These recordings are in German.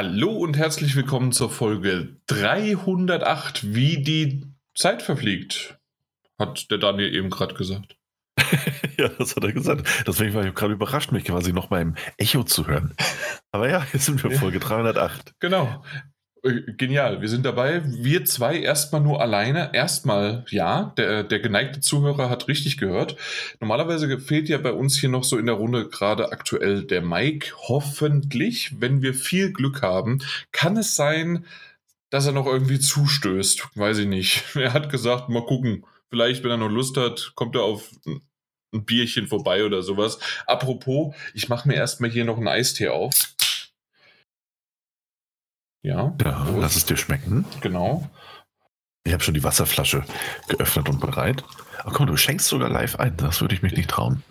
Hallo und herzlich willkommen zur Folge 308, wie die Zeit verfliegt, hat der Daniel eben gerade gesagt. ja, das hat er gesagt. Deswegen war ich gerade überrascht, mich quasi noch mal im Echo zu hören. Aber ja, jetzt sind wir Folge 308. Genau. Äh, genial, wir sind dabei. Wir zwei erstmal nur alleine. Erstmal, ja, der, der geneigte Zuhörer hat richtig gehört. Normalerweise fehlt ja bei uns hier noch so in der Runde gerade aktuell der Mike. Hoffentlich, wenn wir viel Glück haben, kann es sein, dass er noch irgendwie zustößt. Weiß ich nicht. Er hat gesagt, mal gucken. Vielleicht, wenn er noch Lust hat, kommt er auf ein Bierchen vorbei oder sowas. Apropos, ich mache mir erstmal hier noch einen Eistee auf. Ja. Ja, lass es dir schmecken. Genau. Ich habe schon die Wasserflasche geöffnet und bereit. Ach komm, du schenkst sogar live ein. Das würde ich mich nicht trauen.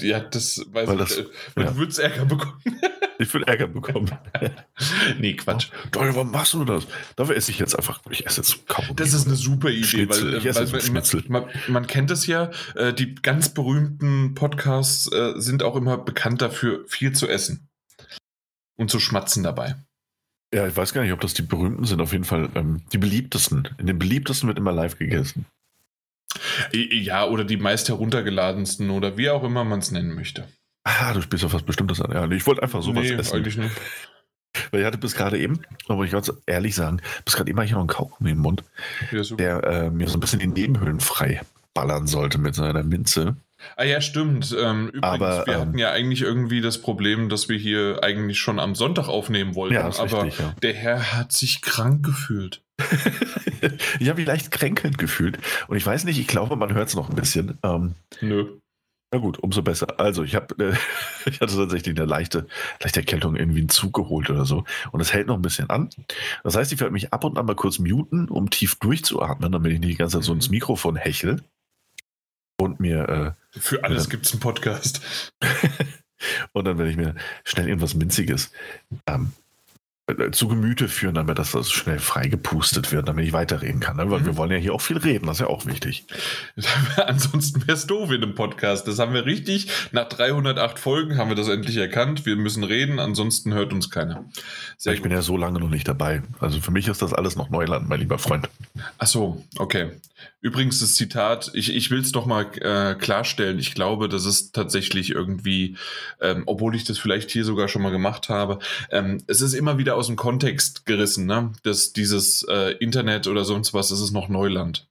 Ja, das weiß Weil ich. das- äh, ja. Du würdest Ärger bekommen. Ich will Ärger bekommen. nee, Quatsch. Daniel, warum machst du das? Dafür esse ich jetzt einfach. Ich esse jetzt Kaugummi. Das ist eine super Idee, Schnitzel. weil, Ich esse weil, Schnitzel. man, man kennt es ja, äh, die ganz berühmten Podcasts äh, sind auch immer bekannt dafür, viel zu essen und zu schmatzen dabei. Ja, ich weiß gar nicht, ob das die berühmten sind. Auf jeden Fall ähm, die beliebtesten. In den beliebtesten wird immer live gegessen. Ja, oder die meist heruntergeladensten oder wie auch immer man es nennen möchte. Ah, du spielst auf was Bestimmtes an. Ja, ich wollte einfach sowas nee, essen. eigentlich nicht. Weil ich hatte bis gerade eben, aber ich ganz ehrlich sagen, bis gerade eben habe ich noch einen Kaugummi im Mund, Ja, der äh, mir so ein bisschen die Nebenhöhlen frei ballern sollte mit seiner Minze. Ah ja, stimmt. Ähm, übrigens, Aber, wir ähm, hatten ja eigentlich irgendwie das Problem, dass wir hier eigentlich schon am Sonntag aufnehmen wollten, Ja, aber richtig, ja. der Herr hat sich krank gefühlt. ich habe mich leicht kränkelnd gefühlt. Und ich weiß nicht, ich glaube, man hört es noch ein bisschen. Ähm, Nö. na gut, umso besser. Also, ich habe, äh, ich hatte tatsächlich eine leichte, leichte Erkältung irgendwie einen Zug geholt oder so. Und es hält noch ein bisschen an. Das heißt, ich werde mich ab und an mal kurz muten, um tief durchzuatmen, damit ich nicht die ganze Zeit so ins Mhm. Mikrofon hechel. Und mir, Für alles Ja. gibt's einen Podcast. äh, und dann werde ich mir schnell irgendwas Minziges ähm, äh, zu Gemüte führen, damit das, das schnell freigepustet wird, damit ich weiterreden kann. Ne? Weil Mhm. wir wollen ja hier auch viel reden, das ist ja auch wichtig. Ansonsten wäre es doof in einem Podcast. Das haben wir richtig. Nach 308 Folgen haben wir das endlich erkannt. Wir müssen reden, ansonsten hört uns keiner. Sehr ich bin ja so lange noch nicht dabei. Also für mich ist das alles noch Neuland, mein lieber Freund. Ach so, okay. Übrigens das Zitat, ich, ich will es doch mal äh, klarstellen. Ich glaube, das ist tatsächlich irgendwie, ähm, obwohl ich das vielleicht hier sogar schon mal gemacht habe, ähm, es ist immer wieder aus dem Kontext gerissen, ne? Das, dieses äh, Internet oder sonst was, das ist noch Neuland.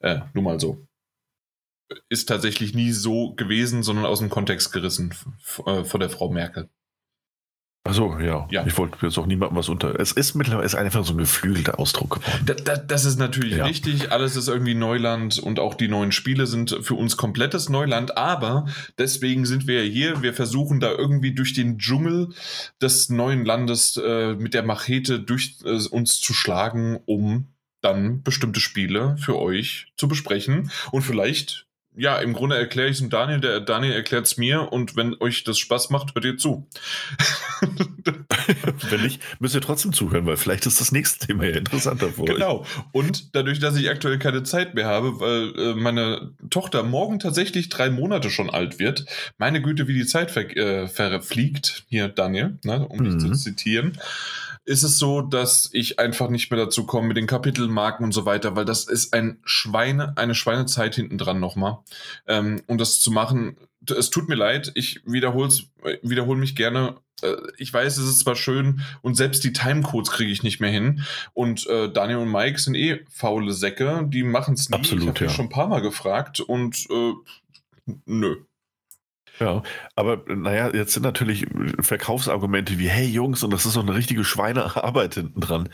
Äh, nur mal so. Ist tatsächlich nie so gewesen, sondern aus dem Kontext gerissen äh, von der Frau Merkel. Also ja, Ja. ich wollte jetzt auch niemandem was unter. Es ist mittlerweile ist einfach so ein geflügelter Ausdruck geworden. Da, da, das ist natürlich Ja. richtig. Alles ist irgendwie Neuland und auch die neuen Spiele sind für uns komplettes Neuland. Aber deswegen sind wir ja hier. Wir versuchen da irgendwie durch den Dschungel des neuen Landes äh, mit der Machete durch äh, uns zu schlagen, um dann bestimmte Spiele für euch zu besprechen. Und vielleicht, ja, im Grunde erkläre ich es dem Daniel, der Daniel erklärt es mir. Und wenn euch das Spaß macht, hört ihr zu. Wenn nicht, müsst ihr trotzdem zuhören, weil vielleicht ist das nächste Thema ja interessanter für euch. Genau. Und dadurch, dass ich aktuell keine Zeit mehr habe, weil äh, meine Tochter morgen tatsächlich drei Monate schon alt wird, meine Güte, wie die Zeit ver äh, verfliegt, hier Daniel, ne, um dich Mhm. zu zitieren, ist es so, dass ich einfach nicht mehr dazu komme mit den Kapitelmarken und so weiter, weil das ist ein Schweine, eine Schweinezeit hinten dran nochmal. Ähm, und das zu machen, es tut mir leid, ich wiederhole wiederhol mich gerne. Äh, Ich weiß, es ist zwar schön und selbst die Timecodes kriege ich nicht mehr hin. Und äh, Daniel und Mike sind eh faule Säcke, die machen es nie. Absolut, ich habe ja. schon ein paar Mal gefragt und äh, nö. Ja, aber naja, jetzt sind natürlich Verkaufsargumente wie, hey Jungs, und das ist so eine richtige Schweinearbeit hinten dran.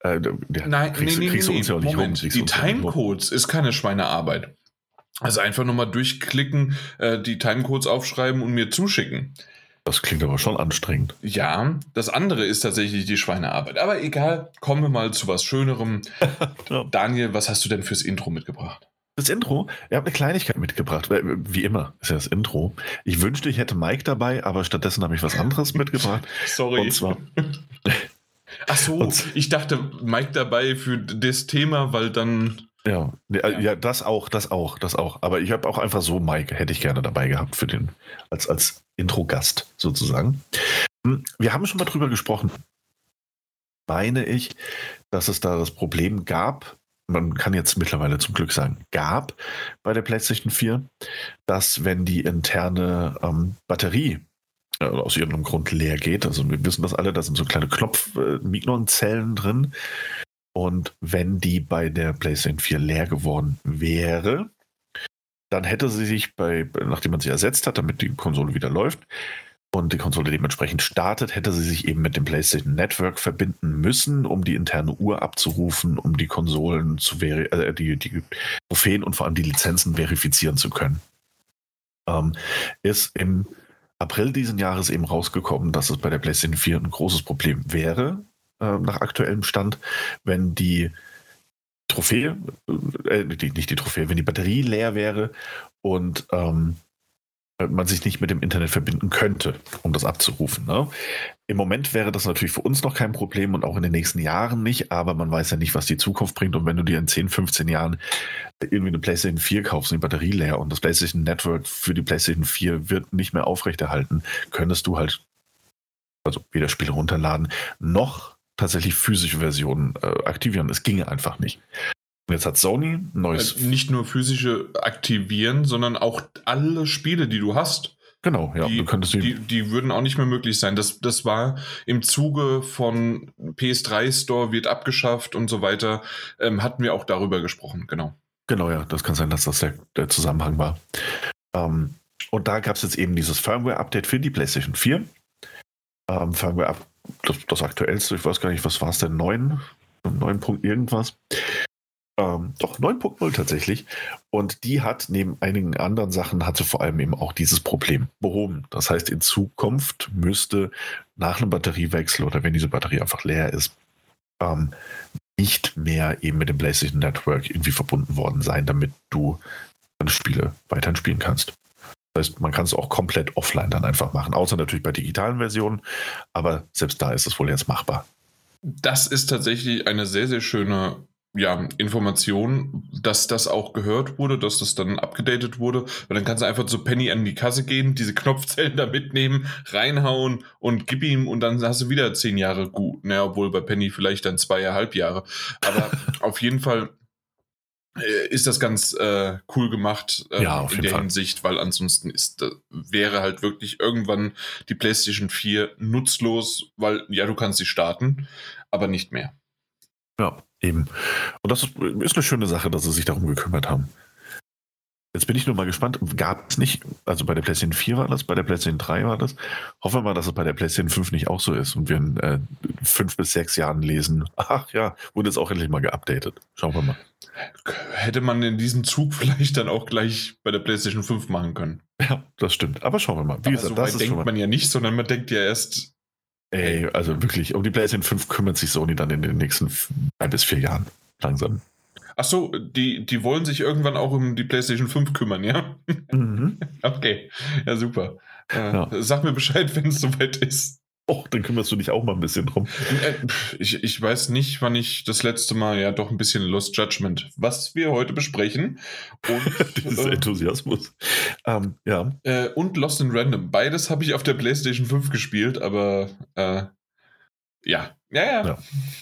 Äh, ja, Nein, kriegst, nee, nee, kriegst nee, du uns ja auch nee. nicht rum. Moment, kriegst die ja rum. Timecodes ist keine Schweinearbeit. Also einfach nur mal durchklicken, äh, die Timecodes aufschreiben und mir zuschicken. Das klingt aber schon anstrengend. Ja, das andere ist tatsächlich die Schweinearbeit. Aber egal, kommen wir mal zu was Schönerem. Ja. Daniel, was hast du denn fürs Intro mitgebracht? Das Intro, ihr habt eine Kleinigkeit mitgebracht, weil, wie immer ist ja das Intro. Ich wünschte, ich hätte Mike dabei, aber stattdessen habe ich was anderes mitgebracht. Sorry. Und zwar, Ach so, ich dachte, Mike dabei für das Thema, weil dann. ja, äh, ja, das auch, das auch, das auch. Aber ich habe auch einfach so Mike, hätte ich gerne dabei gehabt für den, als, als Intro-Gast sozusagen. Hm, Wir haben schon mal drüber gesprochen. meine ich, dass es da das Problem gab, man kann jetzt mittlerweile zum Glück sagen, gab bei der PlayStation 4, dass wenn die interne ähm, Batterie äh, aus irgendeinem Grund leer geht, also wir wissen das alle, da sind so kleine Knopf-Mignon-Zellen äh, drin. Und wenn die bei der PlayStation 4 leer geworden wäre, dann hätte sie sich bei, nachdem man sie ersetzt hat, damit die Konsole wieder läuft, und die Konsole dementsprechend startet, hätte sie sich eben mit dem PlayStation Network verbinden müssen, um die interne Uhr abzurufen, um die Konsolen zu äh, die, die Trophäen und vor allem die Lizenzen verifizieren zu können. Ähm, ist im April diesen Jahres eben rausgekommen, dass es bei der PlayStation 4 ein großes Problem wäre, äh, nach aktuellem Stand, wenn die Trophäe, äh, die, nicht die Trophäe, wenn die Batterie leer wäre und ähm, man sich nicht mit dem Internet verbinden könnte, um das abzurufen. Ne? Im Moment wäre das natürlich für uns noch kein Problem und auch in den nächsten Jahren nicht, aber man weiß ja nicht, was die Zukunft bringt. Und wenn du dir in 10, 15 Jahren irgendwie eine PlayStation 4 kaufst, eine Batterie leer und das PlayStation Network für die PlayStation 4 wird nicht mehr aufrechterhalten, könntest du halt also weder Spiele runterladen noch tatsächlich physische Versionen äh, aktivieren. Es ginge einfach nicht. Jetzt hat Sony ein neues. Äh, nicht nur physische aktivieren, sondern auch alle Spiele, die du hast. Genau, ja. Die, du könntest die, die würden auch nicht mehr möglich sein. Das, das war im Zuge von PS3 Store wird abgeschafft und so weiter, ähm, hatten wir auch darüber gesprochen, genau. Genau, ja, das kann sein, dass das der, der Zusammenhang war. Ähm, und da gab es jetzt eben dieses Firmware-Update für die PlayStation 4. Ähm, Firmware, das, das aktuellste, ich weiß gar nicht, was war es denn, 9? 9 Punkt irgendwas. Ähm, doch, 9.0 tatsächlich. Und die hat neben einigen anderen Sachen, hatte vor allem eben auch dieses Problem behoben. Das heißt, in Zukunft müsste nach einem Batteriewechsel oder wenn diese Batterie einfach leer ist, ähm, nicht mehr eben mit dem PlayStation Network irgendwie verbunden worden sein, damit du deine Spiele weiterhin spielen kannst. Das heißt, man kann es auch komplett offline dann einfach machen, außer natürlich bei digitalen Versionen, aber selbst da ist es wohl jetzt machbar. Das ist tatsächlich eine sehr, sehr schöne ja, Information, dass das auch gehört wurde, dass das dann abgedatet wurde. Weil dann kannst du einfach zu Penny an die Kasse gehen, diese Knopfzellen da mitnehmen, reinhauen und gib ihm und dann hast du wieder zehn Jahre gut. Naja, obwohl bei Penny vielleicht dann zweieinhalb Jahre. Aber auf jeden Fall äh, ist das ganz äh, cool gemacht äh, ja, in der Fall. Hinsicht, weil ansonsten ist, äh, wäre halt wirklich irgendwann die PlayStation 4 nutzlos, weil ja, du kannst sie starten, aber nicht mehr. Ja, eben. Und das ist, ist eine schöne Sache, dass sie sich darum gekümmert haben. Jetzt bin ich nur mal gespannt, gab es nicht, also bei der PlayStation 4 war das, bei der PlayStation 3 war das. Hoffen wir mal, dass es bei der PlayStation 5 nicht auch so ist und wir in äh, fünf bis sechs Jahren lesen, ach ja, wurde jetzt auch endlich mal geupdatet. Schauen wir mal. Hätte man in diesem Zug vielleicht dann auch gleich bei der PlayStation 5 machen können. Ja, das stimmt. Aber schauen wir mal. Wie Aber gesagt, so das denkt man ja nicht, sondern man denkt ja erst Ey, also wirklich, um die PlayStation 5 kümmert sich Sony dann in den nächsten drei bis vier Jahren. Langsam. Ach so, die, die wollen sich irgendwann auch um die PlayStation 5 kümmern, ja? Mhm. okay, ja super. Äh, ja. Sag mir Bescheid, wenn es soweit ist. Och, dann kümmerst du dich auch mal ein bisschen drum. Äh, ich, ich weiß nicht, wann ich das letzte Mal ja doch ein bisschen Lost Judgment, was wir heute besprechen. Und, Dieser äh, Enthusiasmus. Ähm, ja. Äh, und Lost in Random. Beides habe ich auf der PlayStation 5 gespielt, aber äh, ja. Ja, ja. ja.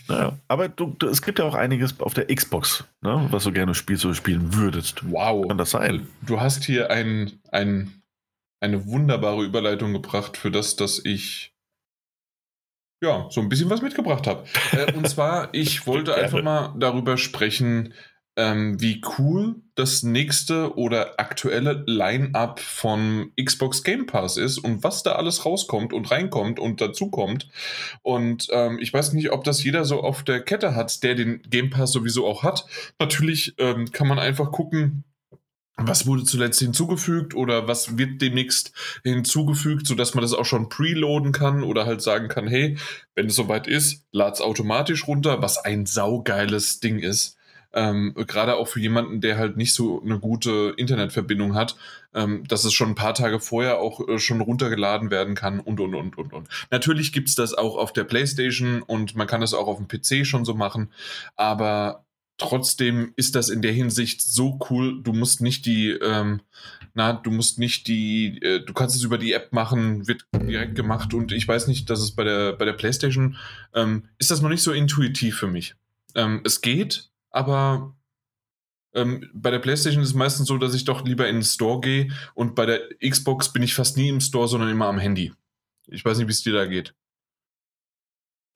Naja. Aber du, du, es gibt ja auch einiges auf der Xbox, ne, was du gerne spielst oder spielen würdest. Wow. Kann das sein? Du hast hier ein, ein, eine wunderbare Überleitung gebracht für das, dass ich ja, so ein bisschen was mitgebracht habe. Äh, und zwar, ich wollte einfach mal darüber sprechen, ähm, wie cool das nächste oder aktuelle Line-up von Xbox Game Pass ist und was da alles rauskommt und reinkommt und dazukommt. Und ähm, ich weiß nicht, ob das jeder so auf der Kette hat, der den Game Pass sowieso auch hat. Natürlich ähm, kann man einfach gucken, was wurde zuletzt hinzugefügt oder was wird demnächst hinzugefügt, sodass man das auch schon preloaden kann oder halt sagen kann, hey, wenn es soweit ist, lad's automatisch runter, was ein saugeiles Ding ist. Ähm, Gerade auch für jemanden, der halt nicht so eine gute Internetverbindung hat, ähm, dass es schon ein paar Tage vorher auch äh, schon runtergeladen werden kann und und und und und. Natürlich gibt's das auch auf der PlayStation und man kann das auch auf dem PC schon so machen, aber trotzdem ist das in der Hinsicht so cool. Du musst nicht die, ähm, na, du musst nicht die, äh, du kannst es über die App machen, wird direkt gemacht und ich weiß nicht, dass es bei der, bei der PlayStation ähm, ist das noch nicht so intuitiv für mich. Ähm, es geht, aber ähm, bei der PlayStation ist es meistens so, dass ich doch lieber in den Store gehe und bei der Xbox bin ich fast nie im Store, sondern immer am Handy. Ich weiß nicht, wie es dir da geht.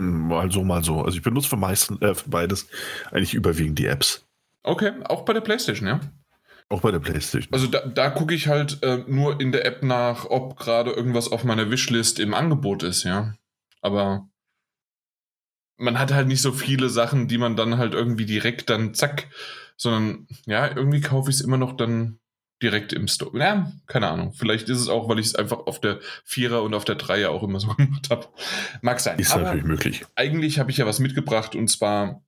Mal so, mal so. Also ich benutze für, meisten, äh, für beides eigentlich überwiegend die Apps. Okay, auch bei der PlayStation, ja? Auch bei der PlayStation. Also da, da gucke ich halt äh, nur in der App nach, ob gerade irgendwas auf meiner Wishlist im Angebot ist, ja. Aber man hat halt nicht so viele Sachen, die man dann halt irgendwie direkt dann zack, sondern ja, irgendwie kaufe ich es immer noch dann direkt im Store. Ja, keine Ahnung. Vielleicht ist es auch, weil ich es einfach auf der Vierer und auf der Dreier auch immer so gemacht habe. Mag sein. Ist Aber natürlich möglich. Eigentlich habe ich ja was mitgebracht und zwar,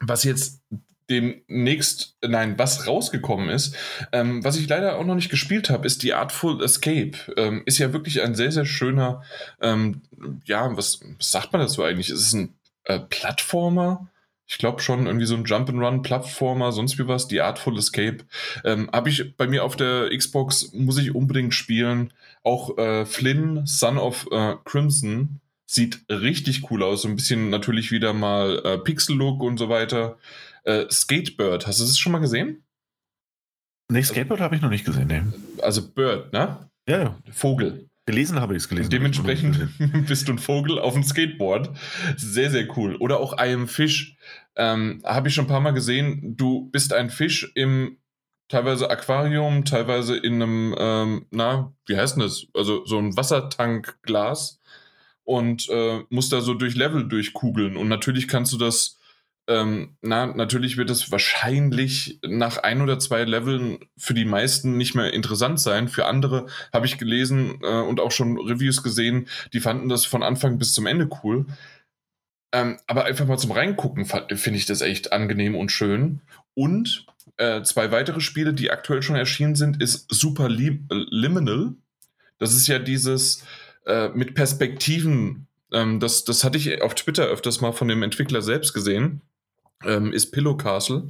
was jetzt demnächst, nein, was rausgekommen ist, ähm, was ich leider auch noch nicht gespielt habe, ist die Artful Escape. Ähm, ist ja wirklich ein sehr, sehr schöner, ähm, ja, was, was, sagt man dazu eigentlich? Ist es ein äh, Plattformer? Ich glaube schon, irgendwie so ein Jump-and-Run-Plattformer, sonst wie was, die Artful Escape. Ähm, Habe ich bei mir auf der Xbox, muss ich unbedingt spielen. Auch äh, Flynn, Son of äh, Crimson, sieht richtig cool aus. So ein bisschen natürlich wieder mal äh, Pixel-Look und so weiter. Äh, Skatebird, hast du das schon mal gesehen? Nee, Skatebird also, habe ich noch nicht gesehen, nee. Also Bird, ne? Ja, ja. Vogel. Gelesen habe ich es gelesen. Dementsprechend bist du ein Vogel auf dem Skateboard. Sehr, sehr cool. Oder auch I am Fish. Ähm, habe ich schon ein paar Mal gesehen. Du bist ein Fisch im teilweise Aquarium, teilweise in einem, ähm, na, wie heißt denn das? Also so ein Wassertankglas und äh, musst da so durch Level durchkugeln. Und natürlich kannst du das ähm, na, natürlich wird es wahrscheinlich nach ein oder zwei Leveln für die meisten nicht mehr interessant sein. Für andere habe ich gelesen äh, und auch schon Reviews gesehen, die fanden das von Anfang bis zum Ende cool. Ähm, aber einfach mal zum Reingucken finde ich das echt angenehm und schön. Und äh, zwei weitere Spiele, die aktuell schon erschienen sind, ist Super Lim Liminal. Das ist ja dieses äh, mit Perspektiven. Ähm, das, das hatte ich auf Twitter öfters mal von dem Entwickler selbst gesehen ähm, ist Pillow Castle.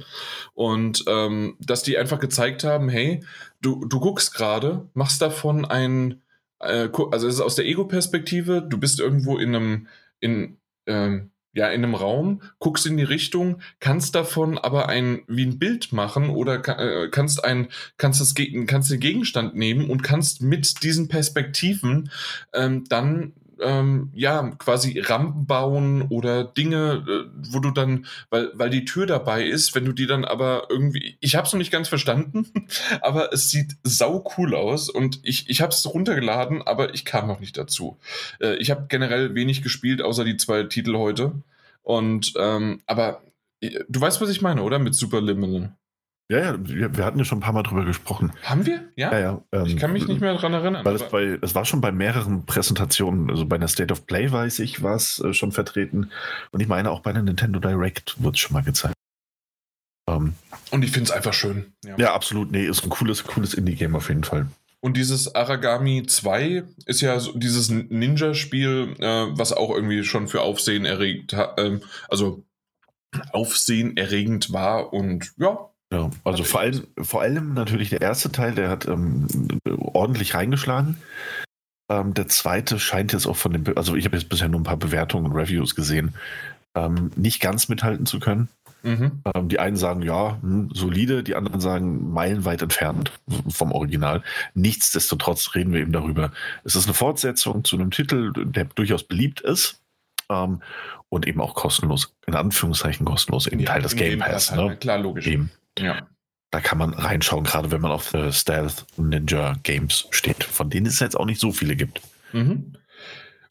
Und ähm, dass die einfach gezeigt haben, hey, du, du guckst gerade, machst davon ein, äh, also es ist aus der Ego-Perspektive, du bist irgendwo in einem, in, ähm, ja, in einem Raum, guckst in die Richtung, kannst davon aber ein, wie ein Bild machen oder äh, kannst ein, kannst das, kannst den Gegenstand nehmen und kannst mit diesen Perspektiven ähm, dann ähm, ja, quasi Rampen bauen oder Dinge, äh, wo du dann, weil, weil die Tür dabei ist, wenn du die dann aber irgendwie, ich habe es noch nicht ganz verstanden, aber es sieht sau cool aus und ich, ich habe es runtergeladen, aber ich kam noch nicht dazu. Äh, ich habe generell wenig gespielt, außer die zwei Titel heute. Und, ähm, aber äh, du weißt, was ich meine, oder? Mit Superliminal. Ja, ja, wir, wir, hatten ja schon ein paar Mal drüber gesprochen. Haben wir? Ja. ja, ja ähm, ich kann mich nicht mehr daran erinnern. Weil es, bei, es war schon bei mehreren Präsentationen, also bei einer State of Play, weiß ich, war es äh, schon vertreten. Und ich meine, auch bei der Nintendo Direct wurde es schon mal gezeigt. Ähm, Und ich finde es einfach schön. Ja. ja. absolut. Nee, ist ein cooles, cooles Indie-Game auf jeden Fall. Und dieses Aragami 2 ist ja so dieses Ninja-Spiel, äh, was auch irgendwie schon für Aufsehen erregt hat, äh, also Aufsehen erregend war und ja, ja, also vor allem, vor allem natürlich der erste Teil, der hat ähm, ordentlich reingeschlagen. Ähm, der zweite scheint jetzt auch von dem, also ich habe jetzt bisher nur ein paar Bewertungen und Reviews gesehen, ähm, nicht ganz mithalten zu können. Mhm. Ähm, die einen sagen, ja, hm, solide, die anderen sagen, meilenweit entfernt vom Original. Nichtsdestotrotz reden wir eben darüber. Es ist eine Fortsetzung zu einem Titel, der durchaus beliebt ist. Ähm, und eben auch kostenlos, in Anführungszeichen kostenlos, eben ja, Teil des Game Pass. Ne? Klar, logisch. Eben. Ja. Da kann man reinschauen, gerade wenn man auf äh, Stealth Ninja Games steht, von denen es jetzt auch nicht so viele gibt. Mhm.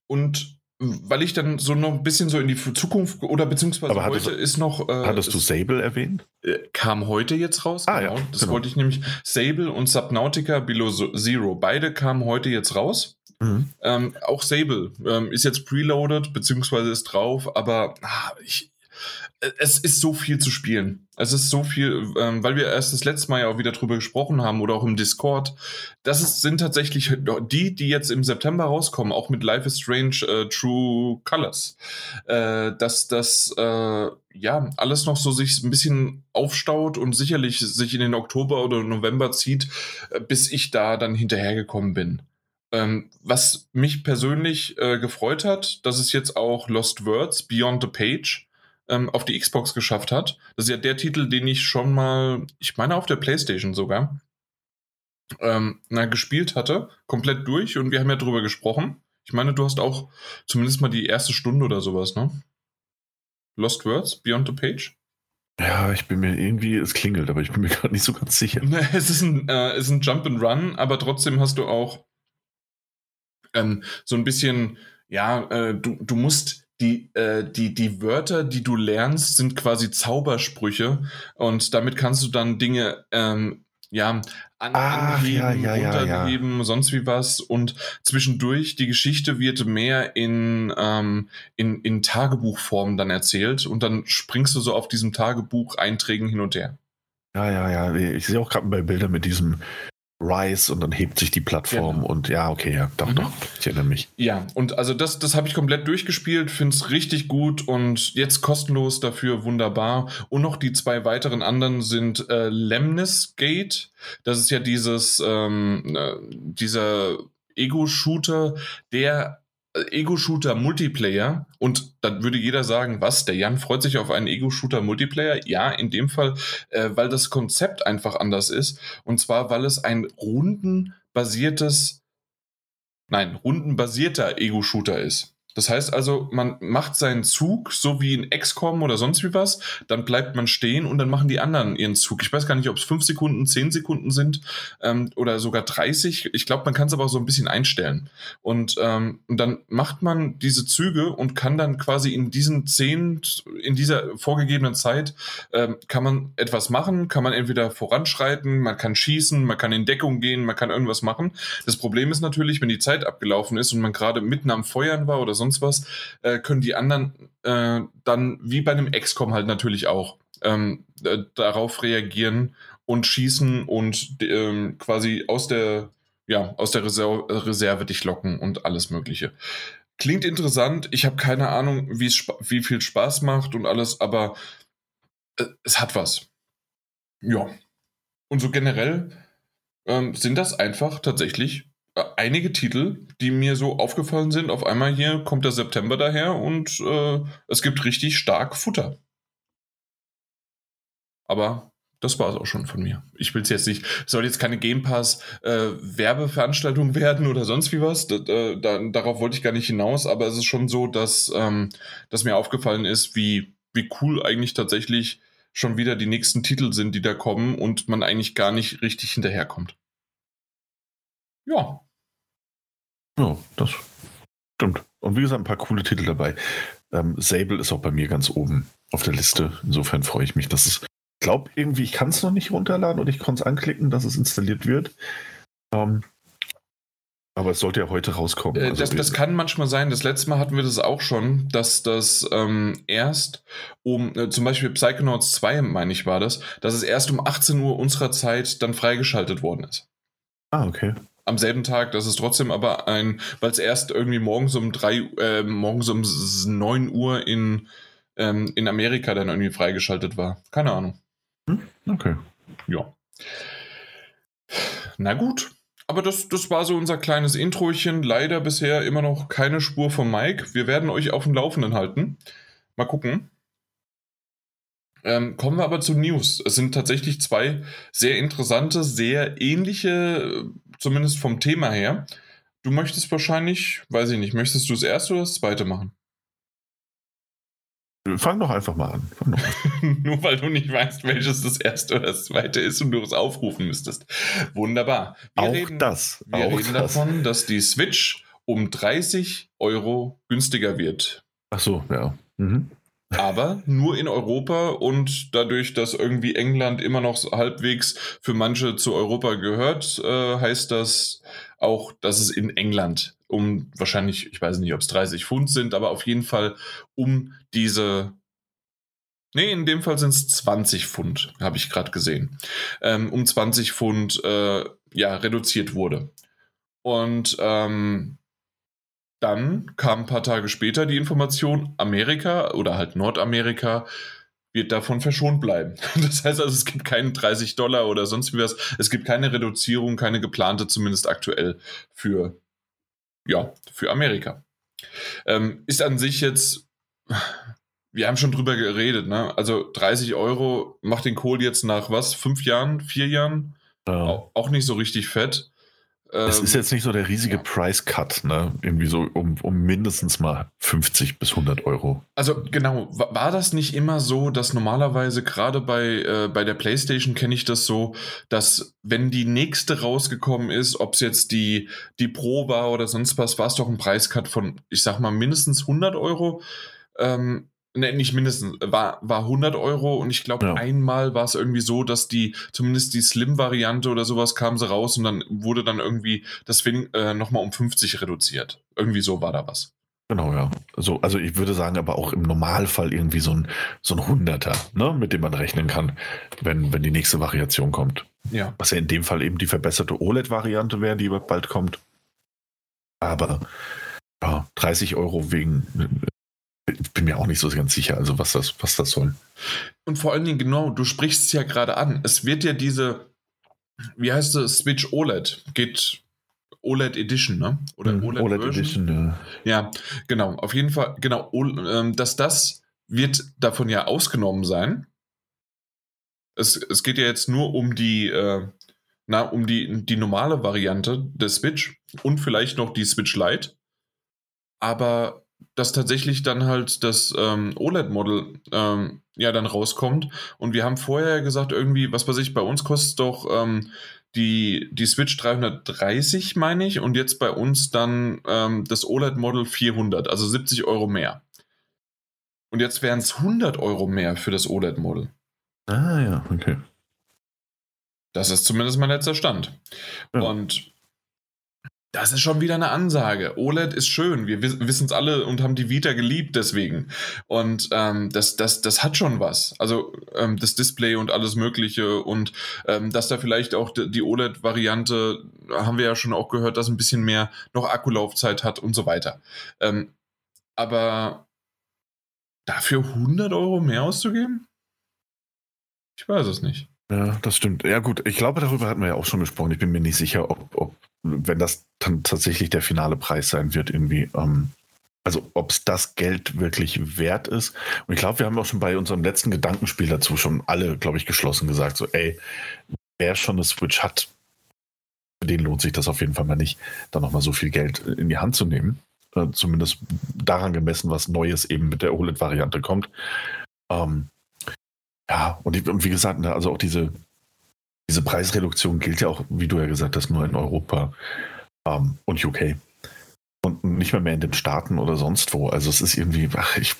Und weil ich dann so noch ein bisschen so in die Zukunft oder beziehungsweise Aber heute ist noch. Äh, hattest du Sable erwähnt? Äh, kam heute jetzt raus. Ah, genau. ja, das genau. wollte ich nämlich. Sable und Subnautica Below Zero. Beide kamen heute jetzt raus. Mhm. Ähm, auch Sable ähm, ist jetzt preloaded, beziehungsweise ist drauf, aber ah, ich, es ist so viel zu spielen. Es ist so viel, ähm, weil wir erst das letzte Mal ja auch wieder drüber gesprochen haben oder auch im Discord. Das ist, sind tatsächlich die, die jetzt im September rauskommen, auch mit Life is Strange äh, True Colors. Äh, dass das äh, ja alles noch so sich ein bisschen aufstaut und sicherlich sich in den Oktober oder November zieht, äh, bis ich da dann hinterhergekommen bin. Ähm, was mich persönlich äh, gefreut hat, dass es jetzt auch Lost Words Beyond the Page ähm, auf die Xbox geschafft hat. Das ist ja der Titel, den ich schon mal, ich meine auf der PlayStation sogar, ähm, na, gespielt hatte, komplett durch und wir haben ja drüber gesprochen. Ich meine, du hast auch zumindest mal die erste Stunde oder sowas, ne? Lost Words, Beyond the Page? Ja, ich bin mir irgendwie, es klingelt, aber ich bin mir gerade nicht so ganz sicher. Es ist ein, äh, ist ein Jump and Run, aber trotzdem hast du auch ähm, so ein bisschen, ja, äh, du, du musst die, äh, die, die Wörter, die du lernst, sind quasi Zaubersprüche und damit kannst du dann Dinge ähm, ja, an, Ach, anheben, ja, ja, ja, runterheben, sonst wie was. Und zwischendurch, die Geschichte wird mehr in, ähm, in, in Tagebuchform dann erzählt und dann springst du so auf diesem Tagebuch-Einträgen hin und her. Ja, ja, ja. Ich sehe auch gerade bei Bildern mit diesem Rise und dann hebt sich die Plattform Genau. und ja, okay, ja, doch, Mhm. doch, ich erinnere mich. Ja, und also das, das habe ich komplett durchgespielt, finde es richtig gut und jetzt kostenlos dafür wunderbar. Und noch die zwei weiteren anderen sind äh, Lemnis Gate. Das ist ja dieses, ähm, äh, dieser Ego-Shooter, der Ego-Shooter Multiplayer. Und dann würde jeder sagen, was, der Jan freut sich auf einen Ego-Shooter Multiplayer? Ja, in dem Fall, äh, weil das Konzept einfach anders ist. Und zwar, weil es ein rundenbasiertes Nein, rundenbasierter Ego-Shooter ist. Das heißt also, man macht seinen Zug, so wie in XCOM oder sonst wie was, dann bleibt man stehen und dann machen die anderen ihren Zug. Ich weiß gar nicht, ob es 5 Sekunden, 10 Sekunden sind ähm, oder sogar 30. Ich glaube, man kann es aber auch so ein bisschen einstellen. Und, ähm, und dann macht man diese Züge und kann dann quasi in diesen 10, in dieser vorgegebenen Zeit, ähm, kann man etwas machen, kann man entweder voranschreiten, man kann schießen, man kann in Deckung gehen, man kann irgendwas machen. Das Problem ist natürlich, wenn die Zeit abgelaufen ist und man gerade mitten am Feuern war oder sonst was, äh, können die anderen äh, dann wie bei einem XCOM halt natürlich auch ähm, äh, darauf reagieren und schießen und ähm, quasi aus der ja aus der Reser Reserve dich locken und alles Mögliche. Klingt interessant. Ich habe keine Ahnung, wie viel Spaß macht und alles, aber äh, es hat was. Ja. Und so generell ähm, sind das einfach tatsächlich einige Titel, die mir so aufgefallen sind. Auf einmal hier kommt der September daher und äh, es gibt richtig stark Futter. Aber das war es auch schon von mir. Ich will es jetzt nicht, soll jetzt keine Game Pass äh, Werbeveranstaltung werden oder sonst wie was. Da, da, da, darauf wollte ich gar nicht hinaus, aber es ist schon so, dass, ähm, dass mir aufgefallen ist, wie, wie cool eigentlich tatsächlich schon wieder die nächsten Titel sind, die da kommen und man eigentlich gar nicht richtig hinterherkommt. Ja, Ja, das stimmt. Und wie gesagt, ein paar coole Titel dabei. Ähm, Sable ist auch bei mir ganz oben auf der Liste. Insofern freue ich mich, dass es. Ich glaube irgendwie, ich kann es noch nicht runterladen und ich konnte es anklicken, dass es installiert wird. Ähm, aber es sollte ja heute rauskommen. Äh, Also das, das kann manchmal sein. Das letzte Mal hatten wir das auch schon, dass das ähm, erst um, äh, zum Beispiel Psychonauts 2, meine ich, war das, dass es erst um 18 Uhr unserer Zeit dann freigeschaltet worden ist. ah, okay. Am selben Tag, das ist trotzdem aber ein, weil es erst irgendwie morgens um drei, äh, morgens um 9 Uhr in, ähm, in Amerika dann irgendwie freigeschaltet war. Keine Ahnung. Okay. Ja. Na gut. Aber das, das war so unser kleines Introchen. Leider bisher immer noch keine Spur von Mike. Wir werden euch auf dem Laufenden halten. Mal gucken. Ähm, kommen wir aber zu News. Es sind tatsächlich zwei sehr interessante, sehr ähnliche, äh, zumindest vom Thema her. Du möchtest wahrscheinlich, weiß ich nicht, möchtest du das erste oder das zweite machen? Fang doch einfach mal an. Doch an. Nur weil du nicht weißt, welches das erste oder das zweite ist und du es aufrufen müsstest. Wunderbar. Wir auch reden, das. wir auch reden das. davon, dass die Switch um 30 Euro günstiger wird. Ach so, ja. Mhm. Aber nur in Europa und dadurch, dass irgendwie England immer noch halbwegs für manche zu Europa gehört, äh, heißt das auch, dass es in England um wahrscheinlich, ich weiß nicht, ob es 30 Pfund sind, aber auf jeden Fall um diese Nee, in dem Fall sind es 20 Pfund, habe ich gerade gesehen. Ähm, um 20 Pfund äh, ja, reduziert wurde. Und ähm, dann kam ein paar Tage später die Information, Amerika oder halt Nordamerika wird davon verschont bleiben. Das heißt also, es gibt keinen 30 Dollar oder sonst wie was. Es gibt keine Reduzierung, keine geplante, zumindest aktuell für, ja, für Amerika. Ähm, ist an sich jetzt, wir haben schon drüber geredet, ne? Also 30 Euro macht den Kohl jetzt nach was? Fünf Jahren, vier Jahren? Ja. Auch nicht so richtig fett. Es ist ähm, jetzt nicht so der riesige ja. Price Cut, ne? Irgendwie so um, um mindestens mal 50 bis 100 Euro. Also genau, war das nicht immer so, dass normalerweise gerade bei, äh, bei der PlayStation kenne ich das so, dass wenn die nächste rausgekommen ist, ob es jetzt die, die Pro war oder sonst was, war es doch ein Preiscut von, ich sag mal, mindestens 100 Euro. Ähm, Ne, nicht mindestens, war, war 100 Euro und ich glaube, ja. einmal war es irgendwie so, dass die, zumindest die Slim-Variante oder sowas kam sie raus und dann wurde dann irgendwie das äh, nochmal um 50 reduziert. Irgendwie so war da was. Genau, ja. Also, also ich würde sagen, aber auch im Normalfall irgendwie so ein, so ein Hunderter, ne, mit dem man rechnen kann, wenn, wenn die nächste Variation kommt. Ja. Was ja in dem Fall eben die verbesserte OLED-Variante wäre, die bald kommt. Aber ja, 30 Euro wegen bin mir auch nicht so ganz sicher, also was das, was das soll. Und vor allen Dingen, genau, du sprichst es ja gerade an. Es wird ja diese, wie heißt es, Switch OLED, geht OLED Edition, ne? Oder mhm, OLED, OLED Edition, ja. Ja, genau, auf jeden Fall, genau, ähm, dass das wird davon ja ausgenommen sein. Es, es geht ja jetzt nur um die, äh, na, um die, die normale Variante des Switch und vielleicht noch die Switch Lite. Aber dass tatsächlich dann halt das ähm, OLED-Model ähm, ja dann rauskommt. Und wir haben vorher gesagt, irgendwie, was weiß ich, bei uns kostet doch ähm, die, die Switch 330, meine ich, und jetzt bei uns dann ähm, das OLED-Model 400, also 70 Euro mehr. Und jetzt wären es 100 Euro mehr für das OLED-Model. Ah ja, okay. Das ist zumindest mein letzter Stand. Ja. Und das ist schon wieder eine Ansage. OLED ist schön. Wir wissen es alle und haben die Vita geliebt deswegen. Und ähm, das, das, das hat schon was. Also ähm, das Display und alles Mögliche. Und ähm, dass da vielleicht auch die OLED-Variante, haben wir ja schon auch gehört, dass ein bisschen mehr noch Akkulaufzeit hat und so weiter. Ähm, aber dafür 100 Euro mehr auszugeben? Ich weiß es nicht. Ja, das stimmt. Ja, gut, ich glaube, darüber hatten wir ja auch schon gesprochen. Ich bin mir nicht sicher, ob, ob wenn das dann tatsächlich der finale Preis sein wird, irgendwie, ähm, also ob es das Geld wirklich wert ist. Und ich glaube, wir haben auch schon bei unserem letzten Gedankenspiel dazu schon alle, glaube ich, geschlossen gesagt, so, ey, wer schon eine Switch hat, für den lohnt sich das auf jeden Fall mal nicht, da nochmal so viel Geld in die Hand zu nehmen. Äh, zumindest daran gemessen, was Neues eben mit der OLED-Variante kommt. Ähm, ja, und, und wie gesagt, ne, also auch diese, diese Preisreduktion gilt ja auch, wie du ja gesagt hast, nur in Europa ähm, und UK. Und nicht mehr mehr in den Staaten oder sonst wo. Also es ist irgendwie, ach, ich,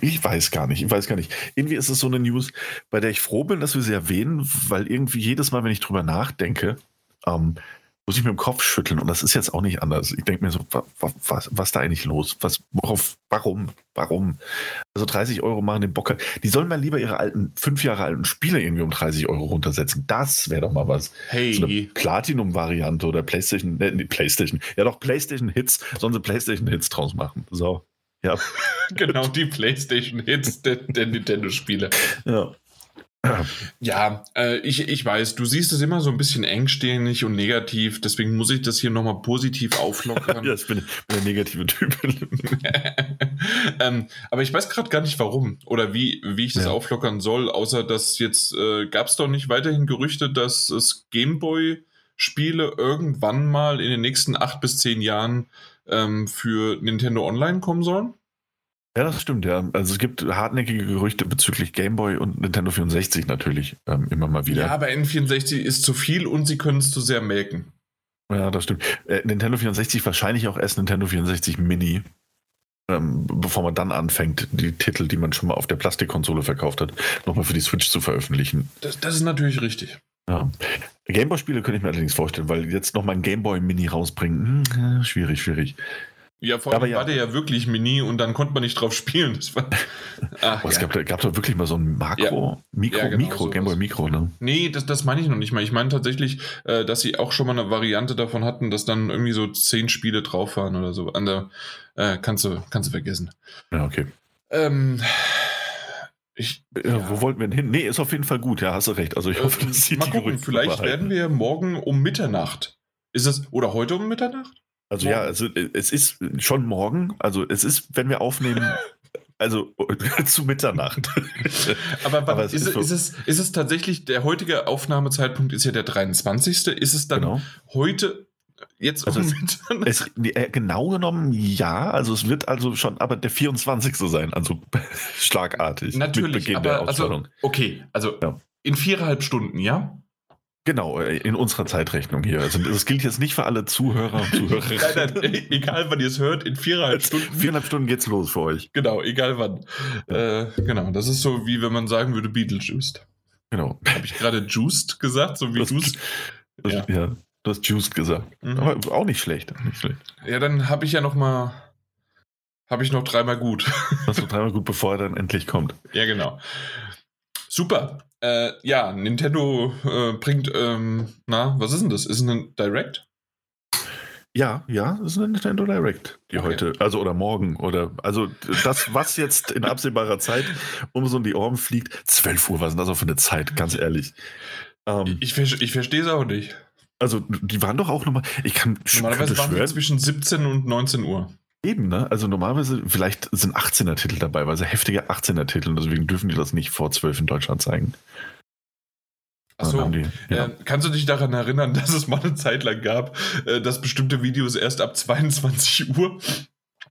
ich weiß gar nicht, ich weiß gar nicht. Irgendwie ist es so eine News, bei der ich froh bin, dass wir sie erwähnen, weil irgendwie jedes Mal, wenn ich drüber nachdenke, ähm, muss ich mir im Kopf schütteln und das ist jetzt auch nicht anders. Ich denke mir so, was, was, was da eigentlich los? Was, worauf, warum, warum? Also 30 Euro machen den Bock. Die sollen mal lieber ihre alten, fünf Jahre alten Spiele irgendwie um 30 Euro runtersetzen. Das wäre doch mal was. Hey. So eine Platinum-Variante oder PlayStation, äh, nee, PlayStation, ja doch PlayStation Hits, sollen sie PlayStation Hits draus machen. So. Ja. genau, die PlayStation Hits der, der Nintendo-Spiele. Ja. Ja, äh, ich, ich weiß, du siehst es immer so ein bisschen engstirnig und negativ, deswegen muss ich das hier nochmal positiv auflockern. ja, ich bin, bin der negative Typ. ähm, aber ich weiß gerade gar nicht warum oder wie, wie ich das ja. auflockern soll, außer dass jetzt äh, gab es doch nicht weiterhin Gerüchte, dass es Gameboy-Spiele irgendwann mal in den nächsten acht bis zehn Jahren ähm, für Nintendo Online kommen sollen? Ja, das stimmt, ja. Also es gibt hartnäckige Gerüchte bezüglich Gameboy und Nintendo 64 natürlich ähm, immer mal wieder. Ja, aber N64 ist zu viel und sie können es zu sehr melken. Ja, das stimmt. Äh, Nintendo 64 wahrscheinlich auch erst Nintendo 64 Mini, ähm, bevor man dann anfängt, die Titel, die man schon mal auf der Plastikkonsole verkauft hat, nochmal für die Switch zu veröffentlichen. Das, das ist natürlich richtig. Ja. Gameboy-Spiele könnte ich mir allerdings vorstellen, weil jetzt nochmal ein Gameboy Mini rausbringen, hm, schwierig, schwierig. Ja, vor allem war der ja wirklich Mini und dann konnte man nicht drauf spielen. War, Ach, oh, es ja. gab, gab doch wirklich mal so ein Makro, ja. Mikro, ja, genau, Mikro, Gameboy Mikro, ne? Nee, das, das meine ich noch nicht mal. Ich meine tatsächlich, äh, dass sie auch schon mal eine Variante davon hatten, dass dann irgendwie so zehn Spiele drauf waren oder so. An der, äh, kannst, du, kannst du vergessen. Ja, okay. Ähm, ich, ja, Wo wollten wir denn hin? Nee, ist auf jeden Fall gut, ja, hast du recht. Also ich hoffe, ähm, dass Mal gucken, vielleicht werden wir morgen um Mitternacht. Ist es, oder heute um Mitternacht? Also morgen. ja, also äh, es ist schon morgen, also es ist, wenn wir aufnehmen, also zu Mitternacht. Aber, Aber ist, ist, ist, es, ist es tatsächlich, der heutige Aufnahmezeitpunkt ist ja der 23. Ist es dann genau. heute Jetzt also es, es, äh, genau genommen ja, also es wird also schon aber der 24. sein, also schlagartig. Natürlich, mit Beginn aber, der Also, okay, also ja. in viereinhalb Stunden, ja? Genau, äh, in unserer Zeitrechnung hier. Also das gilt jetzt nicht für alle Zuhörer und Zuhörerinnen. nein, nein, e-, egal wann ihr es hört, in viereinhalb Stunden. Viereinhalb Stunden geht's los für euch. Genau, egal wann. Ja. Äh, genau, das ist so wie wenn man sagen würde Beetlejuice. Genau. Habe ich gerade Juiced gesagt, so wie das, Juice? ja. ja. Du hast Juice gesagt. Mhm. Aber auch nicht schlecht. Nicht schlecht. Ja, dann habe ich ja noch mal. Habe ich noch dreimal gut. Hast du dreimal gut, bevor er dann endlich kommt. Ja, genau. Super. Äh, ja, Nintendo äh, bringt, ähm, na, was ist denn das? Ist es ein Direct? Ja, ja, ist eine Nintendo Direct, die okay. heute, also oder morgen oder, also das, was jetzt in absehbarer Zeit um so in die Ohren fliegt, 12 Uhr, was ist das auch für eine Zeit, ganz ehrlich. Ähm, ich, ich verstehe es auch nicht. Also, die waren doch auch nochmal. Ich kann Normalerweise waren schwören, zwischen 17 und 19 Uhr. Eben, ne? Also normalerweise, vielleicht sind 18er Titel dabei, weil sie heftige 18er Titel und deswegen dürfen die das nicht vor 12 in Deutschland zeigen. Achso, ja. äh, kannst du dich daran erinnern, dass es mal eine Zeit lang gab, äh, dass bestimmte Videos erst ab 22 Uhr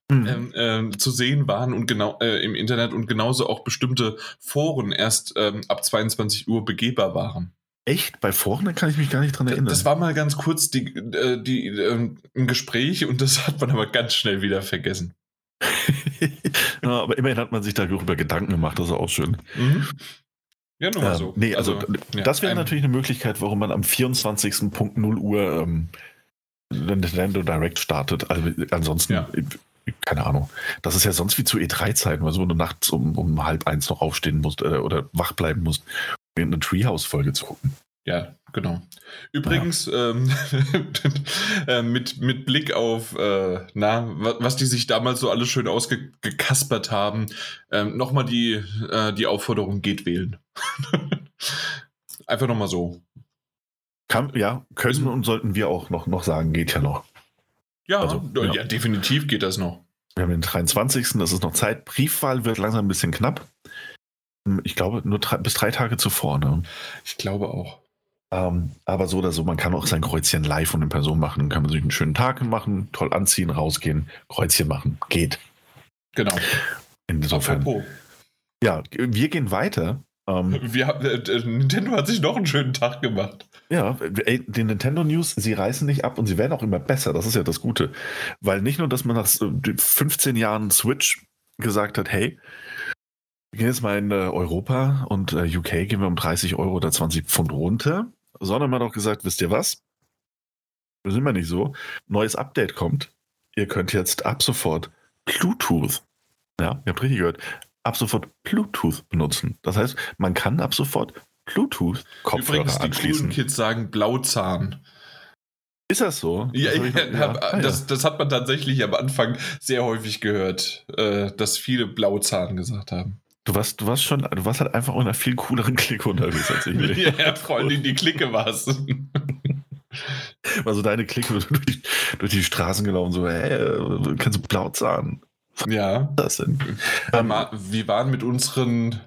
mhm. ähm, äh, zu sehen waren und genau äh, im Internet und genauso auch bestimmte Foren erst ähm, ab 22 Uhr begehbar waren? Echt? Bei Foren kann ich mich gar nicht dran erinnern. Das war mal ganz kurz die, äh, die, äh, ein Gespräch und das hat man aber ganz schnell wieder vergessen. ja, aber immerhin hat man sich darüber Gedanken gemacht, das ist auch schön. Mhm. Ja, nur mal so. Nee, also, also ja, das wäre natürlich eine Möglichkeit, warum man am 24.0 Uhr ähm, Nintendo Direct startet. Also ansonsten, ja. keine Ahnung. Das ist ja sonst wie zu E3-Zeiten, weil so du nachts um, um halb eins noch aufstehen musst äh, oder wach bleiben musst, eine Treehouse-Folge zu gucken. Ja, genau. Übrigens, ja. Ähm, äh, mit, mit Blick auf, äh, na, was die sich damals so alles schön ausgekaspert haben, ähm, nochmal die, äh, die Aufforderung, geht wählen. Einfach nochmal so. Kann, ja, können und sollten wir auch noch, noch sagen, geht ja noch. Ja, also, ja. ja, definitiv geht das noch. Wir haben den 23. Das ist noch Zeit. Briefwahl wird langsam ein bisschen knapp. Ich glaube, nur drei, bis drei Tage zuvor. Ne? Ich glaube auch. Ähm, aber so oder so, man kann auch sein Kreuzchen live von in Person machen. Kann man sich einen schönen Tag machen, toll anziehen, rausgehen, Kreuzchen machen. Geht. Genau. Insofern. Ja, wir gehen weiter. Ähm, wir haben, äh, äh, Nintendo hat sich noch einen schönen Tag gemacht. Ja, ey, die Nintendo News, sie reißen nicht ab und sie werden auch immer besser. Das ist ja das Gute. Weil nicht nur, dass man nach 15 Jahren Switch gesagt hat, hey, wir gehen jetzt mal in äh, Europa und äh, UK gehen wir um 30 Euro oder 20 Pfund runter, sondern man hat auch gesagt, wisst ihr was? Wir sind wir nicht so. Neues Update kommt. Ihr könnt jetzt ab sofort Bluetooth, ja, ihr habt richtig gehört, ab sofort Bluetooth benutzen. Das heißt, man kann ab sofort Bluetooth-Kopfhörer Übrigens, die anschließen. Kids sagen Blauzahn. Ist das so? Ja, das, ich, ja, ja. Das, das, hat man tatsächlich am Anfang sehr häufig gehört, äh, dass viele Blauzahn gesagt haben. Du warst, du warst schon, du warst halt einfach in einer viel cooleren Clique unterwegs als ich. ja, allem die Clique war es. Also deine Clique durch die, durch die Straßen gelaufen, so, hey, kannst du Blauzahn? Ja. Was das denn? Ähm, wir waren mit unseren,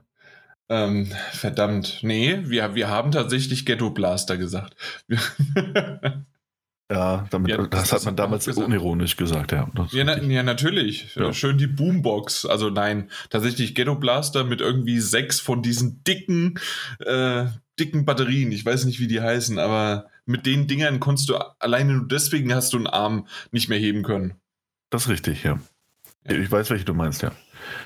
ähm, verdammt, nee, wir, wir haben tatsächlich Ghetto Blaster gesagt. Ja, damit, ja, das, das, hat man damals gesagt. unironisch gesagt, ja. Ja, na, ja, natürlich. Ja. Schön die Boombox. Also nein, tatsächlich Ghetto Blaster mit irgendwie sechs von diesen dicken, äh, dicken Batterien. Ich weiß nicht, wie die heißen, aber mit den Dingern konntest du alleine nur deswegen hast du einen Arm nicht mehr heben können. Das ist richtig, ja. Ich weiß, welche du meinst, ja.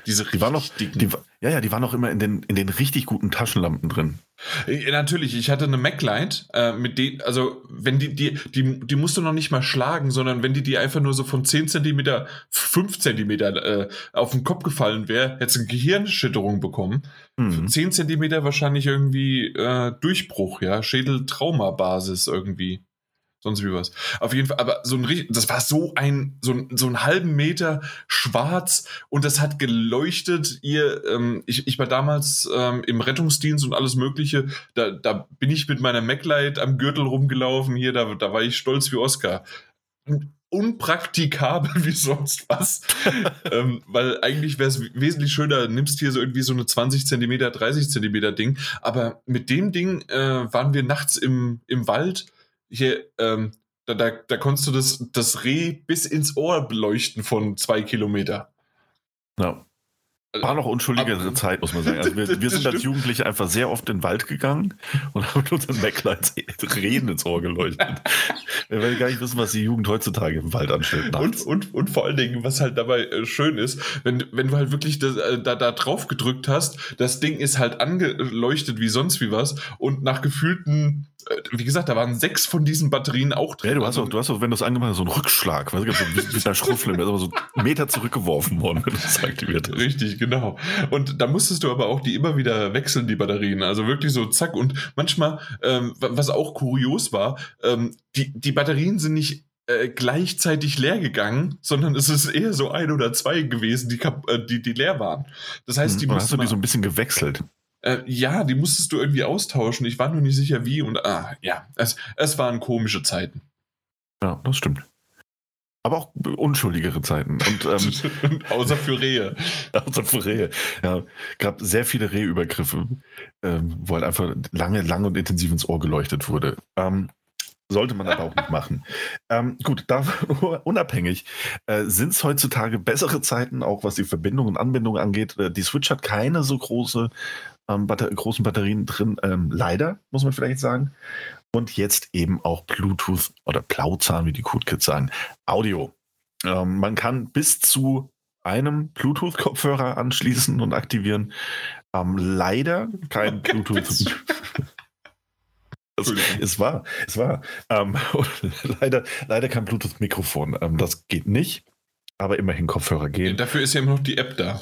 Diese Die waren noch, die, ja, ja, die waren noch immer in den, in den richtig guten Taschenlampen drin. Ja, natürlich, ich hatte eine MacLight, äh, mit die, also wenn die, die, die, die musst du noch nicht mal schlagen, sondern wenn die die einfach nur so von 10 cm, 5 cm äh, auf den Kopf gefallen wäre, hättest du eine Gehirnschütterung bekommen. Mhm. 10 cm wahrscheinlich irgendwie äh, Durchbruch, ja, Schädeltraumabasis irgendwie. Sonst wie was. Auf jeden Fall, aber so ein das war so ein, so, ein- so einen halben Meter schwarz und das hat geleuchtet. Ihr, ähm, ich, ich war damals ähm, im Rettungsdienst und alles Mögliche. Da, da bin ich mit meiner MacLight am Gürtel rumgelaufen. Hier, da, da war ich stolz wie Oscar. Unpraktikabel wie sonst was. ähm, weil eigentlich wäre es wesentlich schöner, nimmst hier so irgendwie so eine 20 Zentimeter, 30 Zentimeter Ding. Aber mit dem Ding äh, waren wir nachts im, im Wald. Hier, ähm, da, da, da konntest du das, das Reh bis ins Ohr beleuchten von zwei Kilometer. Ja. War noch unschuldigere Aber- Zeit, muss man sagen. Also wir, wir sind als. Jugendliche einfach sehr oft in den Wald gegangen und haben unseren Backlights Reden ins Ohr geleuchtet. Wir werden gar nicht wissen, was die Jugend heutzutage im Wald anstellt. Und, und, und vor allen Dingen, was halt dabei äh, schön ist, wenn, wenn du halt wirklich das, äh, da, da drauf gedrückt hast, das Ding ist halt angeleuchtet wie sonst wie was und nach gefühlten, äh, wie gesagt, da waren sechs von diesen Batterien auch drin. Ja, du hast auch, du hast auch, wenn du es angemacht hast, so einen Rückschlag, weißt du, so wie der Schrotfilm, der ist aber so einen Meter zurückgeworfen worden, wenn das aktiviert ist. Richtig, genau. Und da musstest du aber auch die immer wieder wechseln, die Batterien. Also wirklich so zack. Und manchmal, ähm, wa- was auch kurios war, ähm, die, die Batterien sind nicht äh, gleichzeitig leer gegangen, sondern es ist eher so ein oder zwei gewesen, die, äh, die, die leer waren. Das heißt, die Und hast du die so ein bisschen gewechselt. äh, ja, die musstest du irgendwie austauschen. Ich war nur nicht sicher, wie. Und ah, ja, es, es waren komische Zeiten. Ja, das stimmt. Aber auch unschuldigere Zeiten. Und ähm, Außer für Rehe. außer für Rehe. Ja, gab sehr viele Rehübergriffe, ähm, wo halt einfach lange, lange und intensiv ins Ohr geleuchtet wurde. Ähm, sollte man aber auch nicht machen. Ähm, gut, da unabhängig äh, sind es heutzutage bessere Zeiten, auch was die Verbindung und Anbindung angeht. Äh, die Switch hat keine so große, ähm, Batter großen Batterien drin, ähm, leider, muss man vielleicht sagen. Und jetzt eben auch Bluetooth oder Plauzahn, wie die Cool Kids sagen, Audio. Ähm, man kann bis zu einem Bluetooth-Kopfhörer anschließen und aktivieren. Ähm, leider kein Bluetooth. Das, Entschuldigung. es war, es war. Ähm, leider, leider kein Bluetooth-Mikrofon. Ähm, das geht nicht, aber immerhin Kopfhörer gehen. Dafür ist ja immer noch die App da.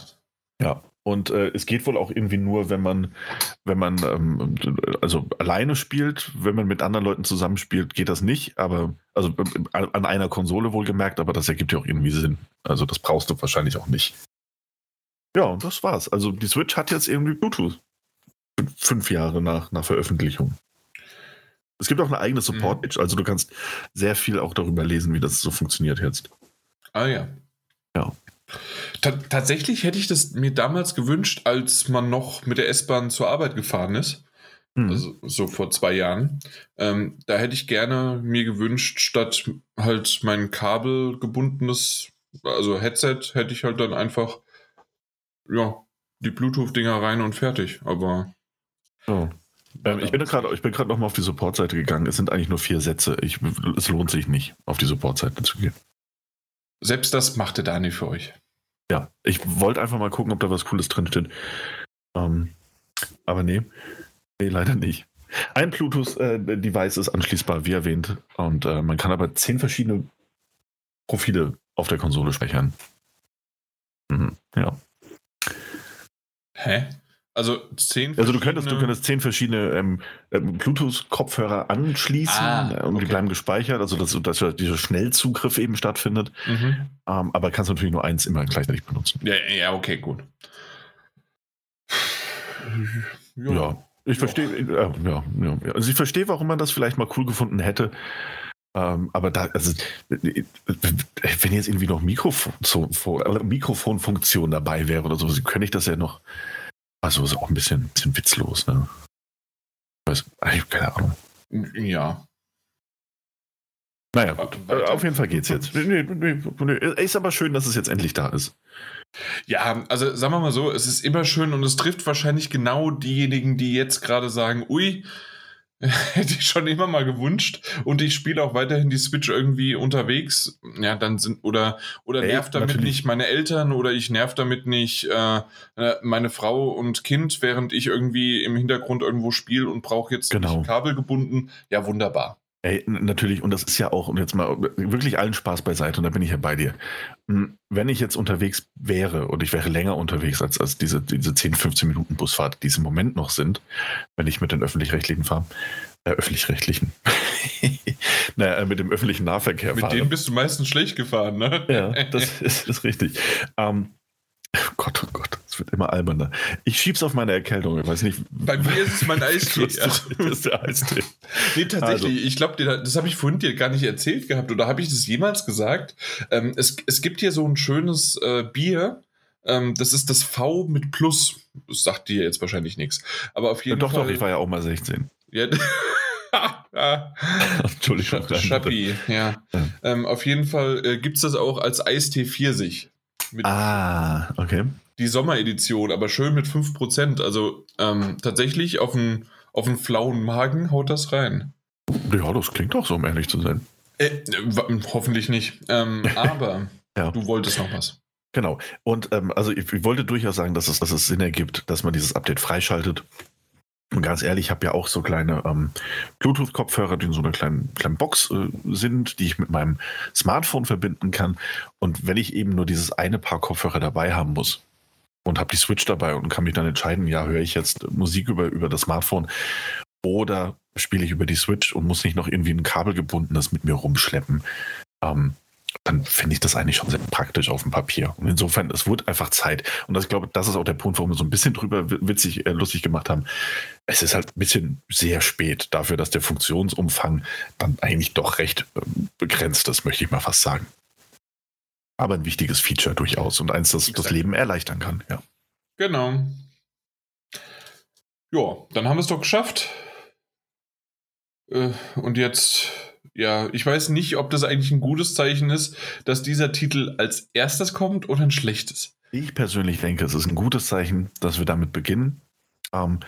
Ja. Und äh, es geht wohl auch irgendwie nur, wenn man, wenn man ähm, also alleine spielt, wenn man mit anderen Leuten zusammenspielt, geht das nicht. Aber also ähm, an einer Konsole wohlgemerkt, aber das ergibt ja auch irgendwie Sinn. Also das brauchst du wahrscheinlich auch nicht. Ja, und das war's. Also die Switch hat jetzt irgendwie Bluetooth. Fün- Fünf Jahre nach, nach Veröffentlichung. Es gibt auch eine eigene Support-Page, also du kannst sehr viel auch darüber lesen, wie das so funktioniert jetzt. Ah ja. Ja. Ta tatsächlich hätte ich das mir damals gewünscht, als man noch mit der S-Bahn zur Arbeit gefahren ist. Hm. Also so vor zwei Jahren. Ähm, da hätte ich gerne mir gewünscht, statt halt mein kabelgebundenes, also Headset, hätte ich halt dann einfach, ja, die Bluetooth-Dinger rein und fertig. Aber So. Ähm, ich bin gerade ich bin gerade nochmal auf die Support-Seite gegangen. Es sind eigentlich nur vier Sätze. Ich, es lohnt sich nicht, auf die Support-Seite zu gehen. Selbst das machte Dani für euch. Ja, ich wollte einfach mal gucken, ob da was Cooles drin steht. Ähm, aber nee, nee, leider nicht. Ein Bluetooth-Device ist anschließbar, wie erwähnt. Und äh, man kann aber zehn verschiedene Profile auf der Konsole speichern. Mhm, ja. Hä? Also zehn Also du könntest, du könntest zehn verschiedene ähm, ähm, Bluetooth-Kopfhörer anschließen Ah, äh, und die okay. bleiben gespeichert, also dass, dass dieser Schnellzugriff eben stattfindet. Mhm. Ähm, aber kannst natürlich nur eins immer gleichzeitig benutzen. Ja, ja, okay, gut. Ja, ich Ja. verstehe, äh, ja, ja. Also ich verstehe, warum man das vielleicht mal cool gefunden hätte. Ähm, aber da, also, äh, wenn jetzt irgendwie noch Mikrofon, so, äh, Mikrofonfunktion dabei wäre oder so, könnte ich das ja noch. Also ist auch ein bisschen, bisschen witzlos, ne? Weiß, ich hab keine Ahnung. Ja. Naja, gut. Weiter. Auf jeden Fall geht's jetzt. Nee, nee, nee. Ist aber schön, dass es jetzt endlich da ist. Ja, also sagen wir mal so, es ist immer schön und es trifft wahrscheinlich genau diejenigen, die jetzt gerade sagen, ui, Hätte ich schon immer mal gewünscht. Und ich spiele auch weiterhin die Switch irgendwie unterwegs. Ja, dann sind, oder, oder Ey, nervt damit natürlich. nicht meine Eltern oder ich nerv damit nicht äh, äh, meine Frau und Kind, während ich irgendwie im Hintergrund irgendwo spiele und brauche jetzt Genau. nicht Kabel gebunden. Ja, wunderbar. Ey, natürlich, und das ist ja auch, und jetzt mal wirklich allen Spaß beiseite, und da bin ich ja bei dir. Hm, Wenn ich jetzt unterwegs wäre und ich wäre länger unterwegs als, als diese, diese 10, 15 Minuten Busfahrt, die es im Moment noch sind, wenn ich mit den öffentlich-rechtlichen fahre, äh, öffentlich-rechtlichen, naja, äh, mit dem öffentlichen Nahverkehr Mit fahre. denen bist du meistens schlecht gefahren, ne? Ja, das ist, ist richtig. Ähm, oh Gott, oh Gott, es wird immer alberner. Ich schieb's auf meine Erkältung, ich weiß nicht. Bei mir ist es mein Eistee. Das ist, das ist der Eistee. Nee, tatsächlich. Ich glaube, das habe ich vorhin dir gar nicht erzählt gehabt. Oder habe ich das jemals gesagt? Ähm, es, es gibt hier so ein schönes äh, Bier. Ähm, das ist das V mit Plus. Das sagt dir jetzt wahrscheinlich nichts. Aber auf jeden Doch, Fall. doch, ich war ja auch mal 16. Ja. Ah, Entschuldigung. Sch- Schappi, ja. Ja. Ähm, auf jeden Fall äh, gibt es das auch als Eistee Pfirsich. Ah, okay. die Sommeredition, aber schön mit 5%. Also ähm, tatsächlich auf einen, auf einen flauen Magen haut das rein. Ja, das klingt doch so, um ehrlich zu sein. Äh, hoffentlich nicht. Ähm, aber Ja. du wolltest noch was. Genau. Und ähm, also ich, ich wollte durchaus sagen, dass es, dass es Sinn ergibt, dass man dieses Update freischaltet. Und ganz ehrlich, ich habe ja auch so kleine ähm, Bluetooth-Kopfhörer, die in so einer kleinen, kleinen Box äh, sind, die ich mit meinem Smartphone verbinden kann. Und wenn ich eben nur dieses eine Paar Kopfhörer dabei haben muss und habe die Switch dabei und kann mich dann entscheiden, ja, höre ich jetzt Musik über, über das Smartphone oder spiele ich über die Switch und muss nicht noch irgendwie ein kabelgebundenes mit mir rumschleppen, ähm, dann finde ich das eigentlich schon sehr praktisch auf dem Papier. Und insofern, es wird einfach Zeit. Und das, ich glaube, das ist auch der Punkt, warum wir so ein bisschen drüber wi- witzig, äh, lustig gemacht haben. Es ist halt ein bisschen sehr spät dafür, dass der Funktionsumfang dann eigentlich doch recht ähm, begrenzt ist, möchte ich mal fast sagen. Aber ein wichtiges Feature durchaus und eins, das das Exakt. Leben erleichtern kann. Ja. Genau. Ja, dann haben wir es doch geschafft. Äh, und jetzt, ja, ich weiß nicht, ob das eigentlich ein gutes Zeichen ist, dass dieser Titel als erstes kommt oder ein schlechtes. Ich persönlich denke, es ist ein gutes Zeichen, dass wir damit beginnen. Ähm,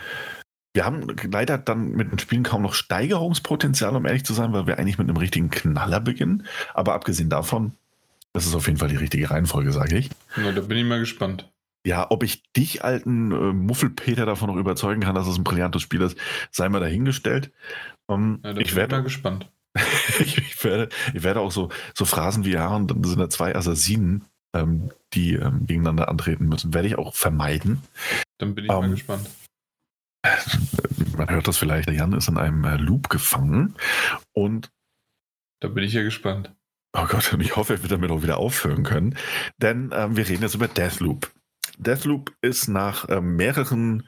wir haben leider dann mit den Spielen kaum noch Steigerungspotenzial, um ehrlich zu sein, weil wir eigentlich mit einem richtigen Knaller beginnen. Aber abgesehen davon, das ist auf jeden Fall die richtige Reihenfolge, sage ich. Na, da bin ich mal gespannt. Ja, ob ich dich, alten äh, Muffelpeter, davon noch überzeugen kann, dass es ein brillantes Spiel ist, sei mal dahingestellt. Ähm, Ja, da bin ich, werde, mal gespannt. ich, werde, ich werde auch so, so Phrasen wie, ja, und dann sind da zwei Assassinen, ähm, die ähm, gegeneinander antreten müssen, werde ich auch vermeiden. Dann bin ich mal Ähm, gespannt. Man hört das vielleicht, der Jan ist in einem äh, Loop gefangen und Da bin ich ja gespannt. Oh Gott, und ich hoffe, er wird damit auch wieder aufhören können. Denn ähm, wir reden jetzt über Deathloop. Deathloop ist nach ähm, mehreren,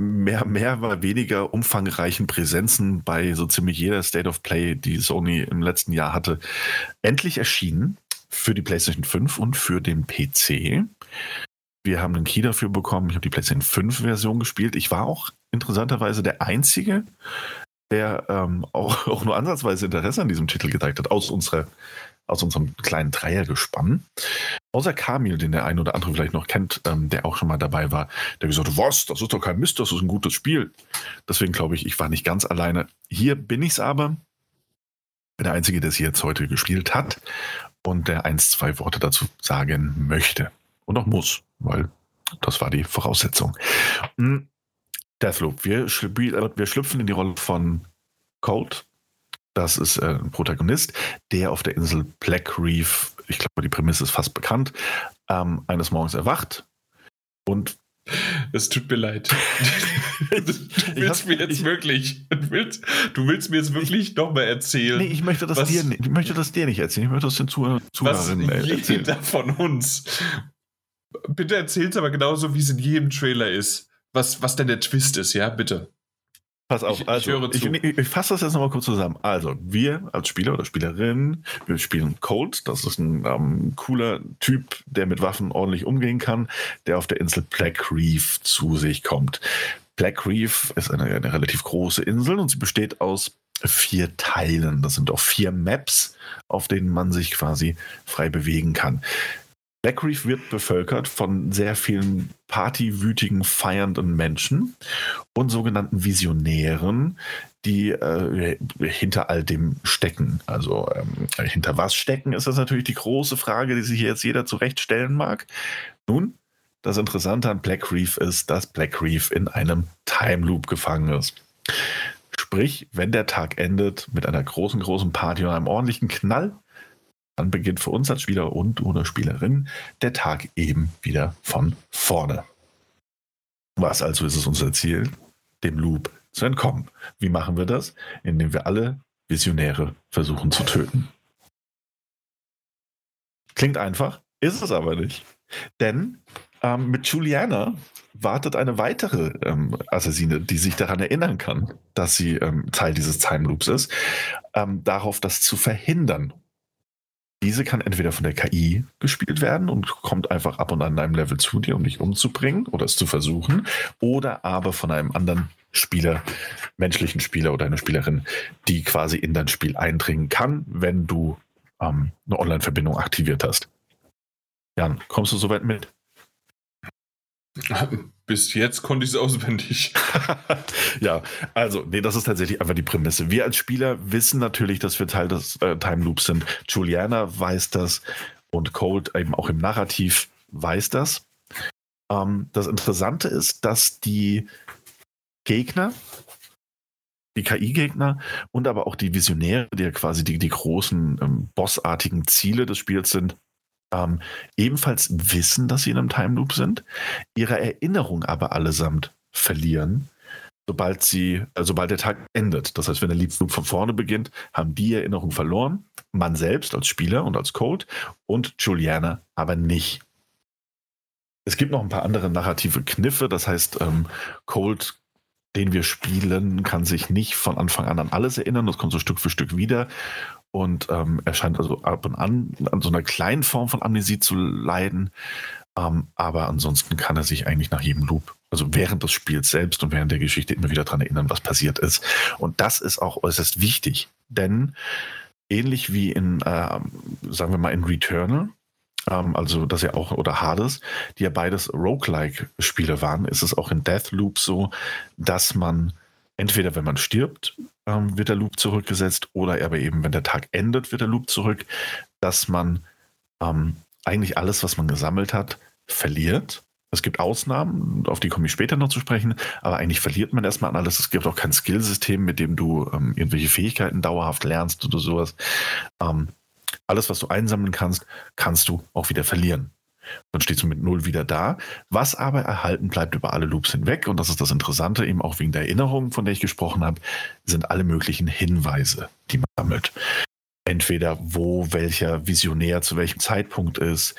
mehr, mehr oder weniger umfangreichen Präsenzen bei so ziemlich jeder State of Play, die Sony im letzten Jahr hatte, endlich erschienen für die PlayStation 5 und für den PC. Wir haben einen Key dafür bekommen. Ich habe die PlayStation 5 Version gespielt. Ich war auch interessanterweise der Einzige, der ähm, auch, auch nur ansatzweise Interesse an diesem Titel gezeigt hat, aus, unserer, aus unserem kleinen Dreiergespann. Außer Kamil, den der eine oder andere vielleicht noch kennt, ähm, der auch schon mal dabei war, der gesagt hat, was, das ist doch kein Mist, das ist ein gutes Spiel. Deswegen glaube ich, ich war nicht ganz alleine. Hier bin ich es aber. Bin der Einzige, der es jetzt heute gespielt hat und der eins, zwei Worte dazu sagen möchte. Und auch muss, weil das war die Voraussetzung. Hm. Deathloop. Wir, äh, wir schlüpfen in die Rolle von Colt. Das ist äh, ein Protagonist, der auf der Insel Black Reef, ich glaube, die Prämisse ist fast bekannt, ähm, eines Morgens erwacht und Es tut mir leid. du willst hab- mir jetzt ich- wirklich, du willst, du willst mir jetzt wirklich nochmal erzählen, nee, ich möchte das Was- dir nicht, ich möchte das dir nicht erzählen, ich möchte das den Zuhör- was Zuhörerinnen äh, erzählen. jeder von uns. Bitte erzähl's aber genauso, wie es in jedem Trailer ist. Was, was denn der Twist ist, ja, bitte. Pass auf, Ich- ich also, ich, ich, ich fasse das jetzt nochmal kurz zusammen. Also, wir als Spieler oder Spielerin, wir spielen Colt, das ist ein ähm, cooler Typ, der mit Waffen ordentlich umgehen kann, der auf der Insel Black Reef zu sich kommt. Black Reef ist eine, eine relativ große Insel und sie besteht aus vier Teilen. Das sind auch vier Maps, auf denen man sich quasi frei bewegen kann. Black Reef wird bevölkert von sehr vielen partywütigen, feiernden Menschen und sogenannten Visionären, die äh, hinter all dem stecken. Also ähm, hinter was stecken, ist das natürlich die große Frage, die sich jetzt jeder zurechtstellen mag. Nun, das Interessante an Black Reef ist, dass Black Reef in einem Time Loop gefangen ist. Sprich, wenn der Tag endet mit einer großen, großen Party und einem ordentlichen Knall, dann beginnt für uns als Spieler und oder Spielerin der Tag eben wieder von vorne. Was also ist es unser Ziel? Dem Loop zu entkommen. Wie machen wir das? Indem wir alle Visionäre versuchen zu töten. Klingt einfach, ist es aber nicht. Denn ähm, mit Juliana wartet eine weitere ähm, Assassine, die sich daran erinnern kann, dass sie ähm, Teil dieses Time Loops ist, ähm, darauf das zu verhindern. Diese kann entweder von der KI gespielt werden und kommt einfach ab und an einem Level zu dir, um dich umzubringen oder es zu versuchen, oder aber von einem anderen Spieler, menschlichen Spieler oder einer Spielerin, die quasi in dein Spiel eindringen kann, wenn du ähm, eine Online-Verbindung aktiviert hast. Jan, kommst du soweit mit? Bis jetzt konnte ich es auswendig. ja, also, nee, das ist tatsächlich einfach die Prämisse. Wir als Spieler wissen natürlich, dass wir Teil des äh, Time Loops sind. Juliana weiß das und Cold eben auch im Narrativ weiß das. Ähm, das Interessante ist, dass die Gegner, die KI-Gegner und aber auch die Visionäre, die ja quasi die, die großen ähm, bossartigen Ziele des Spiels sind, ähm, ebenfalls wissen, dass sie in einem Time Loop sind, ihre Erinnerung aber allesamt verlieren, sobald sie, äh, sobald der Tag endet. Das heißt, wenn der Loop von vorne beginnt, haben die Erinnerung verloren, man selbst als Spieler und als Code und Juliana aber nicht. Es gibt noch ein paar andere narrative Kniffe, das heißt, ähm, Cold den wir spielen, kann sich nicht von Anfang an an alles erinnern. Das kommt so Stück für Stück wieder und ähm, er scheint also ab und an an so einer kleinen Form von Amnesie zu leiden. Ähm, aber ansonsten kann er sich eigentlich nach jedem Loop, also während des Spiels selbst und während der Geschichte immer wieder daran erinnern, was passiert ist. Und das ist auch äußerst wichtig, denn ähnlich wie in, äh, sagen wir mal, in Returnal, ähm, also dass er auch, oder Hades, die ja beides Roguelike-Spiele waren, ist es auch in Deathloop so, dass man entweder, wenn man stirbt, ähm, wird der Loop zurückgesetzt oder aber eben, wenn der Tag endet, wird der Loop zurück, dass man ähm, eigentlich alles, was man gesammelt hat, verliert. Es gibt Ausnahmen, auf die komme ich später noch zu sprechen, aber eigentlich verliert man erstmal alles. Es gibt auch kein Skillsystem, mit dem du ähm, irgendwelche Fähigkeiten dauerhaft lernst oder sowas. Ähm, alles, was du einsammeln kannst, kannst du auch wieder verlieren. Dann stehst du mit Null wieder da. Was aber erhalten bleibt über alle Loops hinweg, und das ist das Interessante, eben auch wegen der Erinnerung, von der ich gesprochen habe, sind alle möglichen Hinweise, die man sammelt. Entweder wo welcher Visionär zu welchem Zeitpunkt ist,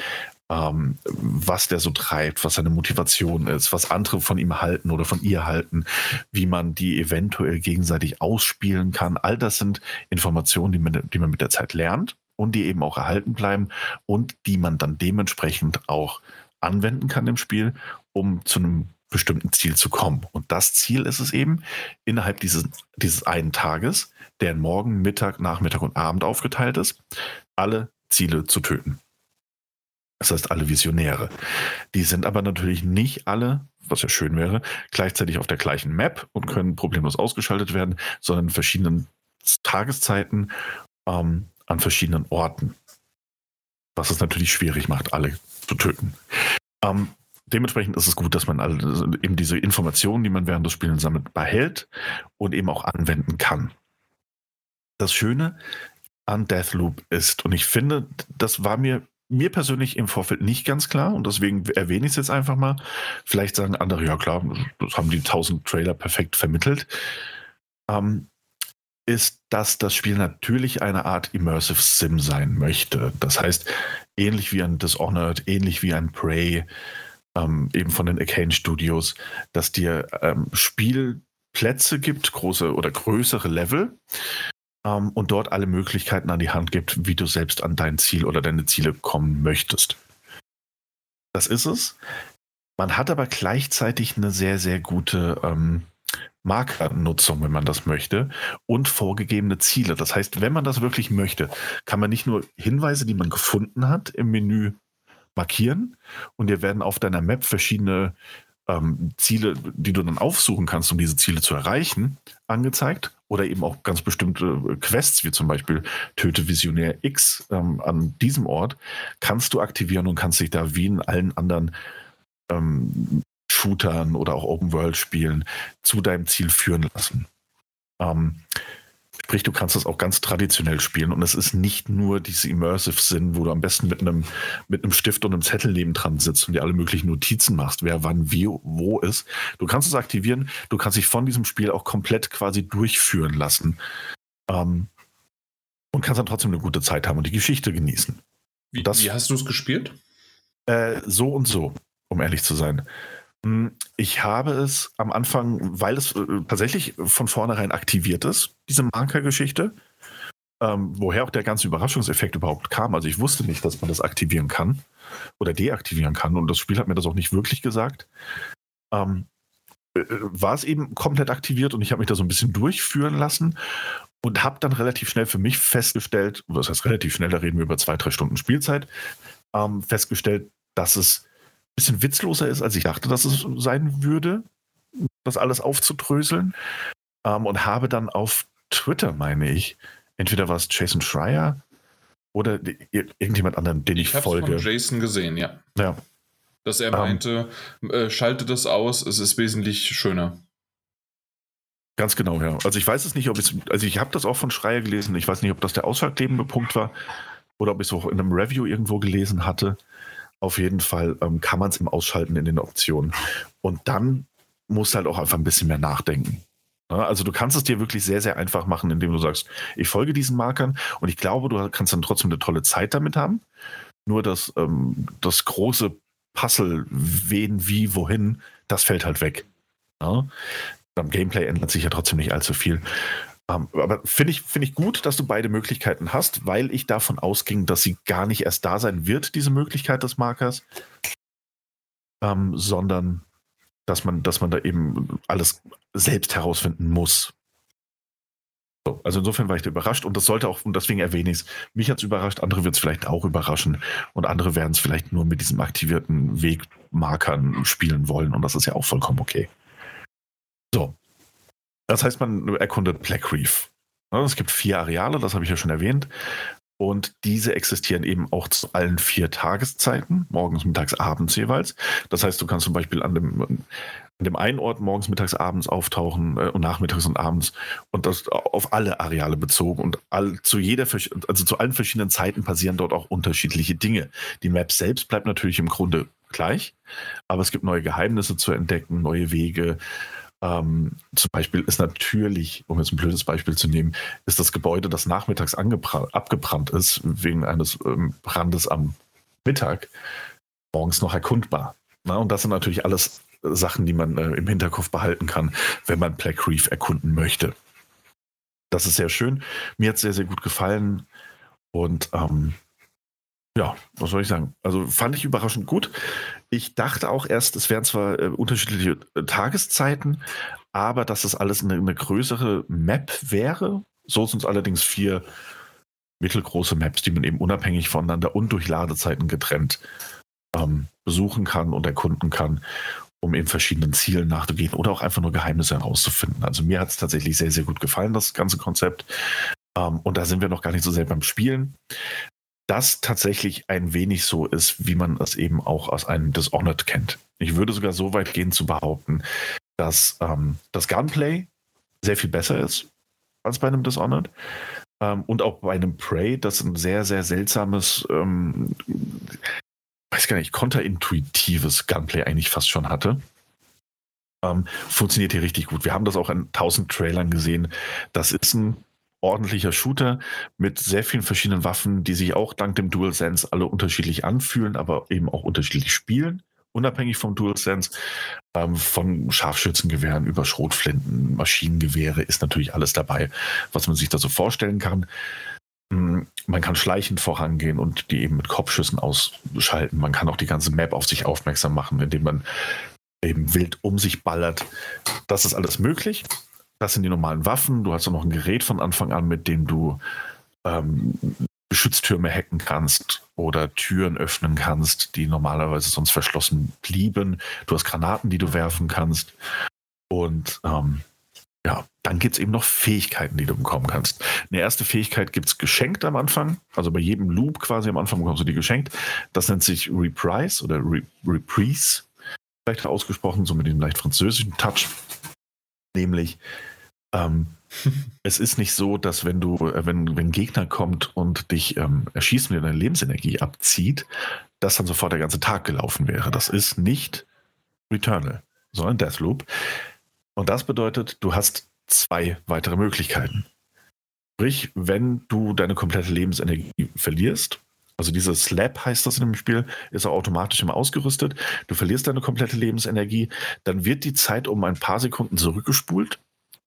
ähm, was der so treibt, was seine Motivation ist, was andere von ihm halten oder von ihr halten, wie man die eventuell gegenseitig ausspielen kann. All das sind Informationen, die man, die man mit der Zeit lernt und die eben auch erhalten bleiben und die man dann dementsprechend auch anwenden kann im Spiel, um zu einem bestimmten Ziel zu kommen. Und das Ziel ist es eben, innerhalb dieses, dieses einen Tages, der in Morgen, Mittag, Nachmittag und Abend aufgeteilt ist, alle Ziele zu töten. Das heißt, alle Visionäre. Die sind aber natürlich nicht alle, was ja schön wäre, gleichzeitig auf der gleichen Map und können problemlos ausgeschaltet werden, sondern in verschiedenen Tageszeiten ähm, an verschiedenen Orten. Was es natürlich schwierig macht, alle zu töten. Ähm, dementsprechend ist es gut, dass man alle, eben diese Informationen, die man während des Spielens sammelt, behält und eben auch anwenden kann. Das Schöne an Deathloop ist, und ich finde, das war mir mir persönlich im Vorfeld nicht ganz klar und deswegen erwähne ich es jetzt einfach mal. Vielleicht sagen andere, ja klar, das haben die 1000 Trailer perfekt vermittelt. Ähm, ist, dass das Spiel natürlich eine Art Immersive Sim sein möchte. Das heißt, ähnlich wie ein Dishonored, ähnlich wie ein Prey, ähm, eben von den Arcane Studios, dass dir ähm, Spielplätze gibt, große oder größere Level, ähm, und dort alle Möglichkeiten an die Hand gibt, wie du selbst an dein Ziel oder deine Ziele kommen möchtest. Das ist es. Man hat aber gleichzeitig eine sehr, sehr gute ähm, Markernutzung, wenn man das möchte, und vorgegebene Ziele. Das heißt, wenn man das wirklich möchte, kann man nicht nur Hinweise, die man gefunden hat, im Menü markieren und dir werden auf deiner Map verschiedene ähm, Ziele, die du dann aufsuchen kannst, um diese Ziele zu erreichen, angezeigt. Oder eben auch ganz bestimmte äh, Quests, wie zum Beispiel Töte Visionär X ähm, an diesem Ort, kannst du aktivieren und kannst dich da wie in allen anderen ähm, Shootern oder auch Open-World-Spielen zu deinem Ziel führen lassen. Ähm, Sprich, du kannst das auch ganz traditionell spielen und es ist nicht nur diese Immersive Sinn, wo du am besten mit einem, mit einem Stift und einem Zettel nebendran sitzt und dir alle möglichen Notizen machst, wer wann wie wo ist. Du kannst es aktivieren, du kannst dich von diesem Spiel auch komplett quasi durchführen lassen. Ähm, und kannst dann trotzdem eine gute Zeit haben und die Geschichte genießen. Wie, das, wie hast du es gespielt? Äh, so und so, um ehrlich zu sein. Hm, ich habe es am Anfang, weil es äh, tatsächlich von vornherein aktiviert ist, diese Marker-Geschichte, ähm, woher auch der ganze Überraschungseffekt überhaupt kam. Also ich wusste nicht, dass man das aktivieren kann oder deaktivieren kann und das Spiel hat mir das auch nicht wirklich gesagt. Ähm, äh, war es eben komplett aktiviert und ich habe mich da so ein bisschen durchführen lassen und habe dann relativ schnell für mich festgestellt, das heißt relativ schnell, da reden wir über zwei, drei Stunden Spielzeit, ähm, festgestellt, dass es bisschen witzloser ist, als ich dachte, dass es sein würde, das alles aufzudröseln. Ähm, und habe dann auf Twitter, meine ich, entweder war es Jason Schreier oder irgendjemand anderen, den ich, ich folge. Von Jason gesehen, ja. Ja. Dass er meinte, ähm, äh, schalte das aus, es ist wesentlich schöner. Ganz genau, ja. Also ich weiß es nicht, ob es, also ich habe das auch von Schreier gelesen, ich weiß nicht, ob das der ausschlaggebende Punkt war oder ob ich es auch in einem Review irgendwo gelesen hatte. Auf jeden Fall ähm, kann man es im Ausschalten in den Optionen. Und dann musst du halt auch einfach ein bisschen mehr nachdenken. Ja, also du kannst es dir wirklich sehr, sehr einfach machen, indem du sagst, ich folge diesen Markern und ich glaube, du kannst dann trotzdem eine tolle Zeit damit haben. Nur das, ähm, das große Puzzle, wen, wie, wohin, das fällt halt weg. Ja? Beim Gameplay ändert sich ja trotzdem nicht allzu viel. Um, ähm, aber finde ich, find ich gut, dass du beide Möglichkeiten hast, weil ich davon ausging, dass sie gar nicht erst da sein wird, diese Möglichkeit des Markers, ähm, sondern dass man, dass man da eben alles selbst herausfinden muss. So, also insofern war ich da überrascht und das sollte auch, und deswegen erwähne ich es, mich hat es überrascht, andere wird es vielleicht auch überraschen und andere werden es vielleicht nur mit diesem aktivierten Wegmarkern spielen wollen und das ist ja auch vollkommen okay. So, das heißt, man erkundet Black Reef. Es gibt vier Areale, das habe ich ja schon erwähnt. Und diese existieren eben auch zu allen vier Tageszeiten, morgens, mittags, abends jeweils. Das heißt, du kannst zum Beispiel an dem, an dem einen Ort morgens, mittags, abends auftauchen äh, und nachmittags und abends und das auf alle Areale bezogen und all, zu jeder, also zu allen verschiedenen Zeiten passieren dort auch unterschiedliche Dinge. Die Map selbst bleibt natürlich im Grunde gleich, aber es gibt neue Geheimnisse zu entdecken, neue Wege, ähm, zum Beispiel ist natürlich, um jetzt ein blödes Beispiel zu nehmen, ist das Gebäude, das nachmittags abgebrannt ist, wegen eines ähm, Brandes am Mittag, morgens noch erkundbar. Na, und das sind natürlich alles Sachen, die man äh, im Hinterkopf behalten kann, wenn man Black Reef erkunden möchte. Das ist sehr schön. Mir hat es sehr, sehr gut gefallen. Und ähm, ja, was soll ich sagen? Also fand ich überraschend gut. Ich dachte auch erst, es wären zwar äh, unterschiedliche äh, Tageszeiten, aber dass das alles eine, eine größere Map wäre. So sind es allerdings vier mittelgroße Maps, die man eben unabhängig voneinander und durch Ladezeiten getrennt ähm, besuchen kann und erkunden kann, um eben verschiedenen Zielen nachzugehen oder auch einfach nur Geheimnisse herauszufinden. Also mir hat es tatsächlich sehr, sehr gut gefallen, das ganze Konzept. Ähm, und da sind wir noch gar nicht so sehr beim Spielen das tatsächlich ein wenig so ist, wie man es eben auch aus einem Dishonored kennt. Ich würde sogar so weit gehen zu behaupten, dass ähm, das Gunplay sehr viel besser ist als bei einem Dishonored. Ähm, und auch bei einem Prey, das ein sehr, sehr seltsames, ähm, weiß gar nicht, konterintuitives Gunplay eigentlich fast schon hatte. Ähm, funktioniert hier richtig gut. Wir haben das auch in tausend Trailern gesehen. Das ist ein ordentlicher Shooter mit sehr vielen verschiedenen Waffen, die sich auch dank dem DualSense alle unterschiedlich anfühlen, aber eben auch unterschiedlich spielen. Unabhängig vom DualSense, ähm, von Scharfschützengewehren über Schrotflinten, Maschinengewehre ist natürlich alles dabei, was man sich da so vorstellen kann. Mm, man kann schleichend vorangehen und die eben mit Kopfschüssen ausschalten. Man kann auch die ganze Map auf sich aufmerksam machen, indem man eben wild um sich ballert. Das ist alles möglich. Das sind die normalen Waffen. Du hast auch noch ein Gerät von Anfang an, mit dem du ähm, Geschütztürme hacken kannst oder Türen öffnen kannst, die normalerweise sonst verschlossen blieben. Du hast Granaten, die du werfen kannst. Und ähm, ja, dann gibt es eben noch Fähigkeiten, die du bekommen kannst. Eine erste Fähigkeit gibt es geschenkt am Anfang. Also bei jedem Loop quasi am Anfang bekommst du die geschenkt. Das nennt sich Reprise oder Re Reprise. Vielleicht ausgesprochen, so mit dem leicht französischen Touch. Nämlich, ähm, es ist nicht so, dass wenn du, äh, wenn, wenn ein Gegner kommt und dich ähm, erschießt und dir deine Lebensenergie abzieht, dass dann sofort der ganze Tag gelaufen wäre. Das ist nicht Returnal, sondern Deathloop. Und das bedeutet, du hast zwei weitere Möglichkeiten. Sprich, wenn du deine komplette Lebensenergie verlierst, also dieses Slap heißt das in dem Spiel, ist auch automatisch immer ausgerüstet. Du verlierst deine komplette Lebensenergie, dann wird die Zeit um ein paar Sekunden zurückgespult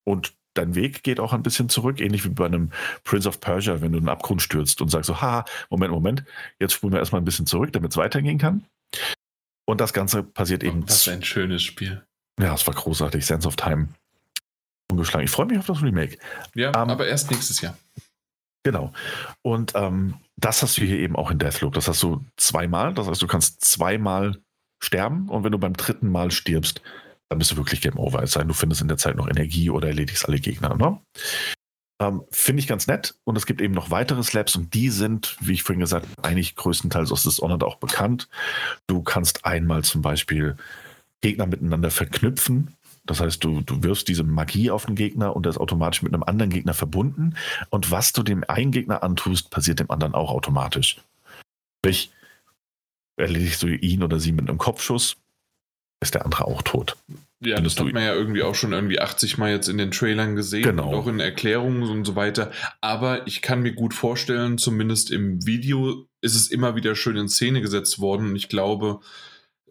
und dein Weg geht auch ein bisschen zurück, ähnlich wie bei einem Prince of Persia, wenn du in den Abgrund stürzt und sagst so, ha, Moment, Moment, jetzt spulen wir erstmal ein bisschen zurück, damit es weitergehen kann. Und das Ganze passiert eben. Oh, was ein schönes Spiel. Ja, es war großartig. Sense of Time. Ungeschlagen. Ich freue mich auf das Remake. Ja, um, ähm, aber erst nächstes Jahr. Genau. Und ähm, das hast du hier eben auch in Deathloop. Das hast du zweimal. Das heißt, du kannst zweimal sterben und wenn du beim dritten Mal stirbst, dann bist du wirklich Game Over. Es sei denn, du findest in der Zeit noch Energie oder erledigst alle Gegner. Ne? Ähm, Finde ich ganz nett. Und es gibt eben noch weitere Slaps und die sind, wie ich vorhin gesagt habe, eigentlich größtenteils aus Dishonored auch bekannt. Du kannst einmal zum Beispiel Gegner miteinander verknüpfen. Das heißt, du, du wirfst diese Magie auf den Gegner und er ist automatisch mit einem anderen Gegner verbunden. Und was du dem einen Gegner antust, passiert dem anderen auch automatisch. Sprich, erledigst du ihn oder sie mit einem Kopfschuss, ist der andere auch tot. Ja, das hat man ja irgendwie auch schon irgendwie 80 Mal jetzt in den Trailern gesehen genau. und auch in Erklärungen und so weiter. Aber ich kann mir gut vorstellen, zumindest im Video ist es immer wieder schön in Szene gesetzt worden. Und ich glaube,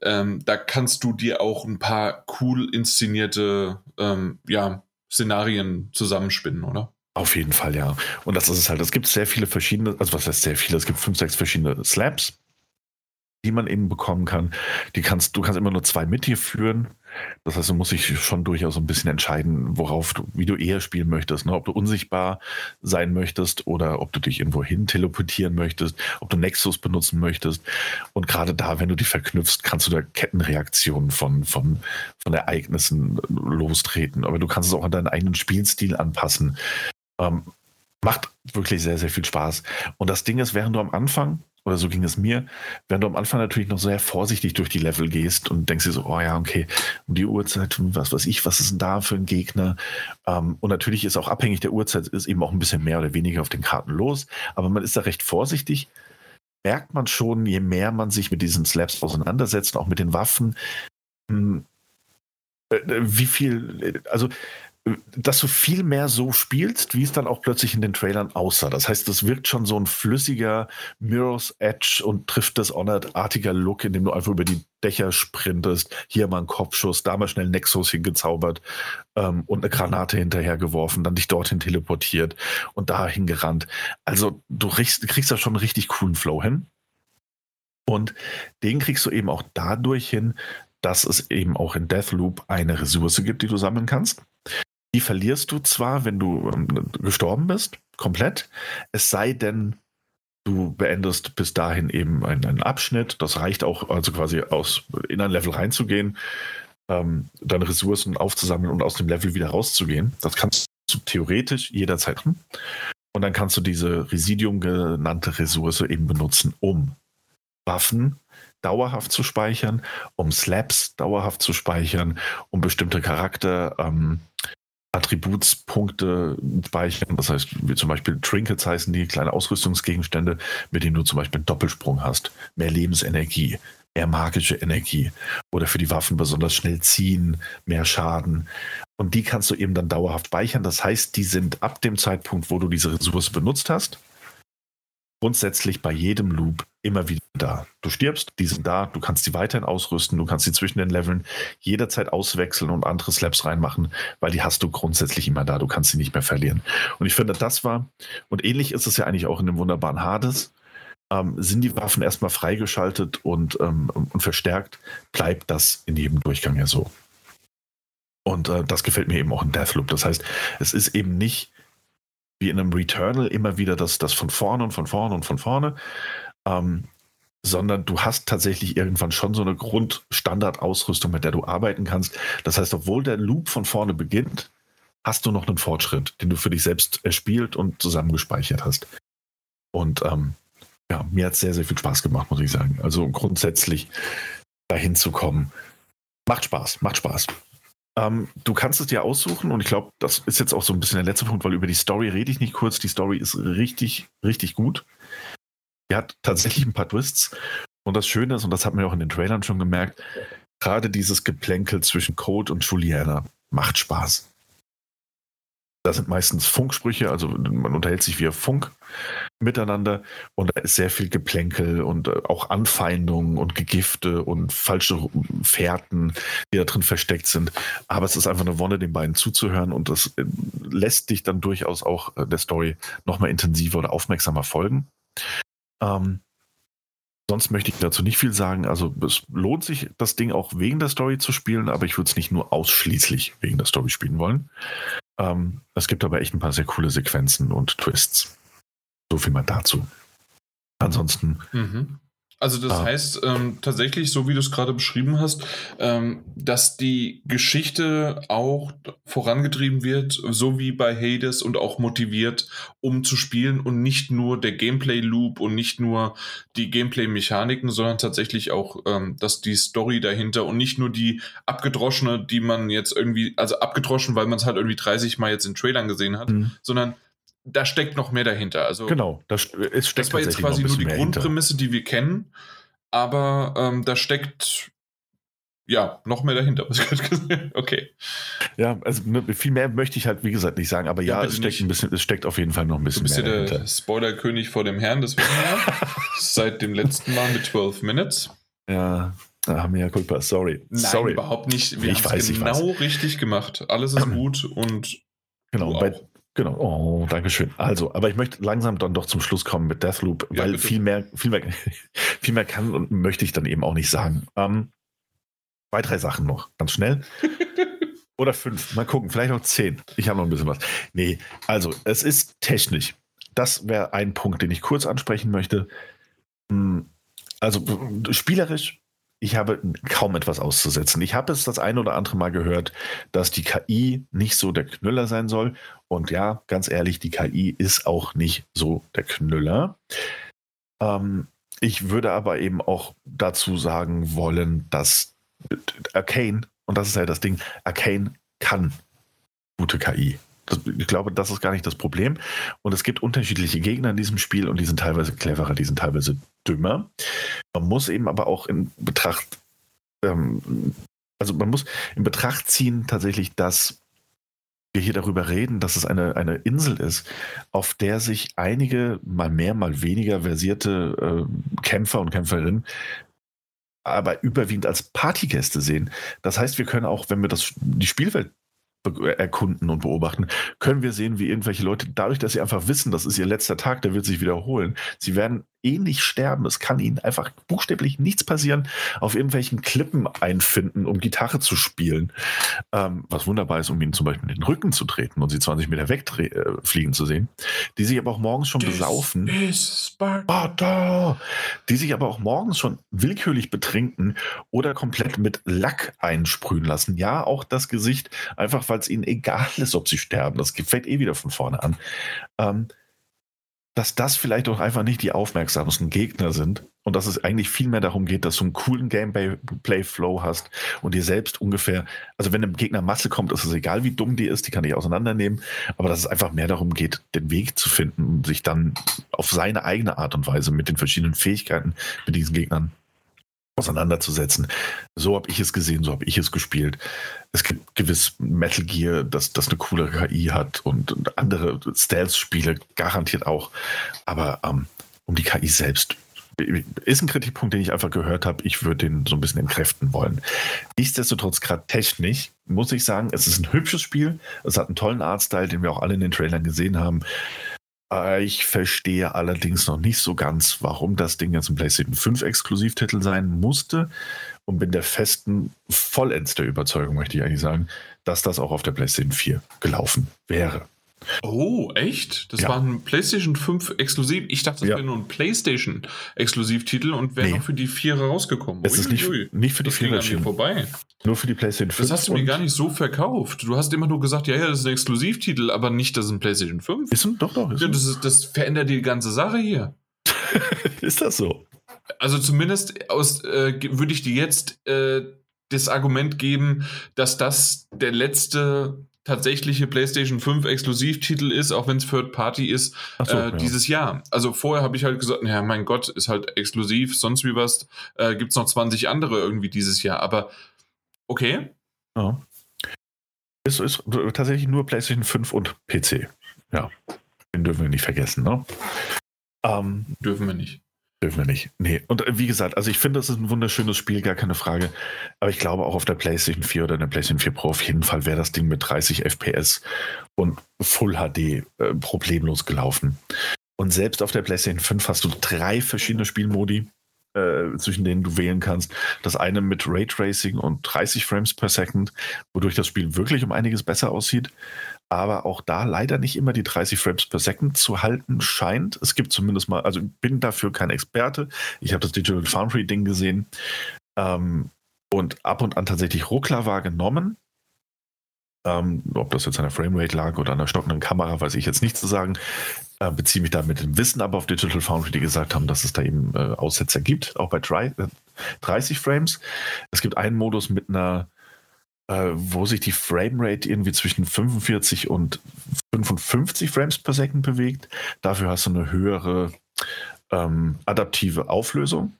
ähm, da kannst du dir auch ein paar cool inszenierte ähm, ja, Szenarien zusammenspinnen, oder? Auf jeden Fall, ja. Und das ist es halt. Es gibt sehr viele verschiedene, also was heißt sehr viele? Es gibt fünf, sechs verschiedene Slabs die man eben bekommen kann. Die kannst, du kannst immer nur zwei mit dir führen. Das heißt, du musst dich schon durchaus ein bisschen entscheiden, worauf du, wie du eher spielen möchtest. Ne? Ob du unsichtbar sein möchtest oder ob du dich irgendwo hin teleportieren möchtest, ob du Nexus benutzen möchtest. Und gerade da, wenn du die verknüpfst, kannst du da Kettenreaktionen von, von, von Ereignissen lostreten. Aber du kannst es auch an deinen eigenen Spielstil anpassen. Ähm, macht wirklich sehr, sehr viel Spaß. Und das Ding ist, während du am Anfang oder so ging es mir, wenn du am Anfang natürlich noch sehr vorsichtig durch die Level gehst und denkst dir so, oh ja, okay, um die Uhrzeit, was weiß ich, was ist denn da für ein Gegner? Ähm, und natürlich ist auch abhängig der Uhrzeit, ist eben auch ein bisschen mehr oder weniger auf den Karten los, aber man ist da recht vorsichtig. Merkt man schon, je mehr man sich mit diesen Slaps auseinandersetzt, auch mit den Waffen, hm, äh, äh, wie viel, also dass du viel mehr so spielst, wie es dann auch plötzlich in den Trailern aussah. Das heißt, es wirkt schon so ein flüssiger Mirror's Edge und trifft das Honored-artiger Look, in dem du einfach über die Dächer sprintest. Hier mal ein Kopfschuss, da mal schnell Nexus hingezaubert ähm, und eine Granate hinterhergeworfen, dann dich dorthin teleportiert und da hingerannt. Also du kriegst, kriegst da schon einen richtig coolen Flow hin. Und den kriegst du eben auch dadurch hin, dass es eben auch in Deathloop eine Ressource gibt, die du sammeln kannst. Die verlierst du zwar, wenn du ähm, gestorben bist, komplett. Es sei denn, du beendest bis dahin eben einen, einen, Abschnitt. Das reicht auch, also quasi aus, in ein Level reinzugehen, ähm, deine Ressourcen aufzusammeln und aus dem Level wieder rauszugehen. Das kannst du theoretisch jederzeit machen. Und dann kannst du diese Residium genannte Ressource eben benutzen, um Waffen dauerhaft zu speichern, um Slaps dauerhaft zu speichern, um bestimmte Charakter ähm, Attributspunkte speichern. Das heißt, wie zum Beispiel Trinkets heißen die kleine Ausrüstungsgegenstände, mit denen du zum Beispiel einen Doppelsprung hast, mehr Lebensenergie, mehr magische Energie oder für die Waffen besonders schnell ziehen, mehr Schaden. Und die kannst du eben dann dauerhaft speichern. Das heißt, die sind ab dem Zeitpunkt, wo du diese Ressource benutzt hast, grundsätzlich bei jedem Loop immer wieder da. Du stirbst, die sind da, du kannst sie weiterhin ausrüsten, du kannst sie zwischen den Leveln jederzeit auswechseln und andere Slaps reinmachen, weil die hast du grundsätzlich immer da, du kannst sie nicht mehr verlieren. Und ich finde, das war, und ähnlich ist es ja eigentlich auch in dem wunderbaren Hades, ähm, sind die Waffen erstmal freigeschaltet und, ähm, und verstärkt, bleibt das in jedem Durchgang ja so. Und äh, das gefällt mir eben auch in Deathloop. Das heißt, es ist eben nicht wie in einem Returnal immer wieder das, das von vorne und von vorne und von vorne. Ähm, sondern du hast tatsächlich irgendwann schon so eine Grundstandardausrüstung, mit der du arbeiten kannst. Das heißt, obwohl der Loop von vorne beginnt, hast du noch einen Fortschritt, den du für dich selbst erspielt und zusammengespeichert hast. Und ähm, ja, mir hat es sehr, sehr viel Spaß gemacht, muss ich sagen. Also grundsätzlich dahin zu kommen, macht Spaß, macht Spaß. Ähm, du kannst es dir aussuchen und ich glaube, das ist jetzt auch so ein bisschen der letzte Punkt, weil über die Story rede ich nicht kurz. Die Story ist richtig, richtig gut. Die hat tatsächlich ein paar Twists. Und das Schöne ist, und das hat man ja auch in den Trailern schon gemerkt, gerade dieses Geplänkel zwischen Code und Juliana macht Spaß. Das sind meistens Funksprüche, also man unterhält sich via Funk miteinander und da ist sehr viel Geplänkel und äh, auch Anfeindungen und Gegifte und falsche Fährten, die da drin versteckt sind. Aber es ist einfach eine Wonne, den beiden zuzuhören und das äh, lässt dich dann durchaus auch äh, der Story nochmal intensiver oder aufmerksamer folgen. Ähm, sonst möchte ich dazu nicht viel sagen. Also es lohnt sich, das Ding auch wegen der Story zu spielen, aber ich würde es nicht nur ausschließlich wegen der Story spielen wollen. Ähm, es gibt aber echt ein paar sehr coole Sequenzen und Twists. So viel mal dazu. Ansonsten mhm. Also das ah. heißt ähm, tatsächlich, so wie du es gerade beschrieben hast, ähm, dass die Geschichte auch vorangetrieben wird, so wie bei Hades und auch motiviert, um zu spielen und nicht nur der Gameplay-Loop und nicht nur die Gameplay-Mechaniken, sondern tatsächlich auch, ähm, dass die Story dahinter und nicht nur die abgedroschene, die man jetzt irgendwie, also abgedroschen, weil man es halt irgendwie 30 Mal jetzt in Trailern gesehen hat, mhm. sondern da steckt noch mehr dahinter. Also, genau, das, es steckt das war jetzt quasi nur die Grundprämisse, hinter. die wir kennen, aber ähm, da steckt ja noch mehr dahinter. okay. Ja, also ne, viel mehr möchte ich halt, wie gesagt, nicht sagen, aber ja, ja es steckt nicht. ein bisschen, es steckt auf jeden Fall noch ein bisschen mehr. Du bist ja der Spoiler-König vor dem Herrn, das wissen wir Seit dem letzten Mal mit 12 Minutes. Ja, wir ja Culpa, sorry. Nein, sorry. überhaupt nicht. Wir haben es genau richtig gemacht. Alles ist gut und Genau, bei, Genau, oh, danke schön. Also, aber ich möchte langsam dann doch zum Schluss kommen mit Deathloop, ja, weil bitte. viel mehr, viel mehr, viel mehr kann und möchte ich dann eben auch nicht sagen. Ähm, zwei, drei Sachen noch, ganz schnell. Oder fünf, mal gucken, vielleicht noch zehn. Ich habe noch ein bisschen was. Nee, also, es ist technisch. Das wäre ein Punkt, den ich kurz ansprechen möchte. Hm, also, spielerisch ich habe kaum etwas auszusetzen. Ich habe es das ein oder andere Mal gehört, dass die KI nicht so der Knüller sein soll. Und ja, ganz ehrlich, die KI ist auch nicht so der Knüller. Ähm, ich würde aber eben auch dazu sagen wollen, dass Arcane, und das ist ja das Ding, Arcane kann gute KI. Das, ich glaube, das ist gar nicht das Problem. Und es gibt unterschiedliche Gegner in diesem Spiel und die sind teilweise cleverer, die sind teilweise dümmer. Man muss eben aber auch in Betracht, ähm, also man muss in Betracht ziehen tatsächlich, dass wir hier darüber reden, dass es eine, eine Insel ist, auf der sich einige mal mehr, mal weniger versierte äh, Kämpfer und Kämpferinnen aber überwiegend als Partygäste sehen. Das heißt, wir können auch, wenn wir das, die Spielwelt erkunden und beobachten, können wir sehen, wie irgendwelche Leute, dadurch, dass sie einfach wissen, das ist ihr letzter Tag, der wird sich wiederholen, sie werden ähnlich sterben. Es kann ihnen einfach buchstäblich nichts passieren, auf irgendwelchen Klippen einfinden, um Gitarre zu spielen. Ähm, was wunderbar ist, um ihnen zum Beispiel in den Rücken zu treten und sie 20 Meter wegfliegen äh, zu sehen. Die sich aber auch morgens schon This besaufen. Sparta! Die sich aber auch morgens schon willkürlich betrinken oder komplett mit Lack einsprühen lassen. Ja, auch das Gesicht, einfach weil es ihnen egal ist, ob sie sterben. Das fängt eh wieder von vorne an. Ähm, dass das vielleicht auch einfach nicht die aufmerksamsten Gegner sind und dass es eigentlich viel mehr darum geht, dass du einen coolen Gameplay-Flow hast und dir selbst ungefähr, also wenn ein Gegner Masse kommt, ist es egal, wie dumm die ist, die kann ich auseinandernehmen, aber dass es einfach mehr darum geht, den Weg zu finden und sich dann auf seine eigene Art und Weise mit den verschiedenen Fähigkeiten mit diesen Gegnern auseinanderzusetzen. So habe ich es gesehen, so habe ich es gespielt. Es gibt gewiss Metal Gear, das, das eine coole KI hat und andere Stealth-Spiele garantiert auch. Aber ähm, um die KI selbst ist ein Kritikpunkt, den ich einfach gehört habe. Ich würde den so ein bisschen entkräften wollen. Nichtsdestotrotz, gerade technisch, muss ich sagen, es ist ein hübsches Spiel. Es hat einen tollen Artstyle, den wir auch alle in den Trailern gesehen haben. Äh, ich verstehe allerdings noch nicht so ganz, warum das Ding jetzt ein PlayStation 5 Exklusivtitel sein musste und bin der festen, vollends der Überzeugung, möchte ich eigentlich sagen, dass das auch auf der PlayStation 4 gelaufen wäre. Oh, echt? Das Ja. war ein PlayStation 5 exklusiv. Ich dachte, das Ja. wäre nur ein PlayStation Exklusivtitel und wäre Nee. noch für die Vierer rausgekommen. Es ist nicht, Uiuiui. nicht für die das ging Viererschienen, vorbei. nur für die PlayStation 5. Das hast du mir gar nicht so verkauft. Du hast immer nur gesagt, ja, ja, das ist ein Exklusivtitel, aber nicht, das ist ein PlayStation 5. Ist ein, doch, doch. Ist, Ja, das, ist, das verändert die ganze Sache hier. ist das so? Also zumindest aus, äh, würde ich dir jetzt äh, das Argument geben, dass das der letzte tatsächliche PlayStation 5 Exklusivtitel ist, auch wenn es Third Party ist, so, äh, ja. dieses Jahr. Also vorher habe ich halt gesagt, ja, mein Gott, ist halt exklusiv, sonst wie was, äh, gibt es noch 20 andere irgendwie dieses Jahr. Aber okay, Ja. Ist, ist tatsächlich nur PlayStation 5 und PC. Ja. Den dürfen wir nicht vergessen, ne? Ähm, dürfen wir nicht. Dürfen wir nicht. Nee. Und äh, wie gesagt, also ich finde, das ist ein wunderschönes Spiel, gar keine Frage. Aber ich glaube auch auf der PlayStation 4 oder der PlayStation 4 Pro auf jeden Fall wäre das Ding mit 30 FPS und Full HD äh, problemlos gelaufen. Und selbst auf der PlayStation 5 hast du drei verschiedene Spielmodi, äh, zwischen denen du wählen kannst. Das eine mit Raytracing und 30 Frames per Second, wodurch das Spiel wirklich um einiges besser aussieht. Aber auch da leider nicht immer die 30 Frames per Second zu halten scheint. Es gibt zumindest mal, also ich bin dafür kein Experte. Ich habe das Digital Foundry Ding gesehen ähm, und ab und an tatsächlich Ruckler wahrgenommen. Ähm, ob das jetzt an der Framerate lag oder an der stockenden Kamera, weiß ich jetzt nicht zu sagen. Äh, beziehe mich da mit dem Wissen aber auf Digital Foundry, die gesagt haben, dass es da eben äh, Aussetzer gibt, auch bei drei, äh, 30 Frames. Es gibt einen Modus mit einer, äh, wo sich die Framerate irgendwie zwischen 45 und 55 Frames per Second bewegt. Dafür hast du eine höhere ähm, adaptive Auflösung,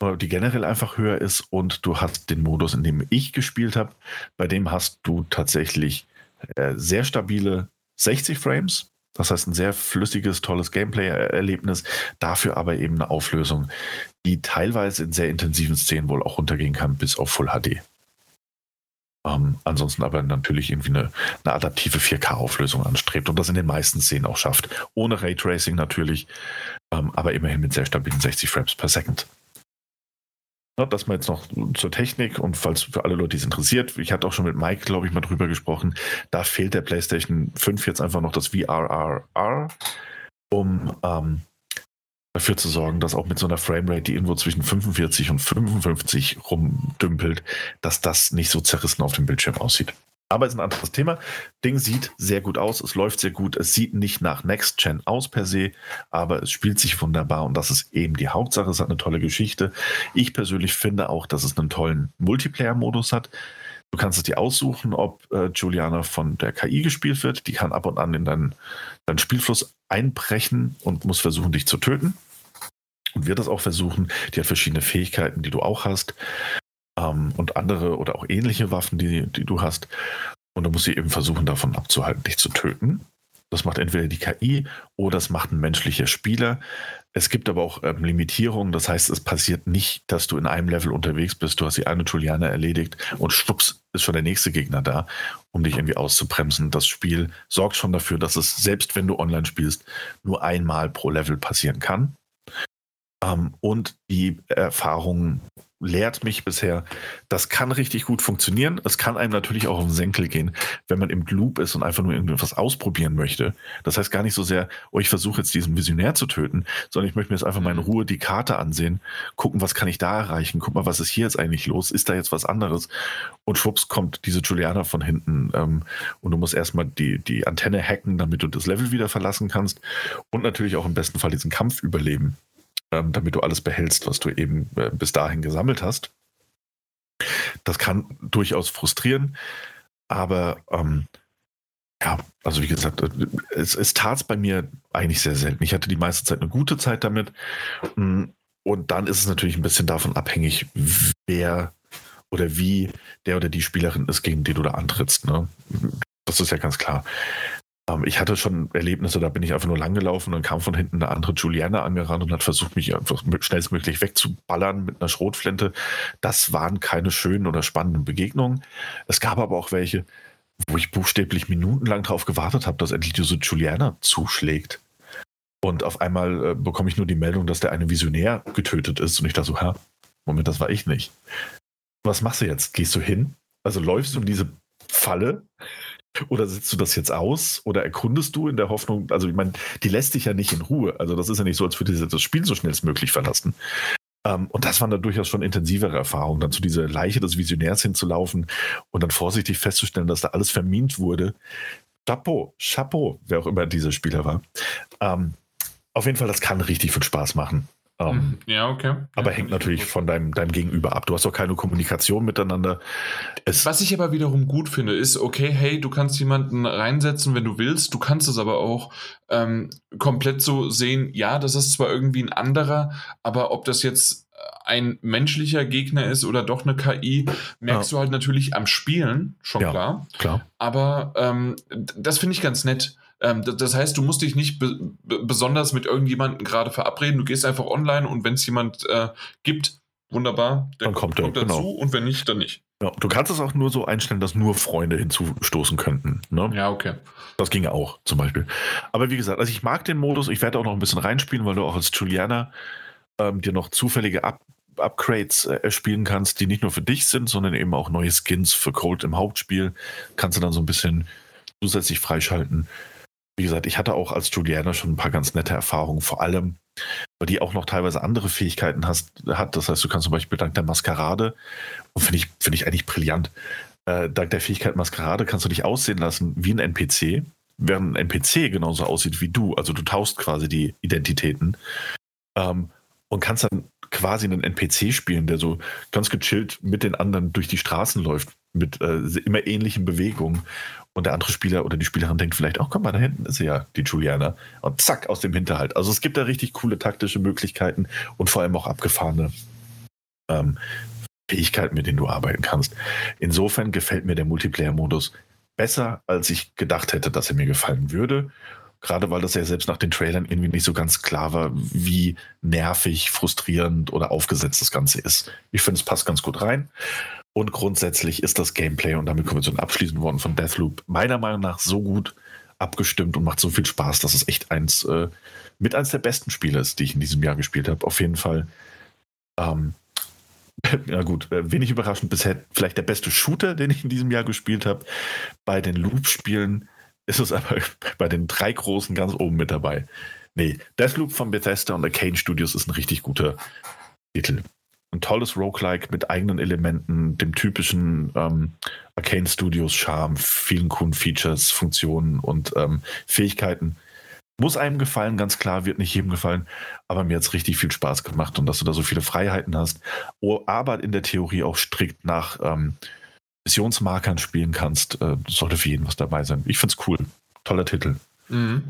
die generell einfach höher ist. Und du hast den Modus, in dem ich gespielt habe, bei dem hast du tatsächlich äh, sehr stabile 60 Frames. Das heißt, ein sehr flüssiges, tolles Gameplay-Erlebnis, dafür aber eben eine Auflösung, die teilweise in sehr intensiven Szenen wohl auch runtergehen kann, bis auf Full HD. Ähm, ansonsten aber natürlich irgendwie eine, eine adaptive 4K-Auflösung anstrebt und das in den meisten Szenen auch schafft. Ohne Raytracing natürlich, ähm, aber immerhin mit sehr stabilen 60 Frames per Second. Ja, das mal jetzt noch zur Technik und falls für alle Leute, die es interessiert, ich hatte auch schon mit Mike, glaube ich, mal drüber gesprochen, da fehlt der PlayStation 5 jetzt einfach noch das VRRR, um ähm, dafür zu sorgen, dass auch mit so einer Framerate, die irgendwo zwischen 45 und 55 rumdümpelt, dass das nicht so zerrissen auf dem Bildschirm aussieht. Aber ist ein anderes Thema. Ding sieht sehr gut aus, es läuft sehr gut, es sieht nicht nach Next Gen aus per se, aber es spielt sich wunderbar und das ist eben die Hauptsache. Es hat eine tolle Geschichte. Ich persönlich finde auch, dass es einen tollen Multiplayer-Modus hat. Du kannst es dir aussuchen, ob äh, Juliana von der KI gespielt wird. Die kann ab und an in deinen, deinen Spielfluss einbrechen und muss versuchen, dich zu töten. Und wird das auch versuchen. Die hat verschiedene Fähigkeiten, die du auch hast ähm, und andere oder auch ähnliche Waffen, die, die du hast. Und du musst sie eben versuchen, davon abzuhalten, dich zu töten. Das macht entweder die KI oder das macht ein menschlicher Spieler. Es gibt aber auch ähm, Limitierungen. Das heißt, es passiert nicht, dass du in einem Level unterwegs bist. Du hast die eine Juliana erledigt und schwupps ist schon der nächste Gegner da, um dich irgendwie auszubremsen. Das Spiel sorgt schon dafür, dass es, selbst wenn du online spielst, nur einmal pro Level passieren kann. Ähm, und die Erfahrung lehrt mich bisher, das kann richtig gut funktionieren. Es kann einem natürlich auch auf den Senkel gehen, wenn man im Loop ist und einfach nur irgendwas ausprobieren möchte. Das heißt gar nicht so sehr, oh, ich versuche jetzt diesen Visionär zu töten, sondern ich möchte mir jetzt einfach mal in Ruhe die Karte ansehen, gucken, was kann ich da erreichen, guck mal, was ist hier jetzt eigentlich los, ist da jetzt was anderes? Und schwupps kommt diese Juliana von hinten ähm, und du musst erstmal die, die Antenne hacken, damit du das Level wieder verlassen kannst und natürlich auch im besten Fall diesen Kampf überleben damit du alles behältst, was du eben äh, bis dahin gesammelt hast. Das kann durchaus frustrieren, aber ähm, ja, also wie gesagt, äh, es, es tat es bei mir eigentlich sehr selten. Ich hatte die meiste Zeit eine gute Zeit damit. Mm, Und dann ist es natürlich ein bisschen davon abhängig, wer oder wie der oder die Spielerin ist, gegen die du da antrittst. Ne? Das ist ja ganz klar. Ähm, Ich hatte schon Erlebnisse, da bin ich einfach nur langgelaufen und kam von hinten eine andere Juliana angerannt und hat versucht, mich einfach schnellstmöglich wegzuballern mit einer Schrotflinte. Das waren keine schönen oder spannenden Begegnungen. Es gab aber auch welche, wo ich buchstäblich minutenlang darauf gewartet habe, dass endlich diese Juliana zuschlägt. Und auf einmal äh, bekomme ich nur die Meldung, dass der eine Visionär getötet ist. Und ich dachte so, ha, Moment, das war ich nicht. Was machst du jetzt? Gehst du hin? Also läufst du in diese Falle Oder sitzt du das jetzt aus oder erkundest du in der Hoffnung, also ich meine, die lässt dich ja nicht in Ruhe. Also das ist ja nicht so, als würde sie das Spiel so schnellstmöglich verlassen. Ähm, und das waren dann durchaus schon intensivere Erfahrungen, dann zu dieser Leiche des Visionärs hinzulaufen und dann vorsichtig festzustellen, dass da alles vermint wurde. Chapeau, Chapeau, wer auch immer dieser Spieler war. Ähm, auf jeden Fall, das kann richtig viel Spaß machen. Um, mhm. ja, okay. Aber ja, hängt natürlich von deinem, deinem Gegenüber ab. Du hast doch keine Kommunikation miteinander. Es Was ich aber wiederum gut finde, ist, okay, hey, du kannst jemanden reinsetzen, wenn du willst. Du kannst es aber auch ähm, komplett so sehen, ja, das ist zwar irgendwie ein anderer, aber ob das jetzt ein menschlicher Gegner ist oder doch eine KI, merkst ja. du halt natürlich am Spielen, schon ja, klar. klar. Aber ähm, das finde ich ganz nett. Ähm, das heißt, du musst dich nicht be besonders mit irgendjemandem gerade verabreden. Du gehst einfach online und wenn es jemand äh, gibt, wunderbar, der dann kommt, kommt er, dazu genau. und wenn nicht, dann nicht. Ja, du kannst es auch nur so einstellen, dass nur Freunde hinzustoßen könnten. Ne? Ja, okay. Das ginge auch zum Beispiel. Aber wie gesagt, also ich mag den Modus. Ich werde auch noch ein bisschen reinspielen, weil du auch als Juliana ähm, dir noch zufällige Up Upgrades äh, erspielen kannst, die nicht nur für dich sind, sondern eben auch neue Skins für Cold im Hauptspiel. Kannst du dann so ein bisschen zusätzlich freischalten wie gesagt, ich hatte auch als Juliana schon ein paar ganz nette Erfahrungen, vor allem, weil die auch noch teilweise andere Fähigkeiten hast, hat. Das heißt, du kannst zum Beispiel dank der Maskerade, und finde ich, finde ich eigentlich brillant, äh, dank der Fähigkeit Maskerade kannst du dich aussehen lassen wie ein NPC, während ein NPC genauso aussieht wie du. Also du tauschst quasi die Identitäten ähm, und kannst dann quasi einen NPC spielen, der so ganz gechillt mit den anderen durch die Straßen läuft, mit äh, immer ähnlichen Bewegungen. Und der andere Spieler oder die Spielerin denkt vielleicht, oh, komm mal, da hinten ist ja die Juliana. Und zack, aus dem Hinterhalt. Also es gibt da richtig coole taktische Möglichkeiten und vor allem auch abgefahrene ähm, Fähigkeiten, mit denen du arbeiten kannst. Insofern gefällt mir der Multiplayer-Modus besser, als ich gedacht hätte, dass er mir gefallen würde. Gerade weil das ja selbst nach den Trailern irgendwie nicht so ganz klar war, wie nervig, frustrierend oder aufgesetzt das Ganze ist. Ich finde, es passt ganz gut rein. Und grundsätzlich ist das Gameplay, und damit kommen wir zu den abschließenden Worten von Deathloop, meiner Meinung nach so gut abgestimmt und macht so viel Spaß, dass es echt eins äh, mit eins der besten Spiele ist, die ich in diesem Jahr gespielt habe. Auf jeden Fall. Ähm, ja gut, äh, wenig überraschend bisher vielleicht der beste Shooter, den ich in diesem Jahr gespielt habe. Bei den Loop-Spielen ist es aber bei den drei großen ganz oben mit dabei. Nee, Deathloop von Bethesda und Arcane Studios ist ein richtig guter Titel ein tolles Roguelike mit eigenen Elementen, dem typischen ähm, Arcane Studios Charme, vielen coolen Features, Funktionen und ähm, Fähigkeiten. Muss einem gefallen, ganz klar, wird nicht jedem gefallen, aber mir hat es richtig viel Spaß gemacht und dass du da so viele Freiheiten hast, aber in der Theorie auch strikt nach ähm, Missionsmarkern spielen kannst, äh, sollte für jeden was dabei sein. Ich finde es cool. Toller Titel. Mhm.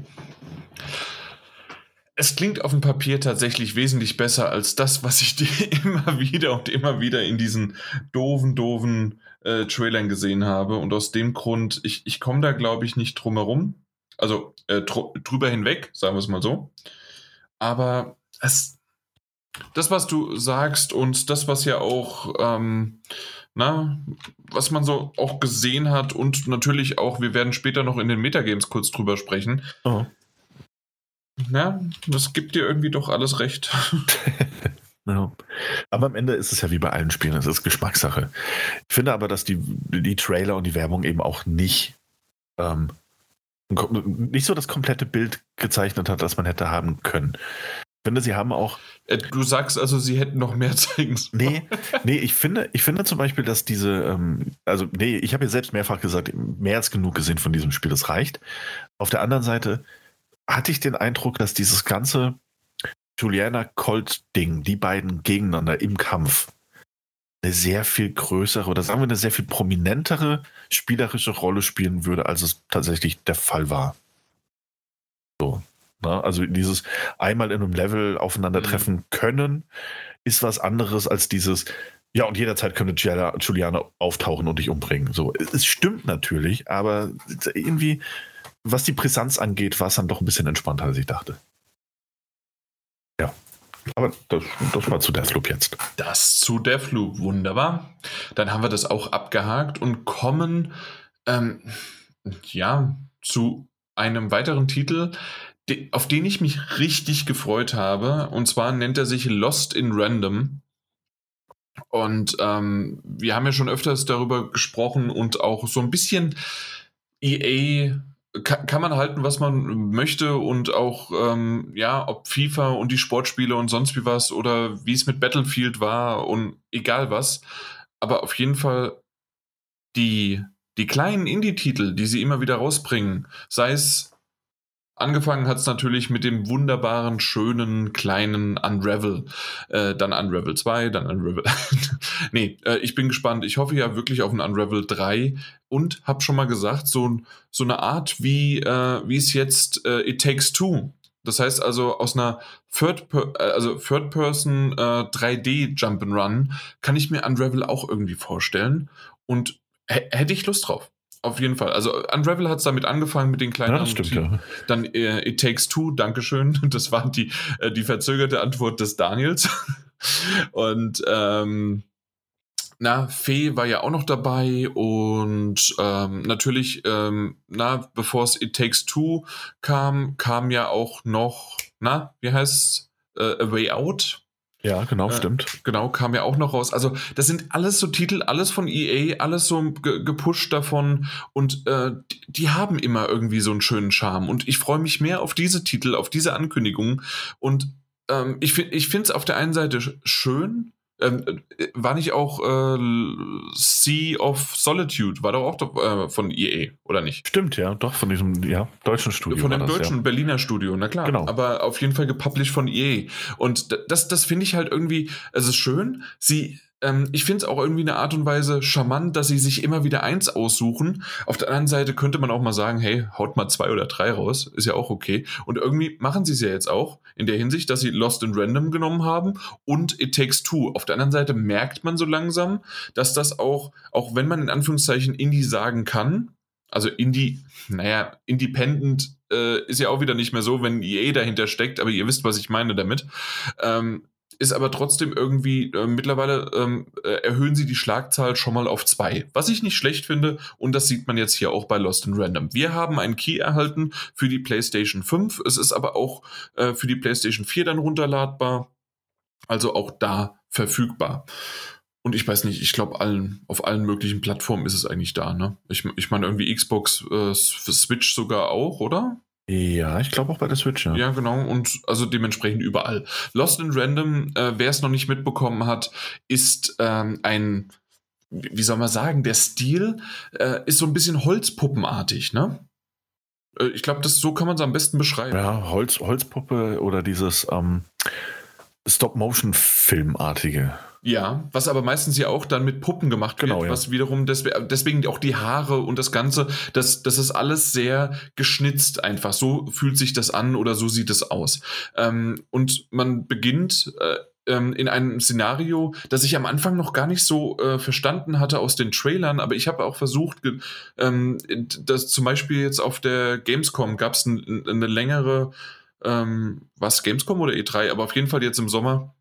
Es klingt auf dem Papier tatsächlich wesentlich besser als das, was ich dir immer wieder und immer wieder in diesen doofen, doofen äh, Trailern gesehen habe. Und aus dem Grund, ich, ich komme da, glaube ich, nicht drum herum. Also äh, drüber hinweg, sagen wir es mal so. Aber es, das, was du sagst und das, was ja auch, ähm, na, was man so auch gesehen hat und natürlich auch, wir werden später noch in den Metagames kurz drüber sprechen. Oh ja, das gibt dir irgendwie doch alles recht. Ja. Aber am Ende ist es ja wie bei allen Spielen, es ist Geschmackssache. Ich finde aber, dass die, die Trailer und die Werbung eben auch nicht, ähm, nicht so das komplette Bild gezeichnet hat, das man hätte haben können. Ich finde, sie haben auch. Äh, du sagst also, sie hätten noch mehr zeigen sollen. Nee, nee, ich finde, ich finde zum Beispiel, dass diese, ähm, also, nee, ich habe ja selbst mehrfach gesagt, mehr als genug gesehen von diesem Spiel, das reicht. Auf der anderen Seite, hatte ich den Eindruck, dass dieses ganze Juliana Colt-Ding, die beiden gegeneinander im Kampf, eine sehr viel größere oder sagen wir eine sehr viel prominentere spielerische Rolle spielen würde, als es tatsächlich der Fall war. So. Ne? also dieses einmal in einem Level aufeinandertreffen mhm. können, ist was anderes als dieses, ja, und jederzeit könnte Juliana auftauchen und dich umbringen. So, es stimmt natürlich, aber irgendwie was die Brisanz angeht, war es dann doch ein bisschen entspannter, als ich dachte. Ja. Aber das, das mal zu Deathloop jetzt. Das zu Deathloop, wunderbar. Dann haben wir das auch abgehakt und kommen ähm, ja zu einem weiteren Titel, auf den ich mich richtig gefreut habe. Und zwar nennt er sich Lost in Random. Und ähm, wir haben ja schon öfters darüber gesprochen und auch so ein bisschen EA kann, kann, man halten, was man möchte und auch, ähm, ja, ob FIFA und die Sportspiele und sonst wie was oder wie es mit Battlefield war und egal was. Aber auf jeden Fall die, die kleinen Indie-Titel, die sie immer wieder rausbringen, sei es Angefangen hat es natürlich mit dem wunderbaren, schönen, kleinen Unravel. Äh, dann Unravel 2, dann Unravel. nee, äh, ich bin gespannt. Ich hoffe ja wirklich auf ein Unravel 3 und habe schon mal gesagt, so, so eine Art, wie äh, es jetzt äh, It Takes Two. Das heißt also, aus einer Third, per äh, also Third Person 3D Jump'n'Run kann ich mir Unravel auch irgendwie vorstellen. Und hätte ich Lust drauf. Auf jeden Fall. Also Unravel hat es damit angefangen mit den kleinen. Ja, das stimmt, ja. Dann äh, It Takes Two, Dankeschön. Das war die, äh, die verzögerte Antwort des Daniels. und ähm, na, Fee war ja auch noch dabei und ähm, natürlich, ähm, na, bevor es It Takes Two kam, kam ja auch noch, na, wie heißt äh, A Way Out? Ja, genau, äh, stimmt. Genau, kam ja auch noch raus. Also, das sind alles so Titel, alles von EA, alles so ge gepusht davon und äh, die, die, haben immer irgendwie so einen schönen Charme. Und ich freue mich mehr auf diese Titel, auf diese Ankündigungen. Und ähm, ich, ich finde es auf der einen Seite schön, ähm, äh, war nicht auch äh, Sea of Solitude, war doch auch äh, von EA, oder nicht? Stimmt, ja, doch, von diesem ja, deutschen Studio. Von dem das, deutschen ja. Berliner Studio, na klar. Genau. Aber auf jeden Fall gepublished von EA. Und das, das finde ich halt irgendwie, es ist schön, sie ähm, ich finde es auch irgendwie eine Art und Weise charmant, dass sie sich immer wieder eins aussuchen. Auf der anderen Seite könnte man auch mal sagen, hey, haut mal zwei oder drei raus, ist ja auch okay. Und irgendwie machen sie es ja jetzt auch in der Hinsicht, dass sie Lost in Random genommen haben und It Takes Two. Auf der anderen Seite merkt man so langsam, dass das auch, auch wenn man in Anführungszeichen Indie sagen kann, also Indie, naja, Independent äh, ist ja auch wieder nicht mehr so, wenn EA dahinter steckt, aber ihr wisst, was ich meine damit. Ähm, ist aber trotzdem irgendwie äh, mittlerweile ähm, äh, erhöhen sie die Schlagzahl schon mal auf zwei, was ich nicht schlecht finde und das sieht man jetzt hier auch bei Lost in Random. Wir haben einen Key erhalten für die PlayStation 5, es ist aber auch äh, für die PlayStation 4 dann runterladbar, also auch da verfügbar. Und ich weiß nicht, ich glaube, allen, auf allen möglichen Plattformen ist es eigentlich da, ne? Ich, ich meine, irgendwie Xbox, äh, Switch sogar auch, oder? Ja, ich glaube auch bei der Switch, ja. Ja, genau. Und also dementsprechend überall. Lost in Random, äh, wer es noch nicht mitbekommen hat, ist ähm, ein, wie soll man sagen, der Stil äh, ist so ein bisschen Holzpuppenartig, ne? Äh, ich glaube, so kann man es am besten beschreiben. Ja, Holz, Holzpuppe oder dieses ähm, Stop-Motion-Filmartige. Ja, was aber meistens ja auch dann mit Puppen gemacht wird, genau, ja. was wiederum deswegen, deswegen auch die Haare und das Ganze, das, das ist alles sehr geschnitzt einfach. So fühlt sich das an oder so sieht es aus. Ähm, und man beginnt äh, ähm, in einem Szenario, das ich am Anfang noch gar nicht so äh, verstanden hatte aus den Trailern, aber ich habe auch versucht, ähm, dass zum Beispiel jetzt auf der Gamescom gab es ein, eine längere, ähm, was Gamescom oder E3, aber auf jeden Fall jetzt im Sommer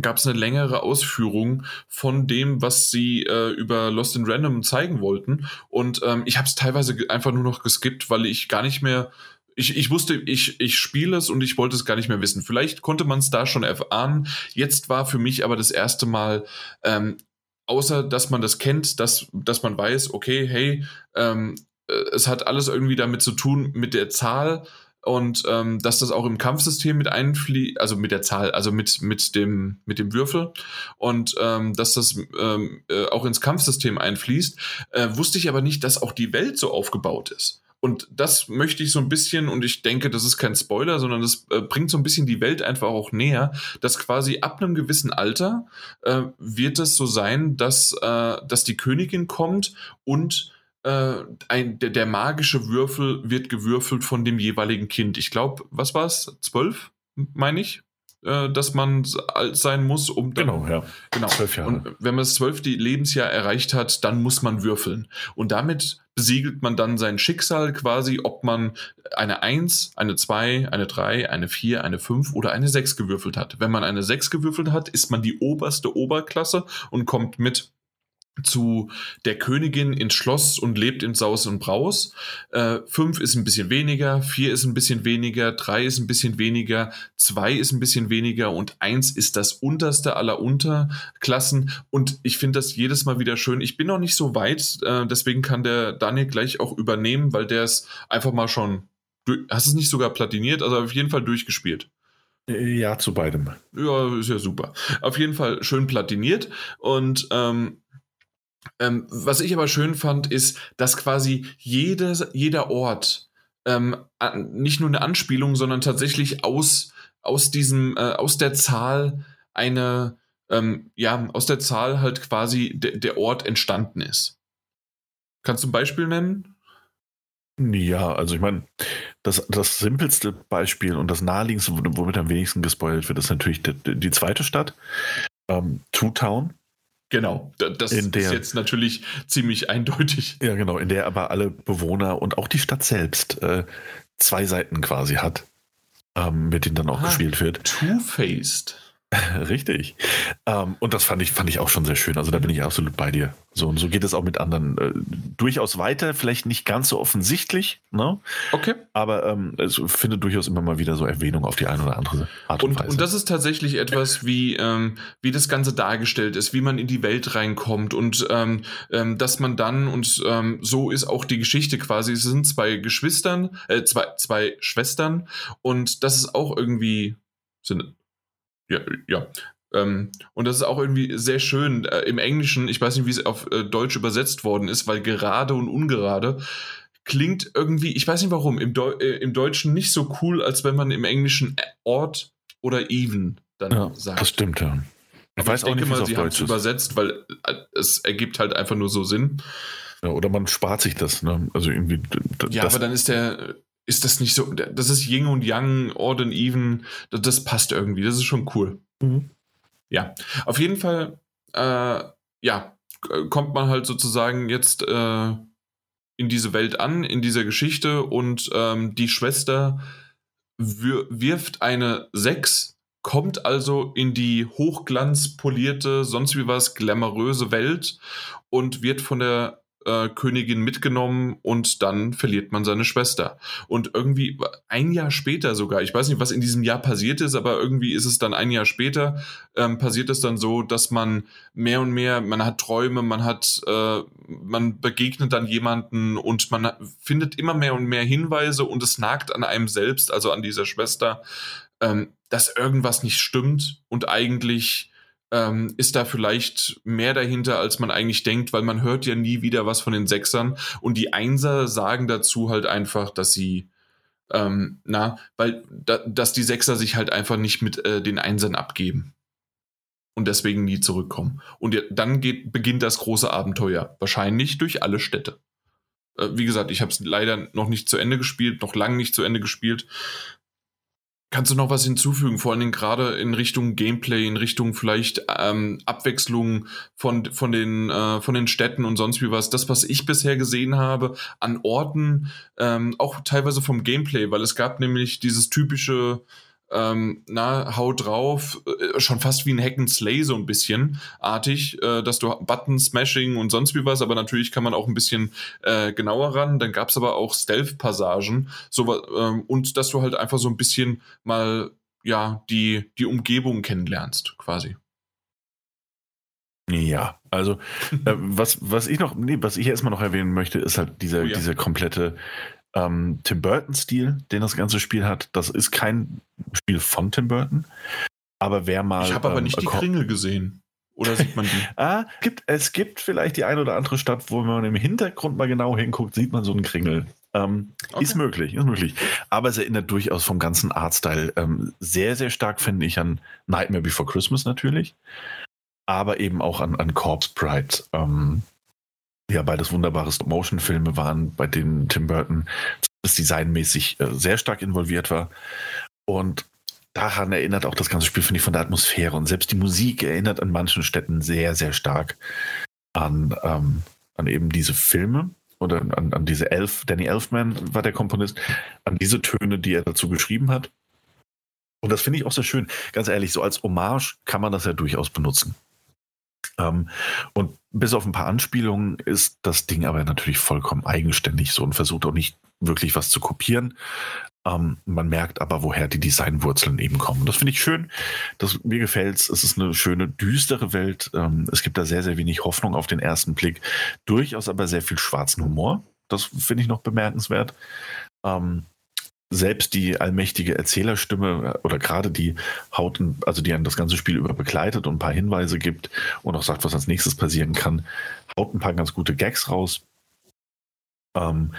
gab es eine längere Ausführung von dem, was sie äh, über Lost in Random zeigen wollten. Und ähm, ich habe es teilweise einfach nur noch geskippt, weil ich gar nicht mehr. Ich, ich wusste, ich, ich spiele es und ich wollte es gar nicht mehr wissen. Vielleicht konnte man es da schon erfahren. Jetzt war für mich aber das erste Mal, ähm, außer dass man das kennt, dass, dass man weiß, okay, hey, ähm, äh, es hat alles irgendwie damit zu tun mit der Zahl und ähm, dass das auch im Kampfsystem mit einfließt, also mit der Zahl, also mit, mit, dem, mit dem Würfel und ähm, dass das ähm, äh, auch ins Kampfsystem einfließt, äh, wusste ich aber nicht, dass auch die Welt so aufgebaut ist. Und das möchte ich so ein bisschen, und ich denke, das ist kein Spoiler, sondern das äh, bringt so ein bisschen die Welt einfach auch näher, dass quasi ab einem gewissen Alter äh, wird es so sein, dass, äh, dass die Königin kommt und äh, ein, der, der, magische Würfel wird gewürfelt von dem jeweiligen Kind. Ich glaube, was war es? Zwölf, meine ich? Äh, dass man alt sein muss, um dann, genau, ja. Genau. Zwölf Jahre. Und wenn man das zwölfte Lebensjahr erreicht hat, dann muss man würfeln. Und damit besiegelt man dann sein Schicksal quasi, ob man eine 1, eine 2, eine 3, eine 4, eine 5 oder eine 6 gewürfelt hat. Wenn man eine 6 gewürfelt hat, ist man die oberste Oberklasse und kommt mit zu der Königin ins Schloss und lebt in Saus und Braus. Äh, fünf ist ein bisschen weniger, vier ist ein bisschen weniger, drei ist ein bisschen weniger, zwei ist ein bisschen weniger und eins ist das unterste aller Unterklassen. Und ich finde das jedes Mal wieder schön. Ich bin noch nicht so weit, äh, deswegen kann der Daniel gleich auch übernehmen, weil der ist einfach mal schon. Hast es nicht sogar platiniert, also auf jeden Fall durchgespielt. Ja, zu beidem. Ja, ist ja super. Auf jeden Fall schön platiniert und ähm, ähm, was ich aber schön fand, ist, dass quasi jedes, jeder Ort ähm, nicht nur eine Anspielung, sondern tatsächlich aus, aus diesem, äh, aus der Zahl eine, ähm, ja, aus der Zahl halt quasi de, der Ort entstanden ist. Kannst du ein Beispiel nennen? Ja, also ich meine, das, das simpelste Beispiel und das naheliegendste, womit am wenigsten gespoilt wird, ist natürlich die, die zweite Stadt, ähm, Two Town. Genau, das in ist jetzt natürlich ziemlich eindeutig. Ja, genau, in der aber alle Bewohner und auch die Stadt selbst äh, zwei Seiten quasi hat, ähm, mit denen dann auch ah, gespielt wird. Two-Faced. Richtig. Ähm, und das fand ich, fand ich auch schon sehr schön. Also da bin ich absolut bei dir. So und so geht es auch mit anderen äh, durchaus weiter, vielleicht nicht ganz so offensichtlich, ne? Okay. Aber ähm, es findet durchaus immer mal wieder so Erwähnung auf die eine oder andere Art und, und Weise. Und das ist tatsächlich etwas, wie, ähm, wie das Ganze dargestellt ist, wie man in die Welt reinkommt und ähm, ähm, dass man dann, und ähm, so ist auch die Geschichte quasi, es sind zwei Geschwistern, äh, zwei, zwei Schwestern und das ist auch irgendwie, sind ja, ja. Ähm, und das ist auch irgendwie sehr schön äh, im Englischen. Ich weiß nicht, wie es auf äh, Deutsch übersetzt worden ist, weil gerade und ungerade klingt irgendwie, ich weiß nicht warum, im, Deu äh, im Deutschen nicht so cool, als wenn man im Englischen Ort oder even dann ja, sagt. Das stimmt, ja. Ich Aber weiß ich auch denke nicht, mal, sie haben es übersetzt, weil äh, es ergibt halt einfach nur so Sinn. Ja, oder man spart sich das, ne? Also irgendwie. Ja, aber dann ist der ist das nicht so, das ist Yin und Yang, Odd and Even, das, das passt irgendwie, das ist schon cool. Mhm. Ja, auf jeden Fall, äh, ja, kommt man halt sozusagen jetzt äh, in diese Welt an, in dieser Geschichte und ähm, die Schwester wir wirft eine 6, kommt also in die hochglanzpolierte, sonst wie was, glamouröse Welt und wird von der äh, Königin mitgenommen und dann verliert man seine Schwester. Und irgendwie ein Jahr später sogar, ich weiß nicht, was in diesem Jahr passiert ist, aber irgendwie ist es dann ein Jahr später, ähm, passiert es dann so, dass man mehr und mehr, man hat Träume, man hat, äh, man begegnet dann jemanden und man findet immer mehr und mehr Hinweise und es nagt an einem selbst, also an dieser Schwester, ähm, dass irgendwas nicht stimmt und eigentlich ähm, ist da vielleicht mehr dahinter, als man eigentlich denkt, weil man hört ja nie wieder was von den Sechsern. Und die Einser sagen dazu halt einfach, dass sie, ähm, na, weil, da, dass die Sechser sich halt einfach nicht mit äh, den Einsern abgeben. Und deswegen nie zurückkommen. Und dann geht, beginnt das große Abenteuer. Wahrscheinlich durch alle Städte. Äh, wie gesagt, ich habe es leider noch nicht zu Ende gespielt, noch lange nicht zu Ende gespielt. Kannst du noch was hinzufügen, vor allen Dingen gerade in Richtung Gameplay, in Richtung vielleicht ähm, Abwechslung von, von, den, äh, von den Städten und sonst wie was? Das, was ich bisher gesehen habe an Orten, ähm, auch teilweise vom Gameplay, weil es gab nämlich dieses typische ähm, na, hau drauf, äh, schon fast wie ein Hack and Slay so ein bisschen artig, äh, dass du Button Smashing und sonst wie was, aber natürlich kann man auch ein bisschen äh, genauer ran. Dann gab es aber auch Stealth-Passagen, so, ähm, und dass du halt einfach so ein bisschen mal ja die, die Umgebung kennenlernst, quasi. Ja, also äh, was, was ich noch, nee, was ich erstmal noch erwähnen möchte, ist halt dieser, oh ja. diese komplette ähm, Tim Burton-Stil, den das ganze Spiel hat. Das ist kein Spiel von Tim Burton. Aber wer mal. Ich habe aber ähm, nicht die Kringel gesehen. Oder sieht man die? ah, gibt, es gibt vielleicht die eine oder andere Stadt, wo man im Hintergrund mal genau hinguckt, sieht man so einen Kringel. Ähm, okay. Ist möglich, ist möglich. Aber es erinnert durchaus vom ganzen Artstyle ähm, sehr, sehr stark, finde ich, an Nightmare Before Christmas natürlich. Aber eben auch an, an Corpse Bride. Ähm, ja beides wunderbare Stop-Motion-Filme waren, bei denen Tim Burton das designmäßig äh, sehr stark involviert war. Und daran erinnert auch das ganze Spiel, finde ich, von der Atmosphäre. Und selbst die Musik erinnert an manchen Städten sehr, sehr stark an, ähm, an eben diese Filme oder an, an diese Elf, Danny Elfman war der Komponist, an diese Töne, die er dazu geschrieben hat. Und das finde ich auch sehr schön. Ganz ehrlich, so als Hommage kann man das ja durchaus benutzen. Ähm, und bis auf ein paar Anspielungen ist das Ding aber natürlich vollkommen eigenständig so und versucht auch nicht wirklich was zu kopieren. Ähm, man merkt aber, woher die Designwurzeln eben kommen. Das finde ich schön. Das, mir gefällt es. Es ist eine schöne, düstere Welt. Ähm, es gibt da sehr, sehr wenig Hoffnung auf den ersten Blick. Durchaus aber sehr viel schwarzen Humor. Das finde ich noch bemerkenswert. Ähm, selbst die allmächtige Erzählerstimme oder gerade die haut, also die an das ganze Spiel über begleitet und ein paar Hinweise gibt und auch sagt, was als nächstes passieren kann, haut ein paar ganz gute Gags raus. Ähm,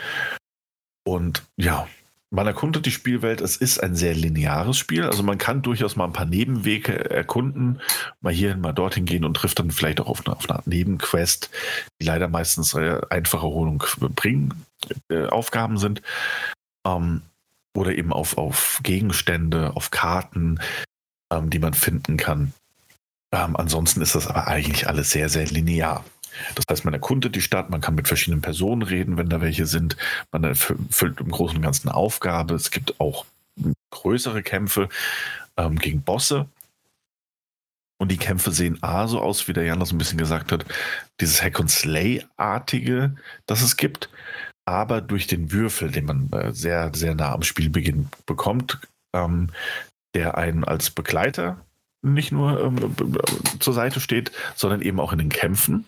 und ja, man erkundet die Spielwelt. Es ist ein sehr lineares Spiel. Also man kann durchaus mal ein paar Nebenwege erkunden, mal hierhin, mal dorthin gehen und trifft dann vielleicht auch auf eine, auf eine Nebenquest, die leider meistens äh, einfache Erholung bringen, äh, Aufgaben sind. Ähm, oder eben auf, auf Gegenstände, auf Karten, ähm, die man finden kann. Ähm, ansonsten ist das aber eigentlich alles sehr, sehr linear. Das heißt, man erkundet die Stadt, man kann mit verschiedenen Personen reden, wenn da welche sind. Man erfüllt im Großen und Ganzen eine Aufgabe. Es gibt auch größere Kämpfe ähm, gegen Bosse. Und die Kämpfe sehen A so aus, wie der Jan das ein bisschen gesagt hat, dieses Hack and Slay-artige, das es gibt aber durch den Würfel, den man äh, sehr, sehr nah am Spielbeginn bekommt, ähm, der einen als Begleiter nicht nur ähm, zur Seite steht, sondern eben auch in den Kämpfen,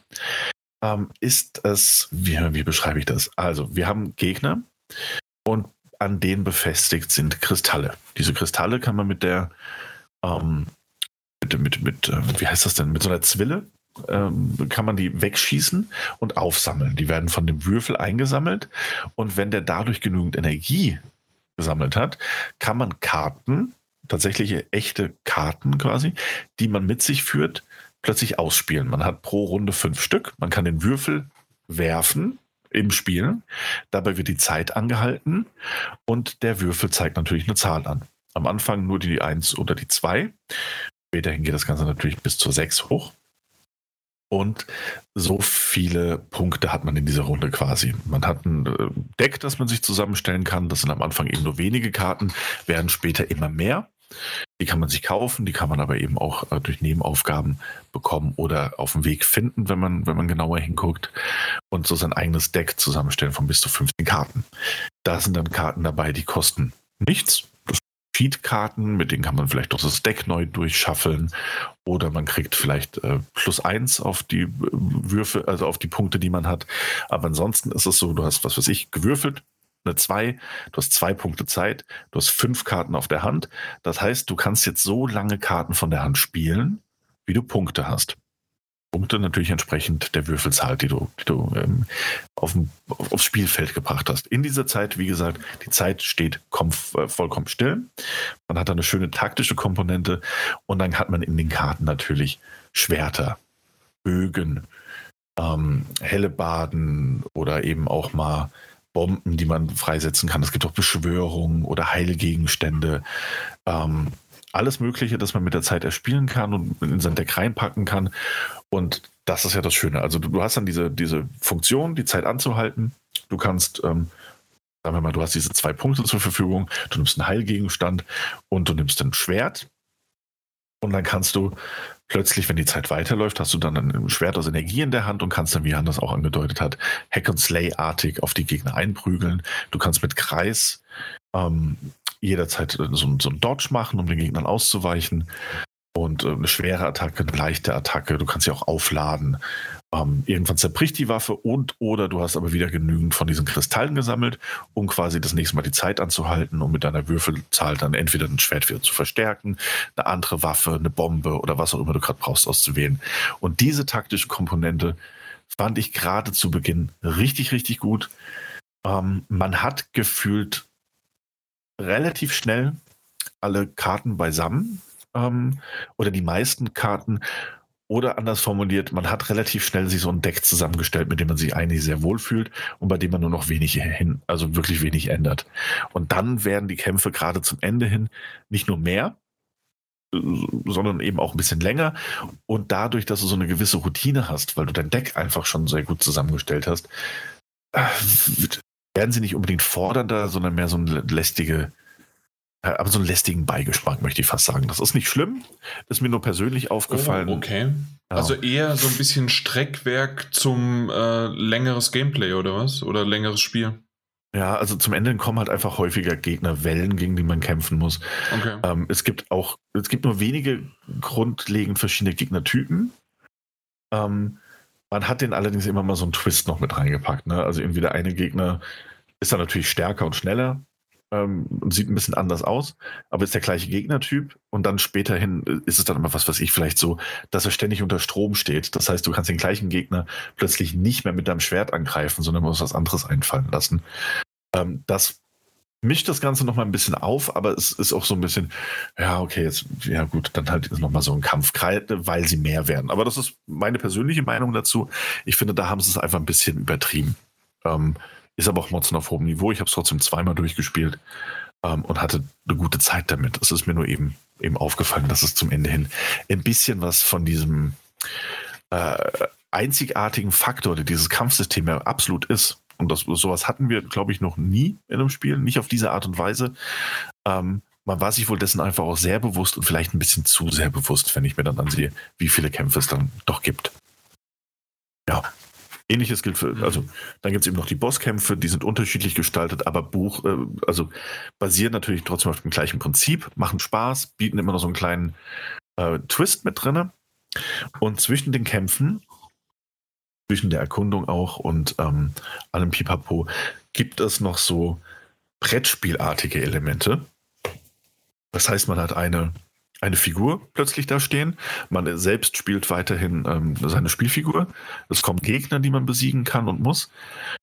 ähm, ist es, wie, wie beschreibe ich das? Also, wir haben Gegner und an denen befestigt sind Kristalle. Diese Kristalle kann man mit der, ähm, mit, mit, mit, äh, wie heißt das denn, mit so einer Zwille kann man die wegschießen und aufsammeln. Die werden von dem Würfel eingesammelt und wenn der dadurch genügend Energie gesammelt hat, kann man Karten, tatsächliche echte Karten quasi, die man mit sich führt, plötzlich ausspielen. Man hat pro Runde fünf Stück. Man kann den Würfel werfen im Spiel. Dabei wird die Zeit angehalten und der Würfel zeigt natürlich eine Zahl an. Am Anfang nur die 1 oder die 2. Späterhin geht das Ganze natürlich bis zur 6 hoch. Und so viele Punkte hat man in dieser Runde quasi. Man hat ein äh, Deck, das man sich zusammenstellen kann. Das sind am Anfang eben nur wenige Karten, werden später immer mehr. Die kann man sich kaufen, die kann man aber eben auch äh, durch Nebenaufgaben bekommen oder auf dem Weg finden, wenn man, wenn man genauer hinguckt. Und so sein eigenes Deck zusammenstellen von bis zu 15 Karten. Da sind dann Karten dabei, die kosten nichts. Cheat-Karten, mit denen kann man vielleicht auch das Deck neu durchschaffeln oder man kriegt vielleicht äh, plus eins auf die äh, Würfe, also auf die Punkte, die man hat. Aber ansonsten ist es so, du hast, was weiß ich, gewürfelt, eine 2, du hast zwei Punkte Zeit, du hast fünf Karten auf der Hand. Das heißt, du kannst jetzt so lange Karten von der Hand spielen, wie du Punkte hast. Punkte natürlich entsprechend der Würfelzahl, die du, die du ähm, auf dem, aufs Spielfeld gebracht hast. In dieser Zeit, wie gesagt, die Zeit steht äh, vollkommen still. Man hat da eine schöne taktische Komponente und dann hat man in den Karten natürlich Schwerter, Bögen, ähm, Hellebaden oder eben auch mal Bomben, die man freisetzen kann. Es gibt auch Beschwörungen oder Heilgegenstände. Ähm, alles Mögliche, das man mit der Zeit erspielen kann und in sein Deck reinpacken kann. Und das ist ja das Schöne. Also du, du hast dann diese, diese Funktion, die Zeit anzuhalten. Du kannst, ähm, sagen wir mal, du hast diese zwei Punkte zur Verfügung. Du nimmst einen Heilgegenstand und du nimmst ein Schwert. Und dann kannst du plötzlich, wenn die Zeit weiterläuft, hast du dann ein Schwert aus Energie in der Hand und kannst dann, wie Hannes auch angedeutet hat, Hack and Slay-artig auf die Gegner einprügeln. Du kannst mit Kreis ähm, jederzeit so, so einen Dodge machen, um den Gegnern auszuweichen. Und äh, eine schwere Attacke, eine leichte Attacke, du kannst sie auch aufladen. Ähm, irgendwann zerbricht die Waffe und oder du hast aber wieder genügend von diesen Kristallen gesammelt, um quasi das nächste Mal die Zeit anzuhalten, um mit deiner Würfelzahl dann entweder ein Schwert wieder zu verstärken, eine andere Waffe, eine Bombe oder was auch immer du gerade brauchst auszuwählen. Und diese taktische Komponente fand ich gerade zu Beginn richtig, richtig gut. Ähm, man hat gefühlt relativ schnell alle Karten beisammen ähm, oder die meisten Karten. Oder anders formuliert, man hat relativ schnell sich so ein Deck zusammengestellt, mit dem man sich eigentlich sehr wohl fühlt und bei dem man nur noch wenig hin, also wirklich wenig ändert. Und dann werden die Kämpfe gerade zum Ende hin nicht nur mehr, sondern eben auch ein bisschen länger. Und dadurch, dass du so eine gewisse Routine hast, weil du dein Deck einfach schon sehr gut zusammengestellt hast, äh, werden sie nicht unbedingt fordernder, sondern mehr so eine lästige aber so einen lästigen Beigeschmack, möchte ich fast sagen. Das ist nicht schlimm, ist mir nur persönlich aufgefallen. Oh, okay. Ja. Also eher so ein bisschen Streckwerk zum äh, längeres Gameplay oder was? Oder längeres Spiel? Ja, also zum Ende kommen halt einfach häufiger Gegnerwellen, gegen die man kämpfen muss. Okay. Ähm, es gibt auch, es gibt nur wenige grundlegend verschiedene Gegnertypen. Ähm, man hat den allerdings immer mal so einen Twist noch mit reingepackt. Ne? Also irgendwie der eine Gegner ist dann natürlich stärker und schneller ähm, und sieht ein bisschen anders aus, aber ist der gleiche Gegnertyp und dann späterhin äh, ist es dann immer was, was ich vielleicht so, dass er ständig unter Strom steht. Das heißt, du kannst den gleichen Gegner plötzlich nicht mehr mit deinem Schwert angreifen, sondern musst was anderes einfallen lassen. Ähm, das mischt das Ganze nochmal ein bisschen auf, aber es ist auch so ein bisschen, ja, okay, jetzt, ja gut, dann halt nochmal so ein Kampf, weil sie mehr werden. Aber das ist meine persönliche Meinung dazu. Ich finde, da haben sie es einfach ein bisschen übertrieben. Ähm, ist aber auch Motzen auf hohem Niveau. Ich habe es trotzdem zweimal durchgespielt ähm, und hatte eine gute Zeit damit. Es ist mir nur eben, eben aufgefallen, dass es zum Ende hin ein bisschen was von diesem äh, einzigartigen Faktor, der dieses Kampfsystem ja absolut ist. Und das, sowas hatten wir, glaube ich, noch nie in einem Spiel, nicht auf diese Art und Weise. Ähm, man war sich wohl dessen einfach auch sehr bewusst und vielleicht ein bisschen zu sehr bewusst, wenn ich mir dann ansehe, wie viele Kämpfe es dann doch gibt. Ja. Ähnliches gilt für, also dann gibt es eben noch die Bosskämpfe, die sind unterschiedlich gestaltet, aber Buch, äh, also basieren natürlich trotzdem auf dem gleichen Prinzip, machen Spaß, bieten immer noch so einen kleinen äh, Twist mit drin. Und zwischen den Kämpfen, zwischen der Erkundung auch und ähm, allem Pipapo, gibt es noch so Brettspielartige Elemente. Das heißt, man hat eine eine Figur plötzlich da stehen. Man selbst spielt weiterhin ähm, seine Spielfigur. Es kommen Gegner, die man besiegen kann und muss.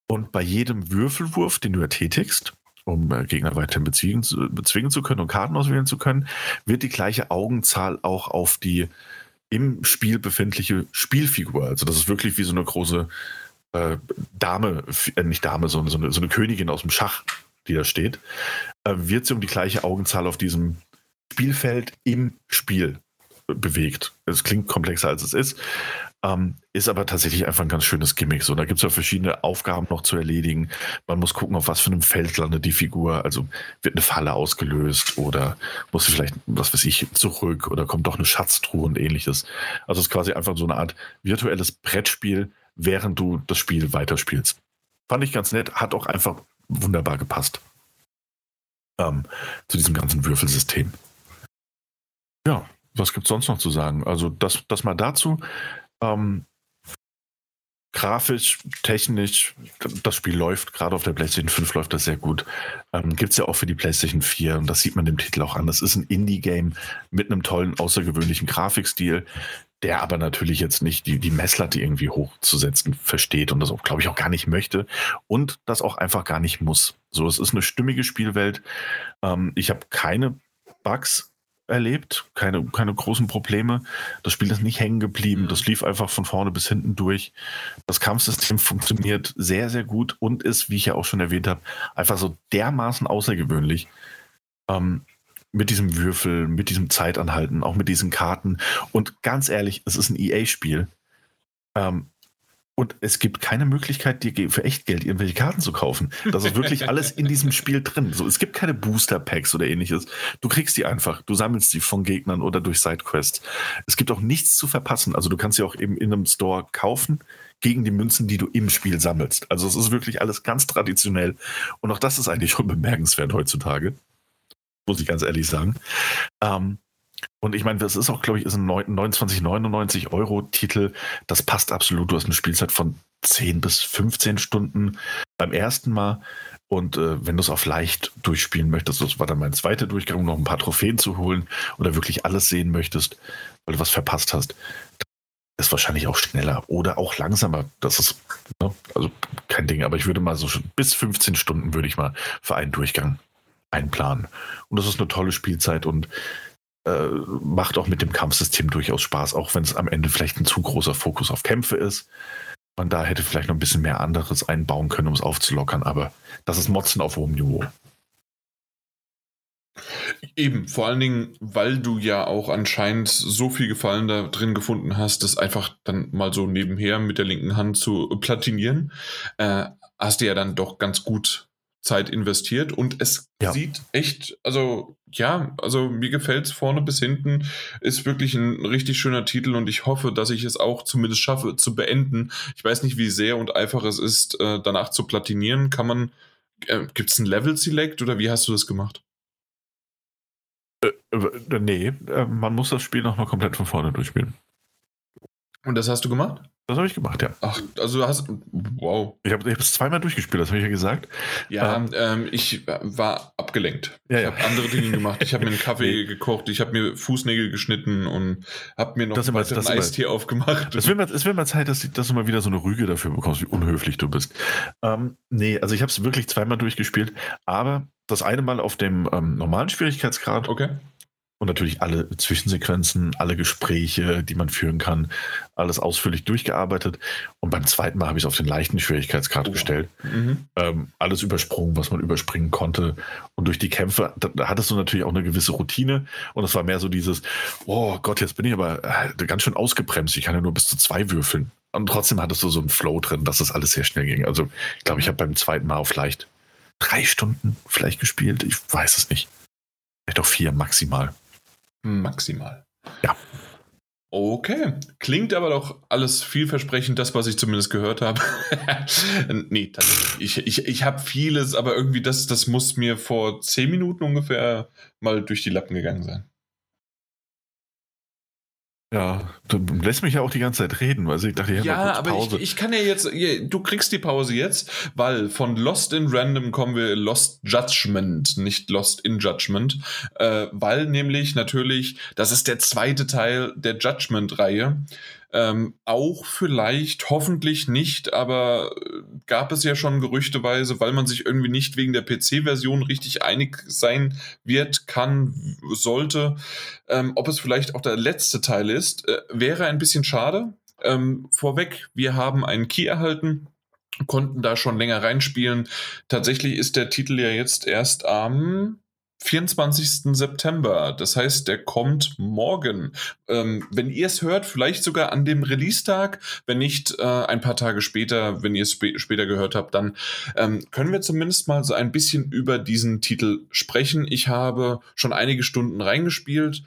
Und bei jedem Würfelwurf, den du ertätigst, um äh, Gegner weiterhin bezwingen, bezwingen zu können und Karten auswählen zu können, wird die gleiche Augenzahl auch auf die im Spiel befindliche Spielfigur. Also das ist wirklich wie so eine große äh, Dame, äh, nicht Dame, sondern so eine, so eine Königin aus dem Schach, die da steht, äh, wird sie um die gleiche Augenzahl auf diesem Spielfeld im Spiel bewegt. Es klingt komplexer als es ist, ähm, ist aber tatsächlich einfach ein ganz schönes Gimmick. So, da gibt es ja verschiedene Aufgaben noch zu erledigen. Man muss gucken, auf was für einem Feld landet die Figur. Also wird eine Falle ausgelöst oder muss sie vielleicht, was weiß ich, zurück oder kommt doch eine Schatztruhe und ähnliches. Also es ist quasi einfach so eine Art virtuelles Brettspiel, während du das Spiel weiterspielst. Fand ich ganz nett, hat auch einfach wunderbar gepasst ähm, zu diesem ganzen Würfelsystem. Ja, was gibt es sonst noch zu sagen? Also das, das mal dazu. Ähm, grafisch, technisch, das Spiel läuft, gerade auf der PlayStation 5 läuft das sehr gut. Ähm, Gibt es ja auch für die PlayStation 4 und das sieht man dem Titel auch an. Das ist ein Indie-Game mit einem tollen, außergewöhnlichen Grafikstil, der aber natürlich jetzt nicht die, die Messlatte irgendwie hochzusetzen versteht und das auch, glaube ich, auch gar nicht möchte und das auch einfach gar nicht muss. So, es ist eine stimmige Spielwelt. Ähm, ich habe keine Bugs erlebt, keine, keine großen Probleme. Das Spiel ist nicht hängen geblieben. Das lief einfach von vorne bis hinten durch. Das Kampfsystem funktioniert sehr, sehr gut und ist, wie ich ja auch schon erwähnt habe, einfach so dermaßen außergewöhnlich. Ähm, mit diesem Würfel, mit diesem Zeitanhalten, auch mit diesen Karten. Und ganz ehrlich, es ist ein EA-Spiel. Ähm, und es gibt keine Möglichkeit, dir für Echtgeld irgendwelche Karten zu kaufen. Das ist wirklich alles in diesem Spiel drin. So, es gibt keine Booster-Packs oder ähnliches. Du kriegst die einfach. Du sammelst sie von Gegnern oder durch Sidequests. Es gibt auch nichts zu verpassen. Also du kannst sie auch eben in einem Store kaufen gegen die Münzen, die du im Spiel sammelst. Also es ist wirklich alles ganz traditionell. Und auch das ist eigentlich schon bemerkenswert heutzutage. Muss ich ganz ehrlich sagen. Ähm, und ich meine, das ist auch, glaube ich, ist ein 29,99 Euro Titel. Das passt absolut. Du hast eine Spielzeit von 10 bis 15 Stunden beim ersten Mal. Und äh, wenn du es auf leicht durchspielen möchtest, das war dann mein zweiter Durchgang, um noch ein paar Trophäen zu holen oder wirklich alles sehen möchtest, weil du was verpasst hast, ist wahrscheinlich auch schneller oder auch langsamer. Das ist ne, also kein Ding. Aber ich würde mal so bis 15 Stunden würde ich mal für einen Durchgang einplanen. Und das ist eine tolle Spielzeit und äh, macht auch mit dem Kampfsystem durchaus Spaß, auch wenn es am Ende vielleicht ein zu großer Fokus auf Kämpfe ist. Man da hätte vielleicht noch ein bisschen mehr anderes einbauen können, um es aufzulockern, aber das ist Motzen auf hohem Niveau. Eben, vor allen Dingen, weil du ja auch anscheinend so viel Gefallen da drin gefunden hast, das einfach dann mal so nebenher mit der linken Hand zu platinieren, äh, hast du ja dann doch ganz gut Zeit investiert und es Ja. sieht echt, also ja, also mir gefällt es vorne bis hinten, ist wirklich ein richtig schöner Titel und ich hoffe, dass ich es auch zumindest schaffe zu beenden. Ich weiß nicht, wie sehr und einfach es ist, äh, danach zu platinieren. Kann man, äh, gibt es ein Level Select oder wie hast du das gemacht? Äh, nee, äh, man muss das Spiel nochmal komplett von vorne durchspielen. Und das hast du gemacht? Das habe ich gemacht, ja. Ach, also du hast, wow. Ich habe es zweimal durchgespielt, das habe ich ja gesagt. Ja, ähm, ich war abgelenkt. Ja, ich ja. habe andere Dinge gemacht. Ich habe mir einen Kaffee gekocht, ich habe mir Fußnägel geschnitten und habe mir noch Das weiter das Eistee aufgemacht. Es wird, mal, es wird mal Zeit, dass, dass du mal wieder so eine Rüge dafür bekommst, wie unhöflich du bist. Ähm, nee, also ich habe es wirklich zweimal durchgespielt, aber das eine Mal auf dem ähm, normalen Schwierigkeitsgrad Okay. Und natürlich alle Zwischensequenzen, alle Gespräche, die man führen kann, alles ausführlich durchgearbeitet. Und beim zweiten Mal habe ich es auf den leichten Schwierigkeitsgrad Oh. gestellt. Mhm. Ähm, alles übersprungen, was man überspringen konnte. Und durch die Kämpfe, da, da hattest du natürlich auch eine gewisse Routine. Und es war mehr so dieses, oh Gott, jetzt bin ich aber äh, ganz schön ausgebremst. Ich kann ja nur bis zu zwei würfeln. Und trotzdem hattest du so einen Flow drin, dass das alles sehr schnell ging. Also ich glaube, ich habe beim zweiten Mal auf vielleicht drei Stunden vielleicht gespielt. Ich weiß es nicht. Vielleicht auch vier maximal. Maximal. Ja. Okay. Klingt aber doch alles vielversprechend, das, was ich zumindest gehört habe. nee, tatsächlich. Ich, ich, ich habe vieles, aber irgendwie das, das muss mir vor zehn Minuten ungefähr mal durch die Lappen gegangen sein. Ja, du lässt mich ja auch die ganze Zeit reden, weil ich dachte, ich habe Ja, mal kurz aber Pause. ich, ich kann ja jetzt, du kriegst die Pause jetzt, weil von Lost in Random kommen wir Lost Judgment, nicht Lost in Judgment, äh, weil nämlich natürlich, das ist der zweite Teil der Judgment-Reihe, ähm, auch vielleicht, hoffentlich nicht, aber äh, gab es ja schon gerüchteweise, weil man sich irgendwie nicht wegen der PC-Version richtig einig sein wird, kann, sollte, ähm, ob es vielleicht auch der letzte Teil ist, äh, wäre ein bisschen schade. Ähm, vorweg, wir haben einen Key erhalten, konnten da schon länger reinspielen. Tatsächlich ist der Titel ja jetzt erst am 24. September. Das heißt, der kommt morgen. Ähm, wenn ihr es hört, vielleicht sogar an dem Release-Tag. Wenn nicht, äh, ein paar Tage später, wenn ihr es spä später gehört habt, dann ähm, können wir zumindest mal so ein bisschen über diesen Titel sprechen. Ich habe schon einige Stunden reingespielt.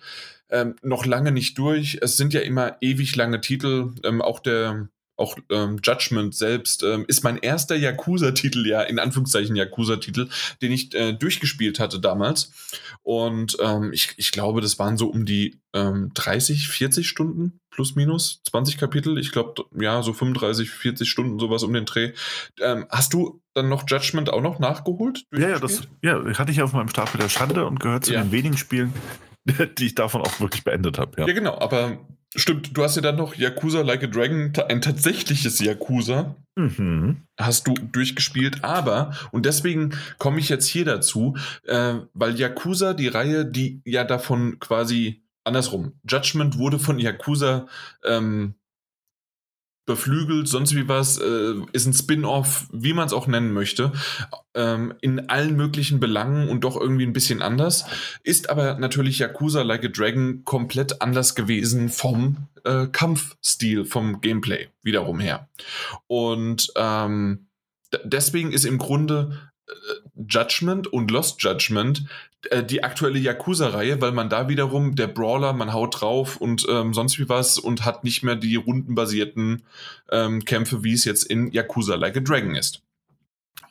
Ähm, noch lange nicht durch. Es sind ja immer ewig lange Titel. Ähm, auch der auch ähm, Judgment selbst ähm, ist mein erster Yakuza-Titel, ja, in Anführungszeichen Yakuza-Titel, den ich äh, durchgespielt hatte damals. Und ähm, ich, ich glaube, das waren so um die ähm, 30, 40 Stunden plus minus 20 Kapitel. Ich glaube, ja, so 35, 40 Stunden, sowas um den Dreh. Ähm, hast du dann noch Judgment auch noch nachgeholt? Ja, ja, das ja, hatte ich auf meinem Stapel der Schande und gehört zu Ja. den wenigen Spielen, die ich davon auch wirklich beendet habe. Ja. Ja, genau, aber stimmt, du hast ja dann noch Yakuza Like a Dragon, ein tatsächliches Yakuza, Mhm. hast du durchgespielt, aber, und deswegen komme ich jetzt hier dazu, äh, weil Yakuza, die Reihe, die ja davon quasi andersrum, Judgment wurde von Yakuza ähm, beflügelt, sonst wie was, äh, ist ein Spin-off, wie man es auch nennen möchte, ähm, in allen möglichen Belangen und doch irgendwie ein bisschen anders. Ist aber natürlich Yakuza Like a Dragon komplett anders gewesen vom äh, Kampfstil, vom Gameplay wiederum her. Und ähm, deswegen ist im Grunde äh, Judgment und Lost Judgment äh, die aktuelle Yakuza-Reihe, weil man da wiederum der Brawler, man haut drauf und ähm, sonst wie was und hat nicht mehr die rundenbasierten ähm, Kämpfe, wie es jetzt in Yakuza Like a Dragon ist.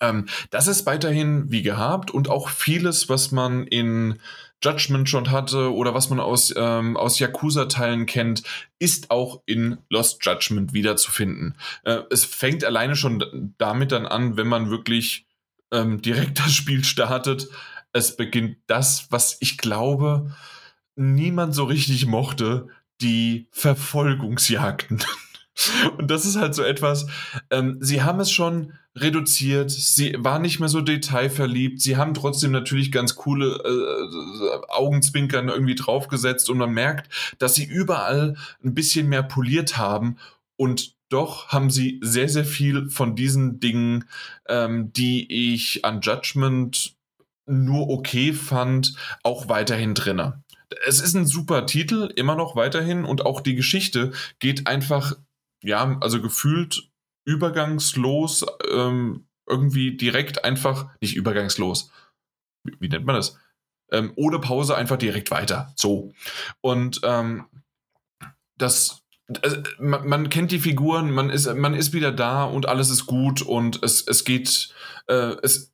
Ähm, das ist weiterhin wie gehabt und auch vieles, was man in Judgment schon hatte oder was man aus, ähm, aus Yakuza-Teilen kennt, ist auch in Lost Judgment wiederzufinden. Äh, es fängt alleine schon damit dann an, wenn man wirklich ähm, direkt das Spiel startet. Es beginnt das, was ich glaube, niemand so richtig mochte, die Verfolgungsjagden. Und das ist halt so etwas, ähm, sie haben es schon reduziert, sie war nicht mehr so detailverliebt, sie haben trotzdem natürlich ganz coole äh, Augenzwinkern irgendwie draufgesetzt und man merkt, dass sie überall ein bisschen mehr poliert haben und doch haben sie sehr, sehr viel von diesen Dingen, ähm, die ich an Judgment nur okay fand, auch weiterhin drinne. Es ist ein super Titel, immer noch weiterhin und auch die Geschichte geht einfach, ja, also gefühlt übergangslos ähm, irgendwie direkt einfach, nicht übergangslos, wie, wie nennt man das? Ähm, ohne Pause einfach direkt weiter. So. Und ähm, das also, man, man, kennt die Figuren, man ist, man ist wieder da und alles ist gut und es, es geht, äh, es,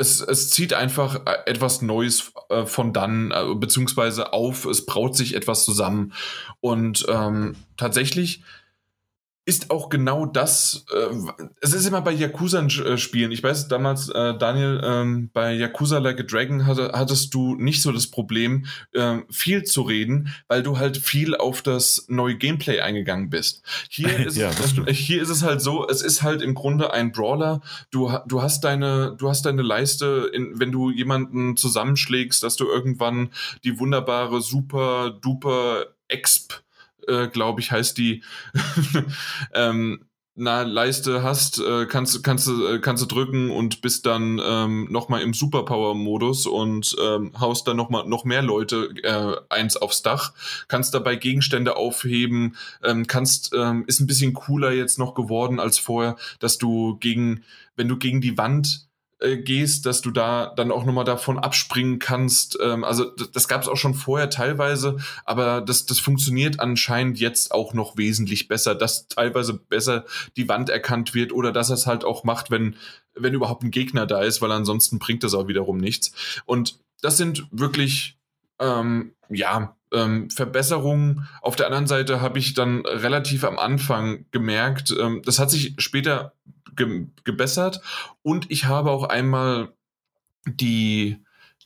es, es zieht einfach äh, etwas Neues äh, von dann, äh, beziehungsweise auf, es braut sich etwas zusammen. Und ähm, tatsächlich ist auch genau das, äh, es ist immer bei Yakuza-Spielen, ich weiß damals, äh, Daniel, ähm, bei Yakuza Like a Dragon hatte, hattest du nicht so das Problem, äh, viel zu reden, weil du halt viel auf das neue Gameplay eingegangen bist. Hier ist, ja, hier ist es halt so, es ist halt im Grunde ein Brawler, du, du hast deine, du hast deine Leiste, in, wenn du jemanden zusammenschlägst, dass du irgendwann die wunderbare, super, duper Exp äh, glaube ich, heißt die, ähm, na, Leiste hast, äh, kannst, kannst, äh, kannst du drücken und bist dann ähm, nochmal im Superpower-Modus und ähm, haust dann nochmal noch mehr Leute äh, eins aufs Dach, kannst dabei Gegenstände aufheben, ähm, kannst, ähm, ist ein bisschen cooler jetzt noch geworden als vorher, dass du gegen, wenn du gegen die Wand äh, gehst, dass du da dann auch nochmal davon abspringen kannst. Ähm, also das, das gab es auch schon vorher teilweise, aber das, das funktioniert anscheinend jetzt auch noch wesentlich besser, dass teilweise besser die Wand erkannt wird oder dass es halt auch macht, wenn, wenn überhaupt ein Gegner da ist, weil ansonsten bringt das auch wiederum nichts. Und das sind wirklich, ähm, ja, ähm, Verbesserungen. Auf der anderen Seite habe ich dann relativ am Anfang gemerkt, ähm, das hat sich später ge gebessert und ich habe auch einmal die,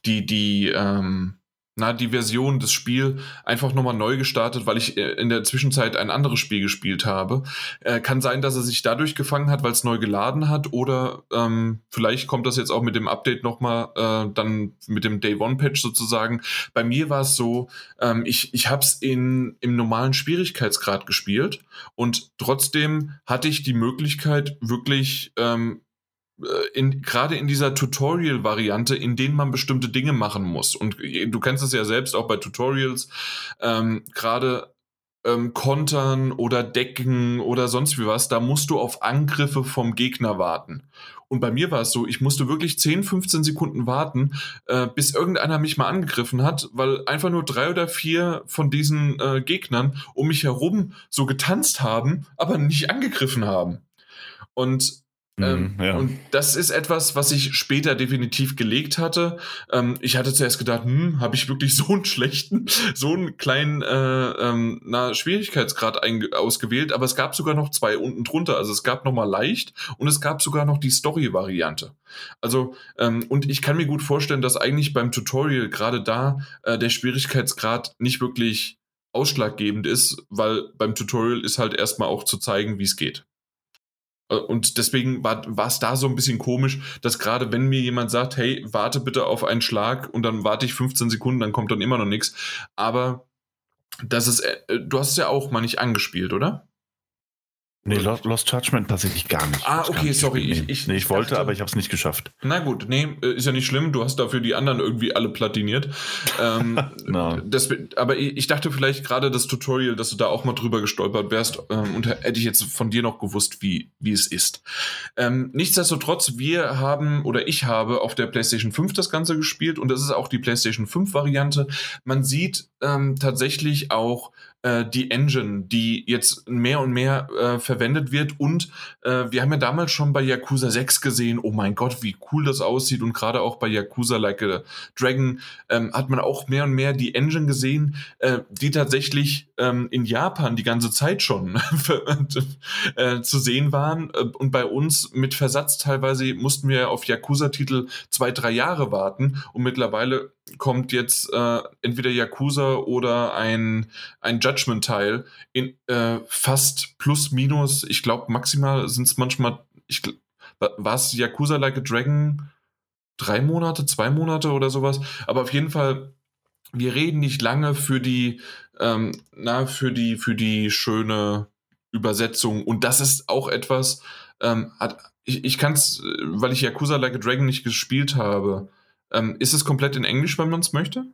die, die, ähm, na, die Version des Spiels einfach nochmal neu gestartet, weil ich äh, in der Zwischenzeit ein anderes Spiel gespielt habe. Äh, kann sein, dass er sich dadurch gefangen hat, weil es neu geladen hat oder ähm, vielleicht kommt das jetzt auch mit dem Update nochmal, äh, dann mit dem Day One Patch sozusagen. Bei mir war es so, ähm, ich, ich habe es im normalen Schwierigkeitsgrad gespielt und trotzdem hatte ich die Möglichkeit, wirklich ähm, äh, in, gerade in dieser Tutorial-Variante, in denen man bestimmte Dinge machen muss. Und du kennst es ja selbst auch bei Tutorials, ähm, gerade ähm, kontern oder decken oder sonst wie was, da musst du auf Angriffe vom Gegner warten. Und bei mir war es so, ich musste wirklich 10, 15 Sekunden warten, äh, bis irgendeiner mich mal angegriffen hat, weil einfach nur drei oder vier von diesen äh, Gegnern um mich herum so getanzt haben, aber nicht angegriffen haben. Und ähm, mhm, ja. Und das ist etwas, was ich später definitiv gelegt hatte. Ähm, ich hatte zuerst gedacht, hm, habe ich wirklich so einen schlechten, so einen kleinen äh, ähm, na, Schwierigkeitsgrad ausgewählt, aber es gab sogar noch zwei unten drunter. Also es gab nochmal leicht und es gab sogar noch die Story-Variante. Also, ähm, und ich kann mir gut vorstellen, dass eigentlich beim Tutorial gerade da äh, der Schwierigkeitsgrad nicht wirklich ausschlaggebend ist, weil beim Tutorial ist halt erstmal auch zu zeigen, wie es geht. Äh, und deswegen war es da so ein bisschen komisch, dass gerade wenn mir jemand sagt, hey, warte bitte auf einen Schlag und dann warte ich 15 Sekunden, dann kommt dann immer noch nichts. Aber das ist, äh, du hast es ja auch mal nicht angespielt, oder? Nee, Lost, Lost Judgment tatsächlich gar nicht. Ah, okay, nicht sorry. Ich, ich, nee, ich wollte, dachte, aber ich habe es nicht geschafft. Na gut, nee, äh, ist ja nicht schlimm. Du hast dafür die anderen irgendwie alle platiniert. ähm, no. das, aber ich dachte vielleicht gerade das Tutorial, dass du da auch mal drüber gestolpert wärst ähm, und hätte ich jetzt von dir noch gewusst, wie, wie es ist. Ähm, nichtsdestotrotz, wir haben oder ich habe auf der PlayStation 5 das Ganze gespielt und das ist auch die PlayStation 5 Variante. Man sieht ähm, tatsächlich auch äh, die Engine, die jetzt mehr und mehr äh, verwendet wird. Und äh, wir haben ja damals schon bei Yakuza 6 gesehen, oh mein Gott, wie cool das aussieht. Und gerade auch bei Yakuza Like a Dragon ähm, hat man auch mehr und mehr die Engine gesehen, äh, die tatsächlich ähm, in Japan die ganze Zeit schon äh, zu sehen waren. Äh, und bei uns mit Versatz teilweise mussten wir auf Yakuza-Titel zwei, drei Jahre warten. Und mittlerweile kommt jetzt äh, entweder Yakuza oder ein, ein Judgment-Teil in äh, fast plus minus, ich glaube maximal sind es manchmal, ich war es Yakuza Like a Dragon drei Monate, zwei Monate oder sowas, aber auf jeden Fall, wir reden nicht lange für die, ähm, na, für die, für die schöne Übersetzung. Und das ist auch etwas, ähm, hat, ich, ich kann es, weil ich Yakuza Like a Dragon nicht gespielt habe, ähm, ist es komplett in Englisch, wenn man es möchte?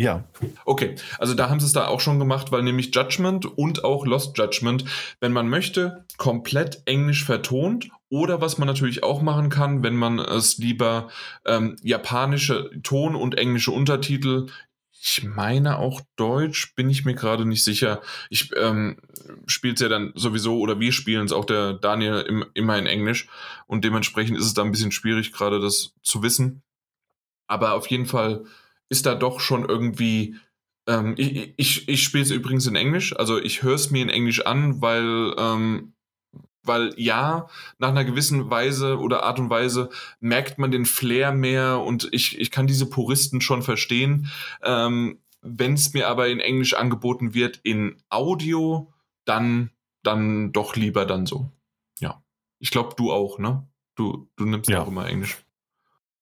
Ja. Okay, also da haben sie es da auch schon gemacht, weil nämlich Judgment und auch Lost Judgment, wenn man möchte, komplett englisch vertont Oder was man natürlich auch machen kann, wenn man es lieber ähm, japanische Ton und englische Untertitel ich meine auch Deutsch, bin ich mir gerade nicht sicher. Ich ähm, spiele es ja dann sowieso, oder wir spielen es auch der Daniel im, immer in Englisch. Und dementsprechend ist es da ein bisschen schwierig, gerade das zu wissen. Aber auf jeden Fall ist da doch schon irgendwie. Ähm, ich ich, ich spiele es übrigens in Englisch, also ich höre es mir in Englisch an, weil ähm, weil ja, nach einer gewissen Weise oder Art und Weise merkt man den Flair mehr und ich, ich kann diese Puristen schon verstehen. Ähm, Wenn es mir aber in Englisch angeboten wird, in Audio, dann, dann doch lieber dann so. Ja. Ich glaube, du auch, ne? Du, du nimmst ja. auch immer Englisch.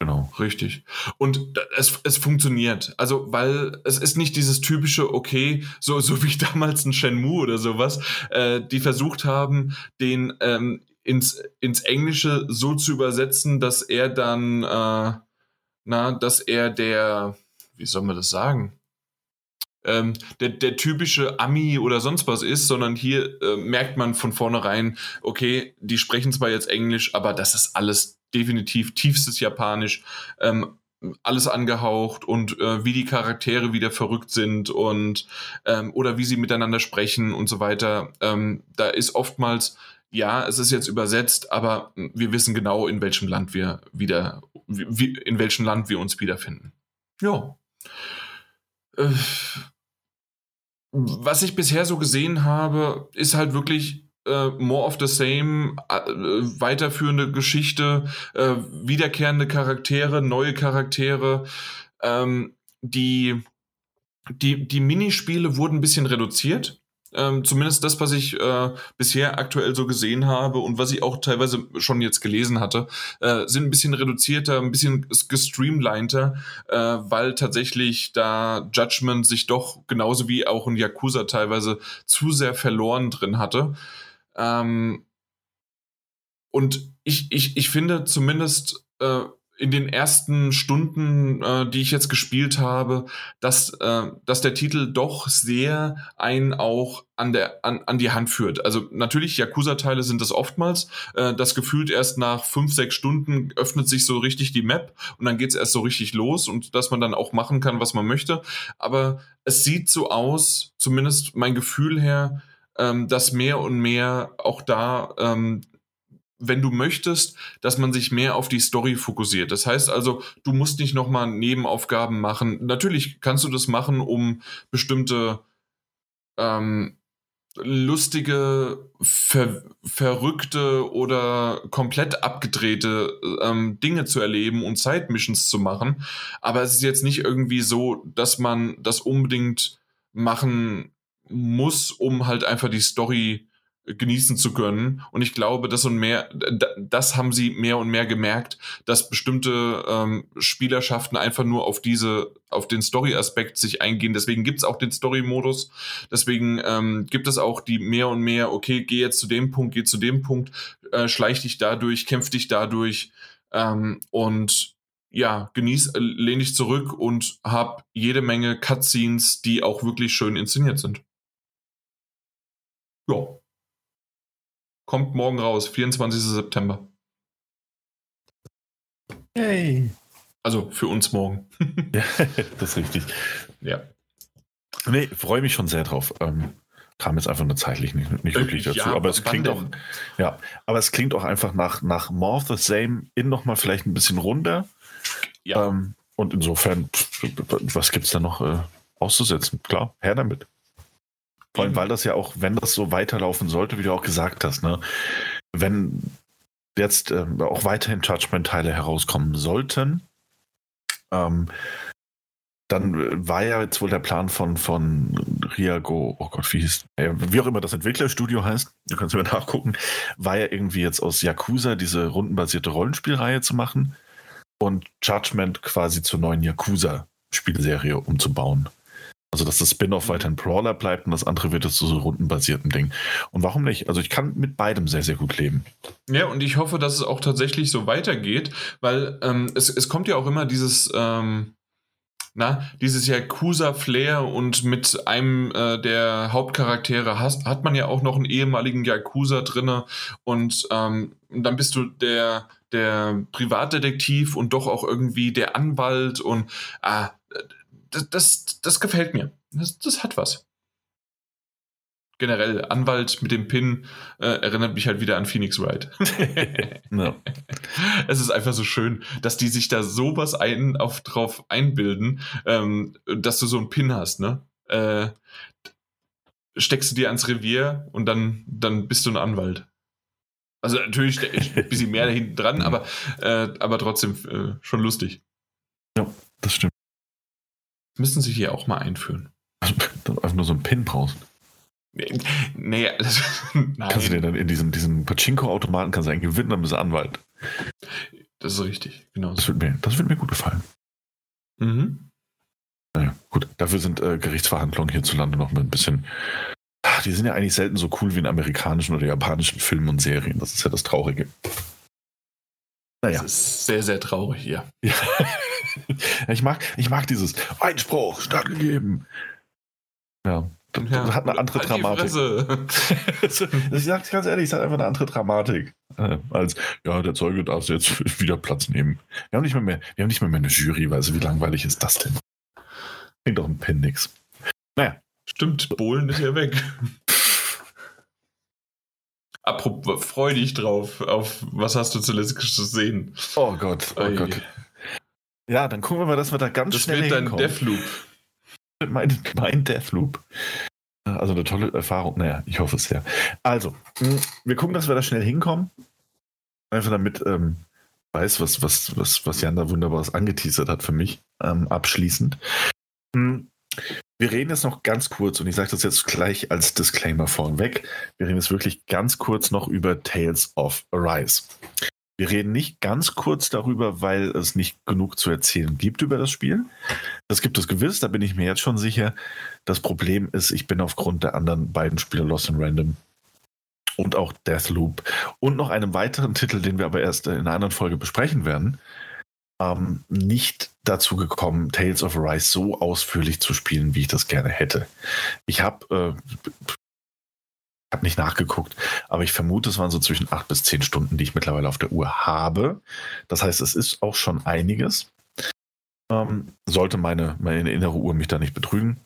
Genau. Richtig. Und es, es funktioniert. Also, weil es ist nicht dieses typische, okay, so, so wie damals ein Shenmue oder sowas, äh, die versucht haben, den ähm, ins, ins Englische so zu übersetzen, dass er dann, äh, na, dass er der, wie soll man das sagen? Ähm, der, der typische Ami oder sonst was ist, sondern hier äh, merkt man von vornherein, okay, die sprechen zwar jetzt Englisch, aber das ist alles definitiv tiefstes Japanisch. Ähm, alles angehaucht und äh, wie die Charaktere wieder verrückt sind und ähm, oder wie sie miteinander sprechen und so weiter. Ähm, da ist oftmals, ja, es ist jetzt übersetzt, aber wir wissen genau, in welchem Land wir wieder, wie, in welchem Land wir uns wiederfinden. Ja. Äh, was ich bisher so gesehen habe, ist halt wirklich äh, more of the same, äh, weiterführende Geschichte, äh, wiederkehrende Charaktere, neue Charaktere. Ähm, die, die, die Minispiele wurden ein bisschen reduziert. Ähm, zumindest das, was ich äh, bisher aktuell so gesehen habe und was ich auch teilweise schon jetzt gelesen hatte, äh, sind ein bisschen reduzierter, ein bisschen gestreamliner, äh, weil tatsächlich da Judgment sich doch genauso wie auch in Yakuza teilweise zu sehr verloren drin hatte. Ähm, und ich, ich, ich finde zumindest äh, in den ersten Stunden, äh, die ich jetzt gespielt habe, dass, äh, dass der Titel doch sehr einen auch an, der, an, an die Hand führt. Also natürlich, Yakuza-Teile sind das oftmals. Äh, das gefühlt erst nach fünf, sechs Stunden öffnet sich so richtig die Map und dann geht es erst so richtig los und dass man dann auch machen kann, was man möchte. Aber es sieht so aus, zumindest mein Gefühl her, ähm, dass mehr und mehr auch da, ähm, wenn du möchtest, dass man sich mehr auf die Story fokussiert. Das heißt also, du musst nicht nochmal Nebenaufgaben machen. Natürlich kannst du das machen, um bestimmte ähm, lustige, ver verrückte oder komplett abgedrehte ähm, Dinge zu erleben und Side-Missions zu machen. Aber es ist jetzt nicht irgendwie so, dass man das unbedingt machen muss, um halt einfach die Story genießen zu können. Und ich glaube, das und mehr, das haben sie mehr und mehr gemerkt, dass bestimmte ähm, Spielerschaften einfach nur auf diese, auf den Story-Aspekt sich eingehen. Deswegen gibt's auch den Story-Modus. Deswegen ähm, gibt es auch die mehr und mehr, okay, geh jetzt zu dem Punkt, geh zu dem Punkt, äh, schleich dich dadurch, kämpf dich dadurch. Ähm, und ja, genieß, äh, lehn dich zurück und hab jede Menge Cutscenes, die auch wirklich schön inszeniert sind. Ja. Kommt morgen raus, 24. September. Hey. Also für uns morgen. ja, das ist richtig. Ja. Nee, freue mich schon sehr drauf. Ähm, kam jetzt einfach nur zeitlich nicht, nicht wirklich dazu. Ja, aber es klingt auch, ja, aber es klingt auch einfach nach, nach More of the Same in nochmal vielleicht ein bisschen runder. Ja. Ähm, und insofern, was gibt es da noch äh, auszusetzen? Klar, her damit. Vor allem, weil das ja auch, wenn das so weiterlaufen sollte, wie du auch gesagt hast, ne, wenn jetzt äh, auch weiterhin Judgment-Teile herauskommen sollten, ähm, dann war ja jetzt wohl der Plan von, von Riago, oh Gott, wie hieß, äh, wie auch immer das Entwicklerstudio heißt, du kannst mir nachgucken, war ja irgendwie jetzt aus Yakuza diese rundenbasierte Rollenspielreihe zu machen und Judgment quasi zur neuen Yakuza-Spielserie umzubauen. Also, dass das Spin-off weiter ein Brawler bleibt und das andere wird jetzt zu so rundenbasierten Ding. Und warum nicht? Also, ich kann mit beidem sehr, sehr gut leben. Ja, und ich hoffe, dass es auch tatsächlich so weitergeht, weil ähm, es, es kommt ja auch immer dieses, ähm, na, dieses Yakuza-Flair und mit einem äh, der Hauptcharaktere hast, hat man ja auch noch einen ehemaligen Yakuza drinne und ähm, dann bist du der, der Privatdetektiv und doch auch irgendwie der Anwalt und ah, das, das, das gefällt mir. Das, das hat was generell Anwalt mit dem Pin äh, erinnert mich halt wieder an Phoenix Wright. no. Es ist einfach so schön, dass die sich da sowas ein, auf, drauf einbilden, ähm, dass du so einen Pin hast, ne? Äh, steckst du dir ans Revier und dann, dann bist du ein Anwalt. Also natürlich ein bisschen mehr da hinten dran, aber, äh, aber trotzdem äh, schon lustig. Ja, das stimmt. Müssen sie hier auch mal einführen. Einfach nur so einen Pin brauchst. Nee, das, Kannst du dir dann in diesem, diesem Pachinko-Automaten kannst du eigentlich gewinnen, dann bist du Anwalt. Das ist richtig, genau. Das wird mir, das wird mir gut gefallen. Mhm. Naja, gut. Dafür sind äh, Gerichtsverhandlungen hierzulande noch ein bisschen. Ach, die sind ja eigentlich selten so cool wie in amerikanischen oder japanischen Filmen und Serien. Das ist ja das Traurige. Naja. Das ist sehr, sehr traurig, ja. ja. ich, mag, ich mag dieses Einspruch stattgegeben. Ja, das ja, hat eine andere halt Dramatik. ich sage ganz ehrlich, es hat einfach eine andere Dramatik. Äh, als, ja, der Zeuge darf jetzt wieder Platz nehmen. Wir haben nicht mehr, mehr, wir haben nicht mehr, mehr eine Jury, weil also wie langweilig ist das denn? Klingt doch ein Pen nix. Naja. Stimmt, Bohlen ist ja weg. Apropos, freu dich drauf, auf was hast du zuletzt gesehen? Oh Gott, oh Ei. Gott. Ja, dann gucken wir mal, dass wir da ganz das schnell Das wird dein Deathloop mein, mein Deathloop. Also eine tolle Erfahrung. Naja, ich hoffe es sehr. Also, hm, wir gucken, dass wir da schnell hinkommen. Einfach damit ähm, weiß, was, was, was, was Jan da wunderbares angeteasert hat für mich, ähm, abschließend. Wir reden jetzt noch ganz kurz, und ich sage das jetzt gleich als Disclaimer vorweg. Wir reden jetzt wirklich ganz kurz noch über Tales of Arise. Wir reden nicht ganz kurz darüber, weil es nicht genug zu erzählen gibt über das Spiel. Das gibt es gewiss, da bin ich mir jetzt schon sicher. Das Problem ist, ich bin aufgrund der anderen beiden Spiele Lost in Random und auch Deathloop und noch einem weiteren Titel, den wir aber erst in einer anderen Folge besprechen werden, ähm, nicht dazu gekommen, Tales of Arise so ausführlich zu spielen, wie ich das gerne hätte. Ich habe äh, habe nicht nachgeguckt, aber ich vermute, es waren so zwischen acht bis zehn Stunden, die ich mittlerweile auf der Uhr habe. Das heißt, es ist auch schon einiges. Ähm, sollte meine, meine innere Uhr mich da nicht betrügen.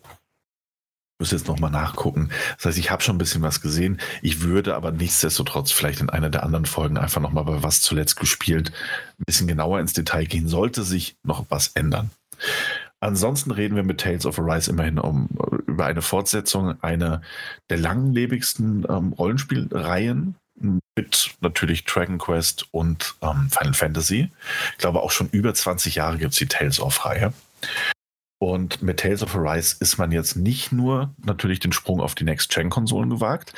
Ich muss jetzt nochmal nachgucken. Das heißt, ich habe schon ein bisschen was gesehen. Ich würde aber nichtsdestotrotz vielleicht in einer der anderen Folgen einfach nochmal bei was zuletzt gespielt ein bisschen genauer ins Detail gehen. Sollte sich noch was ändern. Ansonsten reden wir mit Tales of Arise immerhin um, über eine Fortsetzung einer der langlebigsten ähm, Rollenspielreihen mit natürlich Dragon Quest und ähm, Final Fantasy. Ich glaube, auch schon über 20 Jahre gibt es die Tales of-Reihe. Und mit Tales of Arise ist man jetzt nicht nur natürlich den Sprung auf die Next-Gen-Konsolen gewagt.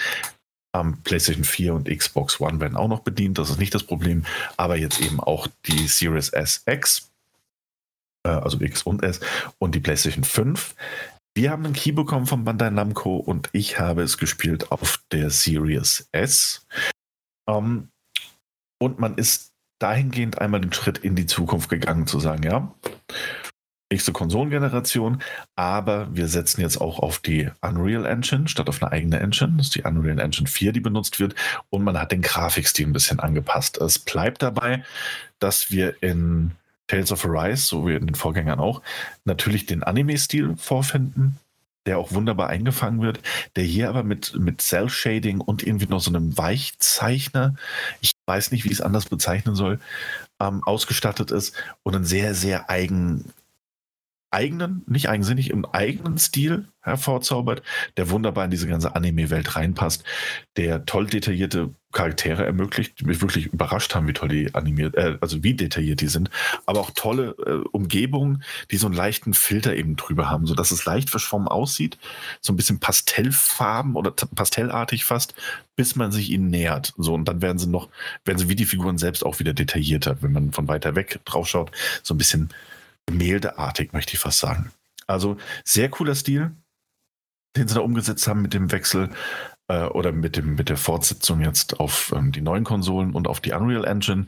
Ähm, PlayStation 4 und Xbox One werden auch noch bedient, das ist nicht das Problem. Aber jetzt eben auch die Series S X äh, also X und S, und die PlayStation 5. Wir haben einen Key bekommen von Bandai Namco und ich habe es gespielt auf der Series S. Um, ähm, und man ist dahingehend einmal den Schritt in die Zukunft gegangen, zu sagen, ja, nächste Konsolengeneration, aber wir setzen jetzt auch auf die Unreal Engine statt auf eine eigene Engine. Das ist die Unreal Engine 4, die benutzt wird. Und man hat den Grafikstil ein bisschen angepasst. Es bleibt dabei, dass wir in Tales of Arise, so wie in den Vorgängern auch, natürlich den Anime-Stil vorfinden, der auch wunderbar eingefangen wird, der hier aber mit, mit Cell-Shading und irgendwie noch so einem Weichzeichner, ich weiß nicht, wie ich es anders bezeichnen soll, ähm, ausgestattet ist und einen sehr, sehr eigen, eigenen, nicht eigensinnig, im eigenen Stil hervorzaubert, der wunderbar in diese ganze Anime-Welt reinpasst, der toll detaillierte Charaktere ermöglicht, die mich wirklich überrascht haben, wie toll die animiert, äh, also wie detailliert die sind, aber auch tolle äh, Umgebungen, die so einen leichten Filter eben drüber haben, sodass es leicht verschwommen aussieht, so ein bisschen Pastellfarben oder pastellartig fast, bis man sich ihnen nähert. So, und dann werden sie noch, werden sie wie die Figuren selbst auch wieder detaillierter, wenn man von weiter weg drauf schaut, so ein bisschen gemäldeartig, möchte ich fast sagen. Also sehr cooler Stil, den sie da umgesetzt haben mit dem Wechsel äh, oder mit, dem, mit der Fortsetzung jetzt auf ähm, die neuen Konsolen und auf die Unreal Engine.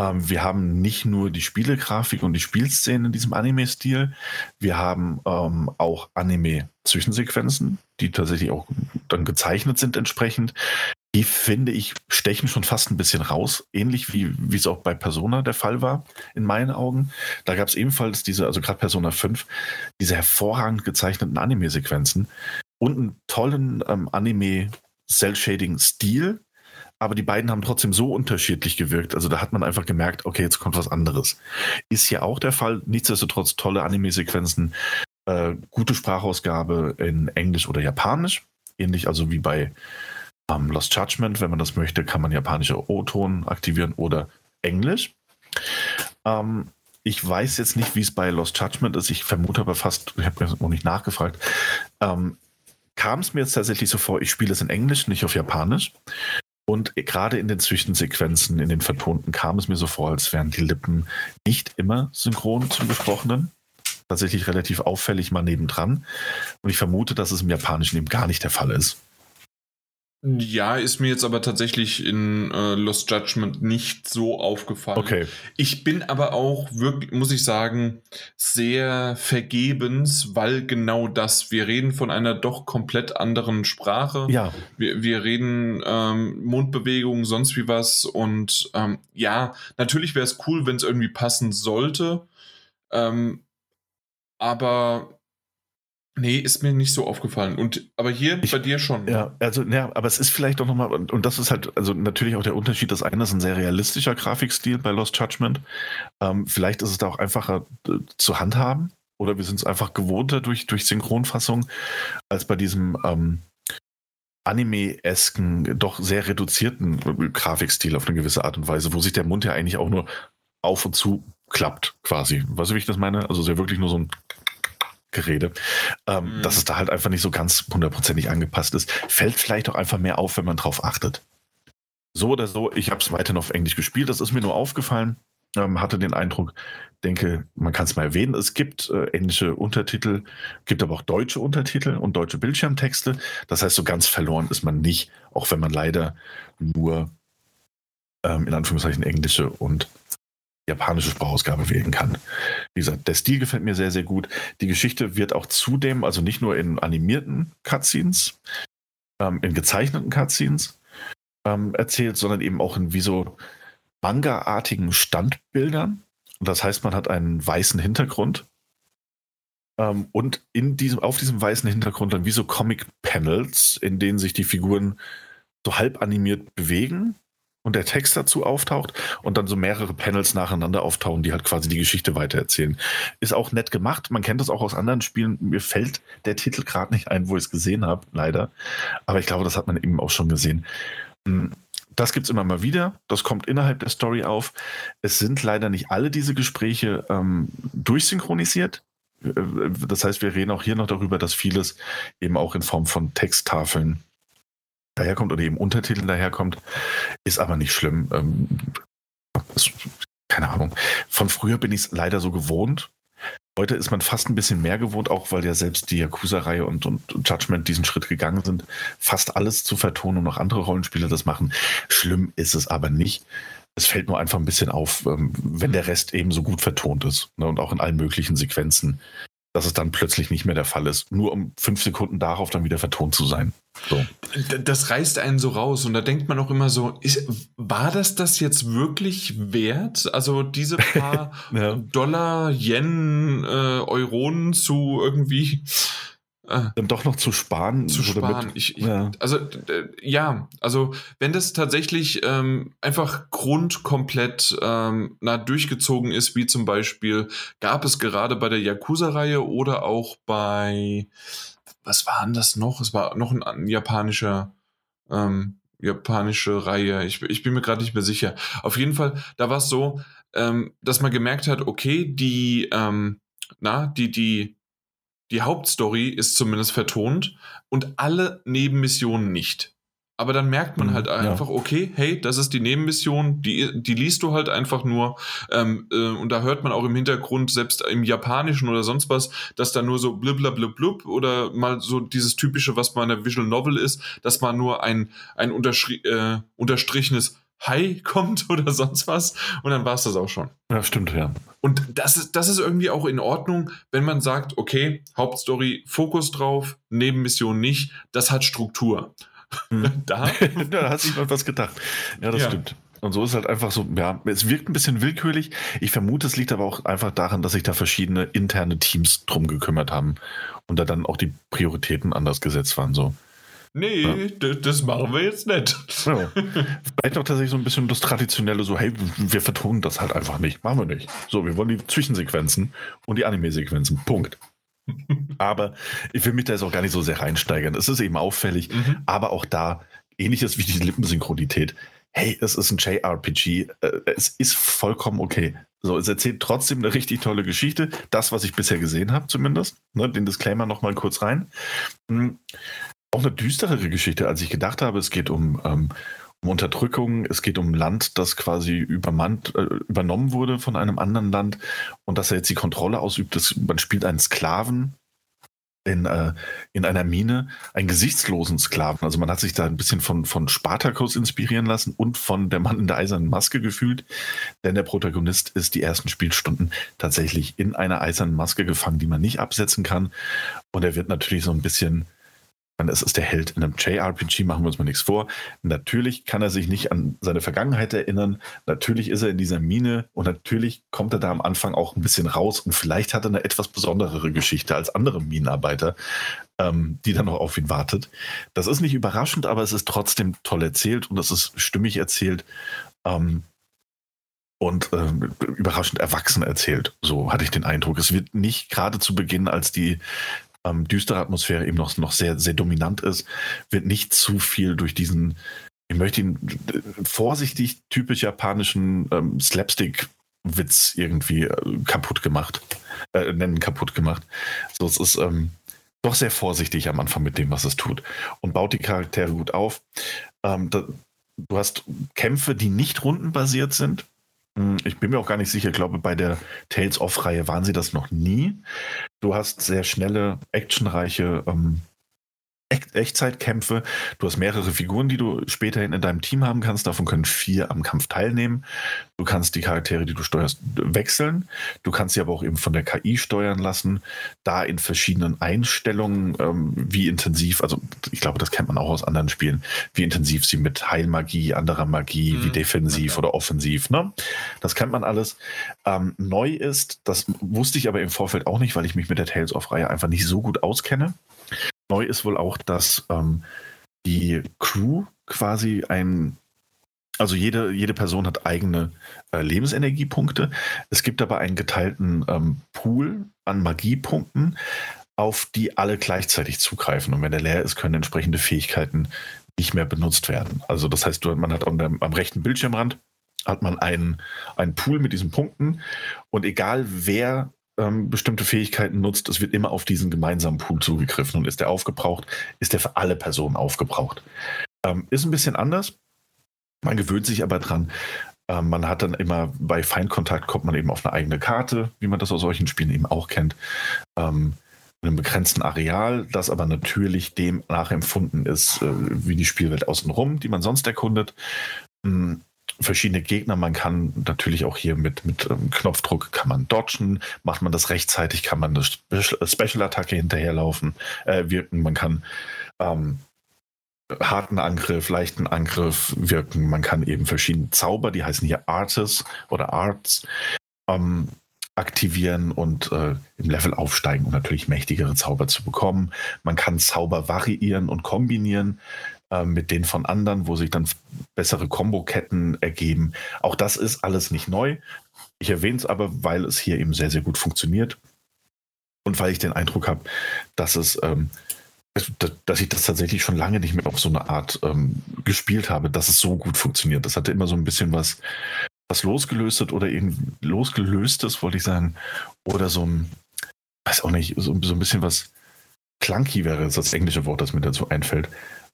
Ähm, wir haben nicht nur die Spielegrafik und die Spielszenen in diesem Anime-Stil, wir haben ähm, auch Anime-Zwischensequenzen, die tatsächlich auch dann gezeichnet sind entsprechend. Die finde ich stechen schon fast ein bisschen raus, ähnlich wie, es auch bei Persona der Fall war, in meinen Augen. Da gab es ebenfalls diese, also gerade Persona 5, diese hervorragend gezeichneten Anime-Sequenzen und einen tollen ähm, Anime-Cell-Shading-Stil, aber die beiden haben trotzdem so unterschiedlich gewirkt. Also da hat man einfach gemerkt, okay, jetzt kommt was anderes. Ist hier auch der Fall. Nichtsdestotrotz tolle Anime-Sequenzen, äh, gute Sprachausgabe in Englisch oder Japanisch. Ähnlich also wie bei ähm, Lost Judgment. Wenn man das möchte, kann man japanische O-Ton aktivieren oder Englisch. Ähm, ich weiß jetzt nicht, wie es bei Lost Judgment ist. Ich vermute aber fast, ich habe mir noch nicht nachgefragt, ähm, kam es mir jetzt tatsächlich so vor, ich spiele es in Englisch, nicht auf Japanisch. Und gerade in den Zwischensequenzen, in den vertonten, kam es mir so vor, als wären die Lippen nicht immer synchron zum Gesprochenen. Tatsächlich relativ auffällig mal nebendran. Und ich vermute, dass es im Japanischen eben gar nicht der Fall ist. Ja, ist mir jetzt aber tatsächlich in äh, Lost Judgment nicht so aufgefallen. Okay. Ich bin aber auch wirklich, muss ich sagen, sehr vergebens, weil genau das, wir reden von einer doch komplett anderen Sprache. Ja. Wir, wir reden ähm, Mundbewegungen, sonst wie was. Und ähm, ja, natürlich wäre es cool, wenn es irgendwie passen sollte. Ähm, aber Nee, ist mir nicht so aufgefallen. Und aber hier ich, bei dir schon. Ja, also ja, aber es ist vielleicht auch nochmal, und, und das ist halt, also natürlich auch der Unterschied, das eine ist ein sehr realistischer Grafikstil bei Lost Judgment. Ähm, vielleicht ist es da auch einfacher äh, zu handhaben. Oder wir sind es einfach gewohnter durch, durch Synchronfassung, als bei diesem ähm, Anime-esken, doch sehr reduzierten äh, Grafikstil auf eine gewisse Art und Weise, wo sich der Mund ja eigentlich auch nur auf und zu klappt, quasi. Weißt du, wie ich das meine? Also sehr wirklich nur so ein Gerede, ähm, mhm. dass es da halt einfach nicht so ganz hundertprozentig angepasst ist. Fällt vielleicht auch einfach mehr auf, wenn man drauf achtet. So oder so, ich habe es weiterhin auf Englisch gespielt, das ist mir nur aufgefallen. Ähm, hatte den Eindruck, denke, man kann es mal erwähnen, es gibt äh, englische Untertitel, gibt aber auch deutsche Untertitel und deutsche Bildschirmtexte. Das heißt, so ganz verloren ist man nicht, auch wenn man leider nur ähm, in Anführungszeichen englische und japanische Sprachausgabe wählen kann. Wie gesagt, der Stil gefällt mir sehr, sehr gut. Die Geschichte wird auch zudem, also nicht nur in animierten Cutscenes, ähm, in gezeichneten Cutscenes ähm, erzählt, sondern eben auch in wie so Manga-artigen Standbildern. Und das heißt, man hat einen weißen Hintergrund ähm, und in diesem, auf diesem weißen Hintergrund dann wie so Comic-Panels, in denen sich die Figuren so halb animiert bewegen und der Text dazu auftaucht und dann so mehrere Panels nacheinander auftauchen, die halt quasi die Geschichte weitererzählen. Ist auch nett gemacht. Man kennt das auch aus anderen Spielen. Mir fällt der Titel gerade nicht ein, wo ich es gesehen habe, leider. Aber ich glaube, das hat man eben auch schon gesehen. Hm, das gibt es immer mal wieder. Das kommt innerhalb der Story auf. Es sind leider nicht alle diese Gespräche ähm, durchsynchronisiert. Äh, das heißt, wir reden auch hier noch darüber, dass vieles eben auch in Form von Texttafeln daherkommt oder eben Untertiteln daherkommt, ist aber nicht schlimm. Ähm, das, keine Ahnung. Von früher bin ich es leider so gewohnt. Heute ist man fast ein bisschen mehr gewohnt, auch weil ja selbst die Yakuza-Reihe und, und Judgment diesen Schritt gegangen sind, fast alles zu vertonen und auch andere Rollenspiele das machen. Schlimm ist es aber nicht. Es fällt nur einfach ein bisschen auf, ähm, wenn der Rest eben so gut vertont ist ne, und auch in allen möglichen Sequenzen dass es dann plötzlich nicht mehr der Fall ist. Nur um fünf Sekunden darauf dann wieder vertont zu sein. So. Das reißt einen so raus und da denkt man auch immer so, ist, war das das jetzt wirklich wert? Also diese paar ja. Dollar, Yen, äh, Euronen zu irgendwie Ah. dann doch noch zu sparen. Zu sparen. Ich, ich, ja. Also ja, also wenn das tatsächlich ähm, einfach grundkomplett ähm, na, durchgezogen ist, wie zum Beispiel gab es gerade bei der Yakuza-Reihe oder auch bei, was war denn das noch? Es war noch ein, ein japanischer, ähm, japanische Reihe. Ich, ich bin mir gerade nicht mehr sicher. Auf jeden Fall, da war es so, ähm, dass man gemerkt hat, okay, die, ähm, na, die, die die Hauptstory ist zumindest vertont und alle Nebenmissionen nicht. aber dann merkt man Mhm, halt ja. einfach, okay, hey, das ist die Nebenmission, die, die liest du halt einfach nur. Ähm, äh, und da hört man auch im Hintergrund, selbst im Japanischen oder sonst was, dass da nur so bliblablub oder mal so dieses typische, was in der Visual Novel ist, dass mal nur ein, ein unterschri äh, unterstrichenes Hi kommt oder sonst was. Und dann war es das auch schon. Ja, stimmt, ja. Und das ist, das ist irgendwie auch in Ordnung, wenn man sagt, okay, Hauptstory, Fokus drauf, Nebenmission nicht, das hat Struktur. Mhm. da da hat sich mal was gedacht. Ja, das Ja. stimmt. Und so ist halt einfach so, ja, es wirkt ein bisschen willkürlich. Ich vermute, es liegt aber auch einfach daran, dass sich da verschiedene interne Teams drum gekümmert haben und da dann auch die Prioritäten anders gesetzt waren. So. Nee, d- das machen wir jetzt nicht. Ja. Vielleicht auch tatsächlich so ein bisschen das Traditionelle, so, hey, wir vertonen das halt einfach nicht. Machen wir nicht. So, wir wollen die Zwischensequenzen und die Anime-Sequenzen. Punkt. Aber ich will mich da jetzt auch gar nicht so sehr reinsteigern. Es ist eben auffällig, Mhm. aber auch da, ähnliches wie die Lippensynchronität. Hey, es ist ein JRPG. äh, Es ist vollkommen okay. So, es erzählt trotzdem eine richtig tolle Geschichte. Das, was ich bisher gesehen habe, zumindest. Ne, den Disclaimer nochmal kurz rein. Auch eine düsterere Geschichte, als ich gedacht habe. Es geht um, ähm, um Unterdrückung, es geht um Land, das quasi übermannt, äh, übernommen wurde von einem anderen Land und dass er jetzt die Kontrolle ausübt. Das, man spielt einen Sklaven in, äh, in einer Mine, einen gesichtslosen Sklaven. Also man hat sich da ein bisschen von, von Spartacus inspirieren lassen und von der Mann in der eisernen Maske gefühlt, denn der Protagonist ist die ersten Spielstunden tatsächlich in einer eisernen Maske gefangen, die man nicht absetzen kann. Und er wird natürlich so ein bisschen meine, es ist der Held in einem JRPG, machen wir uns mal nichts vor. Natürlich kann er sich nicht an seine Vergangenheit erinnern. Natürlich ist er in dieser Mine und natürlich kommt er da am Anfang auch ein bisschen raus und vielleicht hat er eine etwas besonderere Geschichte als andere Minenarbeiter, ähm, die dann noch auf ihn wartet. Das ist nicht überraschend, aber es ist trotzdem toll erzählt und es ist stimmig erzählt. Ähm, und ähm, überraschend erwachsen erzählt. So hatte ich den Eindruck. Es wird nicht gerade zu Beginn, als die ähm, düstere Atmosphäre eben noch, noch sehr, sehr dominant ist, wird nicht zu viel durch diesen, ich möchte ihn vorsichtig typisch japanischen ähm, Slapstick-Witz irgendwie äh, kaputt gemacht, äh, nennen kaputt gemacht. So, es ist ähm, doch sehr vorsichtig am Anfang mit dem, was es tut und baut die Charaktere gut auf. Ähm, da, du hast Kämpfe, die nicht rundenbasiert sind. Hm, Ich bin mir auch gar nicht sicher, ich glaube, bei der Tales of-Reihe waren sie das noch nie. Du hast sehr schnelle, actionreiche ähm, Echtzeitkämpfe. Du hast mehrere Figuren, die du späterhin in deinem Team haben kannst. Davon können vier am Kampf teilnehmen. Du kannst die Charaktere, die du steuerst, wechseln. Du kannst sie aber auch eben von der KI steuern lassen. Da in verschiedenen Einstellungen, ähm, wie intensiv, also ich glaube, das kennt man auch aus anderen Spielen, wie intensiv sie mit Heilmagie, anderer Magie, Mhm. wie defensiv Ja. oder offensiv, ne? Das kennt man alles. Ähm, neu ist, das wusste ich aber im Vorfeld auch nicht, weil ich mich mit der Tales of-Reihe einfach nicht so gut auskenne. Neu ist wohl auch, dass ähm, die Crew quasi ein, also jede, jede Person hat eigene äh, Lebensenergiepunkte. Es gibt aber einen geteilten ähm, Pool an Magiepunkten, auf die alle gleichzeitig zugreifen. Und wenn der leer ist, können entsprechende Fähigkeiten nicht mehr benutzt werden. Also das heißt, man hat am, am rechten Bildschirmrand hat man einen, einen Pool mit diesen Punkten und egal wer ähm, bestimmte Fähigkeiten nutzt, es wird immer auf diesen gemeinsamen Pool zugegriffen und ist der aufgebraucht, ist der für alle Personen aufgebraucht. Ähm, ist ein bisschen anders. Man gewöhnt sich aber dran. Ähm, man hat dann immer bei Feindkontakt kommt man eben auf eine eigene Karte, wie man das aus solchen Spielen eben auch kennt. Ähm, in einem begrenzten Areal, das aber natürlich dem nachempfunden ist, äh, wie die Spielwelt außenrum, die man sonst erkundet. Ähm, verschiedene Gegner. Man kann natürlich auch hier mit, mit ähm, Knopfdruck kann man dodgen. Macht man das rechtzeitig, kann man eine Spe- Special-Attacke hinterherlaufen, äh, wirken. Man kann ähm, harten Angriff, leichten Angriff wirken. Man kann eben verschiedene Zauber, die heißen hier Artes oder Arts, ähm, aktivieren und äh, im Level aufsteigen, um natürlich mächtigere Zauber zu bekommen. Man kann Zauber variieren und kombinieren äh, mit denen von anderen, wo sich dann bessere Komboketten ergeben. Auch das ist alles nicht neu. Ich erwähne es aber, weil es hier eben sehr, sehr gut funktioniert und weil ich den Eindruck habe, dass es ähm, dass- ich das tatsächlich schon lange nicht mehr auf so eine Art ähm, gespielt habe, dass es so gut funktioniert. Das hatte immer so ein bisschen was, was losgelöstet oder irgendwie losgelöstes, wollte ich sagen, oder so ein, weiß auch nicht, so, so ein bisschen was clunky wäre das englische Wort, das mir dazu einfällt.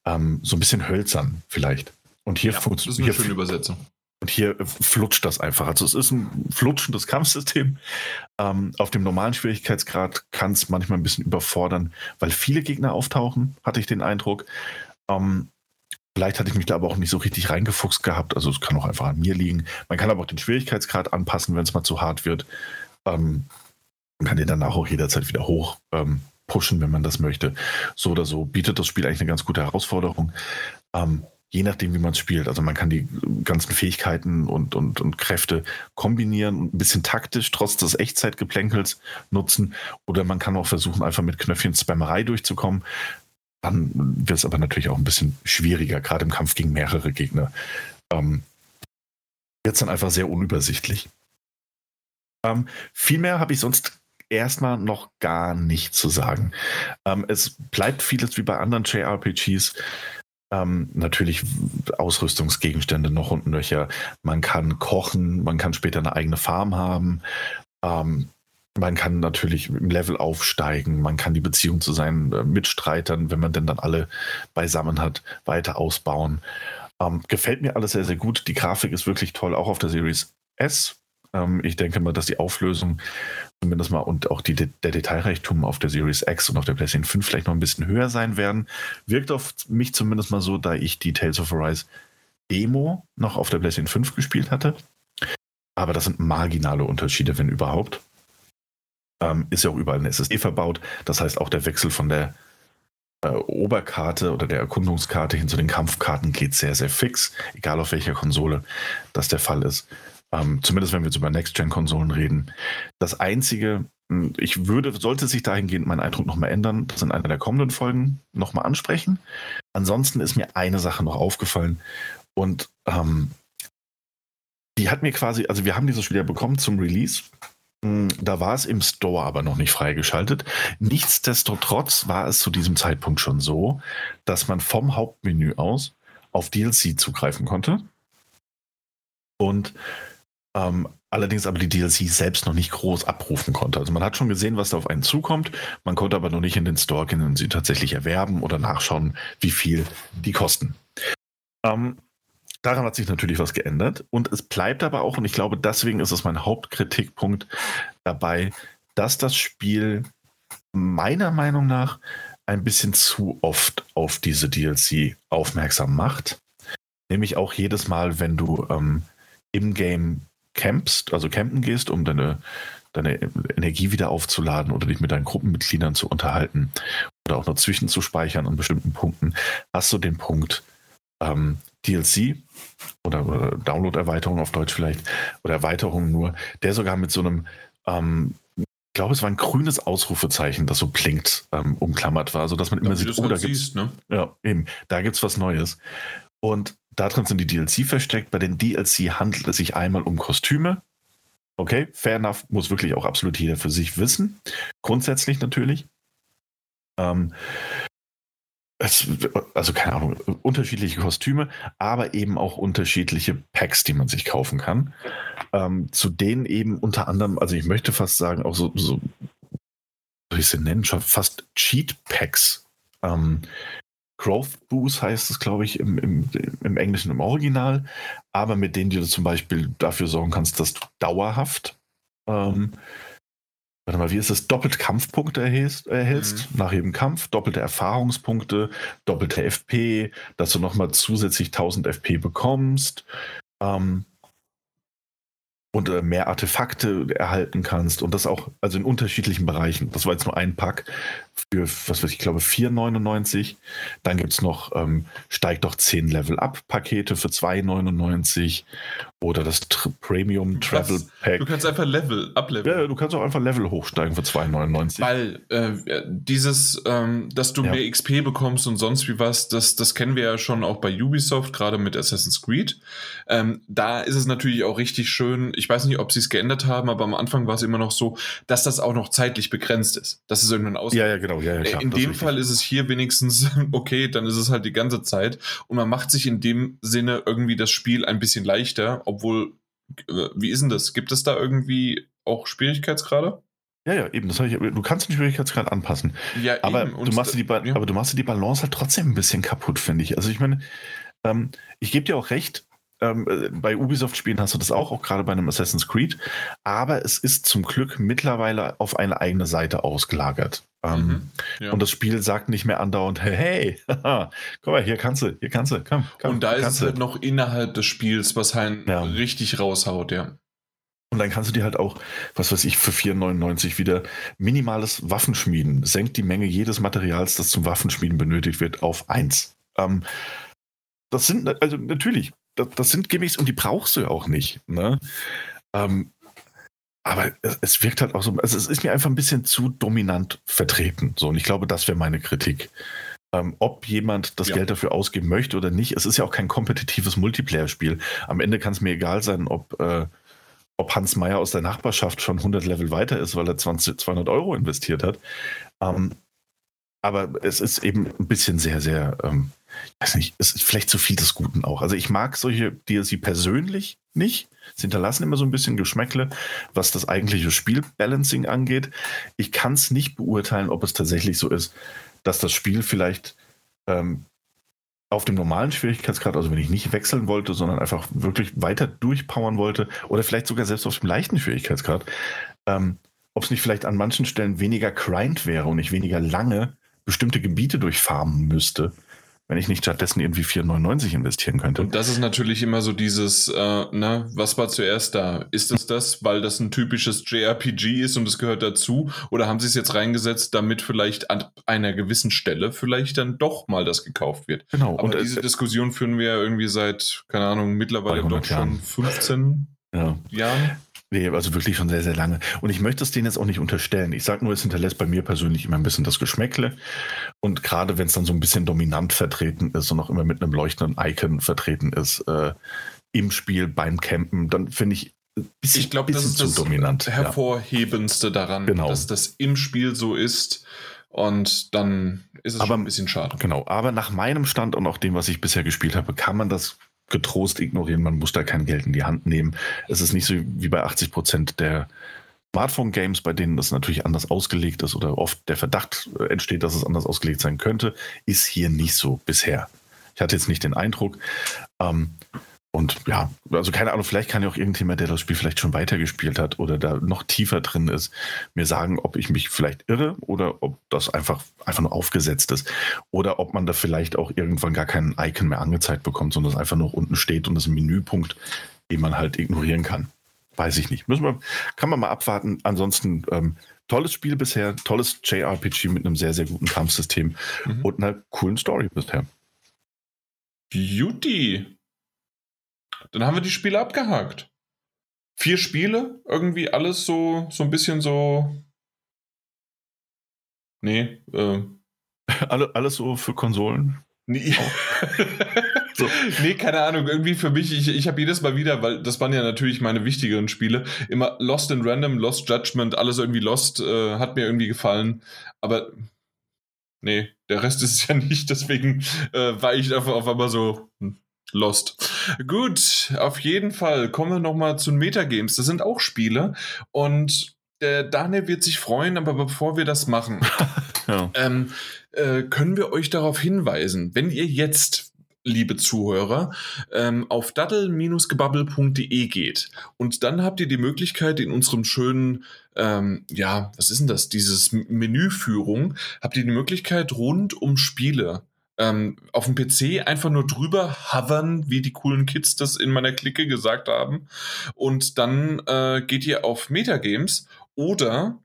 Ähm, so ein bisschen hölzern vielleicht. Und hier Ja, das funktioniert. ist eine schöne Übersetzung. Und hier flutscht das einfach. Also es ist ein flutschendes Kampfsystem. Ähm, auf dem normalen Schwierigkeitsgrad kann es manchmal ein bisschen überfordern, weil viele Gegner auftauchen, hatte ich den Eindruck. Ähm, vielleicht hatte ich mich da aber auch nicht so richtig reingefuchst gehabt. Also es kann auch einfach an mir liegen. Man kann aber auch den Schwierigkeitsgrad anpassen, wenn es mal zu hart wird. Ähm, man kann den danach auch jederzeit wieder hoch ähm, pushen, wenn man das möchte. So oder so bietet das Spiel eigentlich eine ganz gute Herausforderung. Ähm, je nachdem, wie man es spielt. Also man kann die ganzen Fähigkeiten und, und, und Kräfte kombinieren und ein bisschen taktisch trotz des Echtzeitgeplänkels nutzen. Oder man kann auch versuchen, einfach mit Knöpfchen Spammerei durchzukommen. Dann wird es aber natürlich auch ein bisschen schwieriger, gerade im Kampf gegen mehrere Gegner. Ähm, wird es dann einfach sehr unübersichtlich. Ähm, viel mehr habe ich sonst erstmal noch gar nicht zu sagen. Ähm, es bleibt vieles wie bei anderen JRPGs. Ähm, natürlich Ausrüstungsgegenstände noch und nöcher. Man kann kochen, man kann später eine eigene Farm haben. Ähm, man kann natürlich im Level aufsteigen, man kann die Beziehung zu seinen äh, Mitstreitern, wenn man denn dann alle beisammen hat, weiter ausbauen. Ähm, gefällt mir alles sehr, sehr gut. Die Grafik ist wirklich toll, auch auf der Series S. Ähm, ich denke mal, dass die Auflösung zumindest mal und auch die, der Detailreichtum auf der Series X und auf der PlayStation 5 vielleicht noch ein bisschen höher sein werden. Wirkt auf mich zumindest mal so, da ich die Tales of Arise Demo noch auf der PlayStation 5 gespielt hatte. Aber das sind marginale Unterschiede, wenn überhaupt. Ähm, ist ja auch überall eine SSD verbaut. Das heißt, auch der Wechsel von der äh, Oberkarte oder der Erkundungskarte hin zu den Kampfkarten geht sehr, sehr fix, egal auf welcher Konsole das der Fall ist. Ähm, zumindest wenn wir jetzt über Next-Gen-Konsolen reden. Das Einzige, hm, ich würde, sollte sich dahingehend mein Eindruck nochmal ändern, das in einer der kommenden Folgen nochmal ansprechen. Ansonsten ist mir eine Sache noch aufgefallen und ähm, die hat mir quasi, also wir haben dieses Spiel ja bekommen zum Release. Hm, Da war es im Store aber noch nicht freigeschaltet. Nichtsdestotrotz war es zu diesem Zeitpunkt schon so, dass man vom Hauptmenü aus auf DLC zugreifen konnte. Und ähm, allerdings aber die DLC selbst noch nicht groß abrufen konnte. Also man hat schon gesehen, was da auf einen zukommt. Man konnte aber noch nicht in den Store gehen und sie tatsächlich erwerben oder nachschauen, wie viel die kosten. Ähm, daran hat sich natürlich was geändert. Und es bleibt aber auch, und ich glaube, deswegen ist es mein Hauptkritikpunkt dabei, dass das Spiel meiner Meinung nach ein bisschen zu oft auf diese DLC aufmerksam macht. Nämlich auch jedes Mal, wenn du ähm, im Game campst, also campen gehst, um deine, deine Energie wieder aufzuladen oder dich mit deinen Gruppenmitgliedern zu unterhalten oder auch noch zwischenzuspeichern an bestimmten Punkten, hast du den Punkt ähm, DLC oder, oder Download-Erweiterung auf Deutsch vielleicht oder Erweiterung nur, der sogar mit so einem ähm, ich glaube, es war ein grünes Ausrufezeichen, das so blinkt, ähm, umklammert war, sodass man immer Ja, sieht, oh, halt da gibt's, siehst, ne? ja, eben, da gibt es was Neues. Und da drin sind die DLC versteckt. Bei den DLC handelt es sich einmal um Kostüme. Okay, fair enough, muss wirklich auch absolut jeder für sich wissen. Grundsätzlich natürlich. Ähm, es, also keine Ahnung, unterschiedliche Kostüme, aber eben auch unterschiedliche Packs, die man sich kaufen kann. Ähm, zu denen eben unter anderem, also ich möchte fast sagen, auch so, so soll ich sie nennen, schon fast Cheat-Packs. Ähm, Growth Boost heißt es, glaube ich, im, im, im Englischen im Original, aber mit denen du zum Beispiel dafür sorgen kannst, dass du dauerhaft, ähm, warte mal, wie ist es, doppelt Kampfpunkte erhältst, erhältst nach jedem Kampf, doppelte Erfahrungspunkte, doppelte FP, dass du nochmal zusätzlich 1000 FP bekommst. Ähm, und äh, mehr Artefakte erhalten kannst und das auch, also in unterschiedlichen Bereichen. Das war jetzt nur ein Pack für, was weiß ich, glaube 4,99. Dann gibt es noch ähm, Steig doch 10 Level Up Pakete für 2,99 oder das Tr Premium Travel? Pack. Du kannst einfach Level, ableveln. Ja, du kannst auch einfach Level hochsteigen für 2,99. Weil äh, dieses, ähm, dass du Ja. mehr XP bekommst und sonst wie was, das, das kennen wir ja schon auch bei Ubisoft, gerade mit Assassin's Creed. Ähm, da ist es natürlich auch richtig schön. Ich weiß nicht, ob sie es geändert haben, aber am Anfang war es immer noch so, dass das auch noch zeitlich begrenzt ist. Dass es irgendwann aus. Ja, ja, genau. Ja, ja, klar, in dem. Fall ist es hier wenigstens okay, dann ist es halt die ganze Zeit und man macht sich in dem Sinne irgendwie das Spiel ein bisschen leichter, obwohl, äh, wie ist denn das? Gibt es da irgendwie auch Schwierigkeitsgrade? Ja, ja, eben. Das ich, du kannst den Schwierigkeitsgrad anpassen. Ja, aber, eben. du machst die ja. aber du machst die Balance halt trotzdem ein bisschen kaputt, finde ich. Also ich meine, ähm, ich gebe dir auch recht, ähm, äh, bei Ubisoft-Spielen hast du das auch, auch gerade bei einem Assassin's Creed. Aber es ist zum Glück mittlerweile auf eine eigene Seite ausgelagert. Ähm, mhm, ja. Und das Spiel sagt nicht mehr andauernd, hey, hey guck mal, hier kannst du, hier kannst du, komm, komm. Und da ist es halt noch innerhalb des Spiels, was halt ja. richtig raushaut, ja. Und dann kannst du dir halt auch, was weiß ich, für 4,99 wieder minimales Waffenschmieden. Senkt die Menge jedes Materials, das zum Waffenschmieden benötigt wird, auf 1. Ähm, das sind, also natürlich, das, das, sind Gimmicks und die brauchst du ja auch nicht. Ne? Ähm, aber es, es, wirkt halt auch so, also es ist mir einfach ein bisschen zu dominant vertreten. So, und ich glaube, das wäre meine Kritik. Ähm, ob jemand das ja. Geld dafür ausgeben möchte oder nicht, es ist ja auch kein kompetitives Multiplayer-Spiel. Am Ende kann es mir egal sein, ob, äh, ob Hans Meyer aus der Nachbarschaft schon 100 Level weiter ist, weil er 20, 200 Euro investiert hat. Ähm, aber es ist eben ein bisschen sehr, sehr, ähm, weiß nicht, es ist vielleicht zu viel des Guten auch. Also ich mag solche DLC persönlich nicht. Sie hinterlassen immer so ein bisschen Geschmäckle, was das eigentliche Spielbalancing angeht. Ich kann es nicht beurteilen, ob es tatsächlich so ist, dass das Spiel vielleicht ähm, auf dem normalen Schwierigkeitsgrad, also wenn ich nicht wechseln wollte, sondern einfach wirklich weiter durchpowern wollte, oder vielleicht sogar selbst auf dem leichten Schwierigkeitsgrad, ähm, ob es nicht vielleicht an manchen Stellen weniger grind wäre und ich weniger lange bestimmte Gebiete durchfarmen müsste, wenn ich nicht stattdessen irgendwie 4,99 investieren könnte. Und das ist natürlich immer so dieses, äh, ne, was war zuerst da? Ist es das, weil das ein typisches JRPG ist und es gehört dazu? Oder haben sie es jetzt reingesetzt, damit vielleicht an einer gewissen Stelle vielleicht dann doch mal das gekauft wird? Genau. Aber und diese äh, Diskussion führen wir ja irgendwie seit, keine Ahnung, mittlerweile doch schon 15 ja. Jahren. Nee, also wirklich schon sehr, sehr lange. Und ich möchte es denen jetzt auch nicht unterstellen. Ich sage nur, es hinterlässt bei mir persönlich immer ein bisschen das Geschmäckle. Und gerade wenn es dann so ein bisschen dominant vertreten ist und auch immer mit einem leuchtenden Icon vertreten ist äh, im Spiel beim Campen, dann finde ich bisschen, ich glaube, das ist das dominant. hervorhebendste ja. daran, genau. dass das im Spiel so ist. Und dann ist es aber, ein bisschen schade. Genau, aber nach meinem Stand und auch dem, was ich bisher gespielt habe, kann man das getrost ignorieren. Man muss da kein Geld in die Hand nehmen. Es ist nicht so wie bei 80 Prozent der Smartphone-Games, bei denen das natürlich anders ausgelegt ist oder oft der Verdacht entsteht, dass es anders ausgelegt sein könnte, ist hier nicht so bisher. Ich hatte jetzt nicht den Eindruck. Ähm, und ja, also keine Ahnung, vielleicht kann ja auch irgendjemand, der das Spiel vielleicht schon weitergespielt hat oder da noch tiefer drin ist, mir sagen, ob ich mich vielleicht irre oder ob das einfach, einfach nur aufgesetzt ist. Oder ob man da vielleicht auch irgendwann gar keinen Icon mehr angezeigt bekommt, sondern es einfach nur unten steht und es ein Menüpunkt, den man halt ignorieren kann. Weiß ich nicht. Müssen wir, kann man mal abwarten. Ansonsten ähm, tolles Spiel bisher, tolles JRPG mit einem sehr, sehr guten Kampfsystem mhm. und einer coolen Story bisher. Beauty. Dann haben wir die Spiele abgehakt. Vier Spiele, irgendwie alles so, so ein bisschen so. Nee, äh. Alle, alles so für Konsolen? Nee. so. nee, keine Ahnung. Irgendwie für mich, ich, ich habe jedes Mal wieder, weil das waren ja natürlich meine wichtigeren Spiele, immer Lost in Random, Lost Judgment, alles irgendwie Lost, äh, hat mir irgendwie gefallen. Aber nee, der Rest ist es ja nicht. Deswegen äh, war ich einfach auf einmal so, hm, Lost. Gut, auf jeden Fall kommen wir nochmal zu den Metagames. Das sind auch Spiele und der Daniel wird sich freuen, aber bevor wir das machen, ja. ähm, äh, können wir euch darauf hinweisen, wenn ihr jetzt liebe Zuhörer, ähm, auf daddel-gebabbel.de geht. Und dann habt ihr die Möglichkeit, in unserem schönen, ähm, ja, was ist denn das, dieses Menüführung, habt ihr die Möglichkeit, rund um Spiele ähm, auf dem PC einfach nur drüber hovern, wie die coolen Kids das in meiner Clique gesagt haben. Und dann äh, geht ihr auf Metagames oder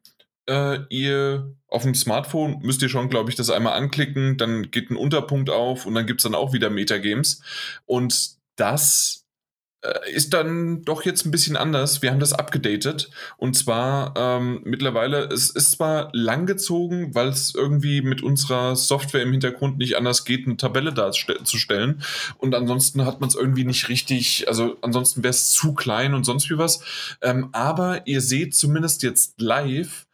äh, ihr auf dem Smartphone müsst ihr schon, glaube ich, das einmal anklicken, dann geht ein Unterpunkt auf und dann gibt es dann auch wieder Metagames. Und das ist dann doch jetzt ein bisschen anders. Wir haben das abgedatet und zwar ähm, mittlerweile, es ist zwar langgezogen, weil es irgendwie mit unserer Software im Hintergrund nicht anders geht, eine Tabelle darzustellen und ansonsten hat man es irgendwie nicht richtig, also ansonsten wäre es zu klein und sonst wie was. Ähm, aber ihr seht zumindest jetzt live,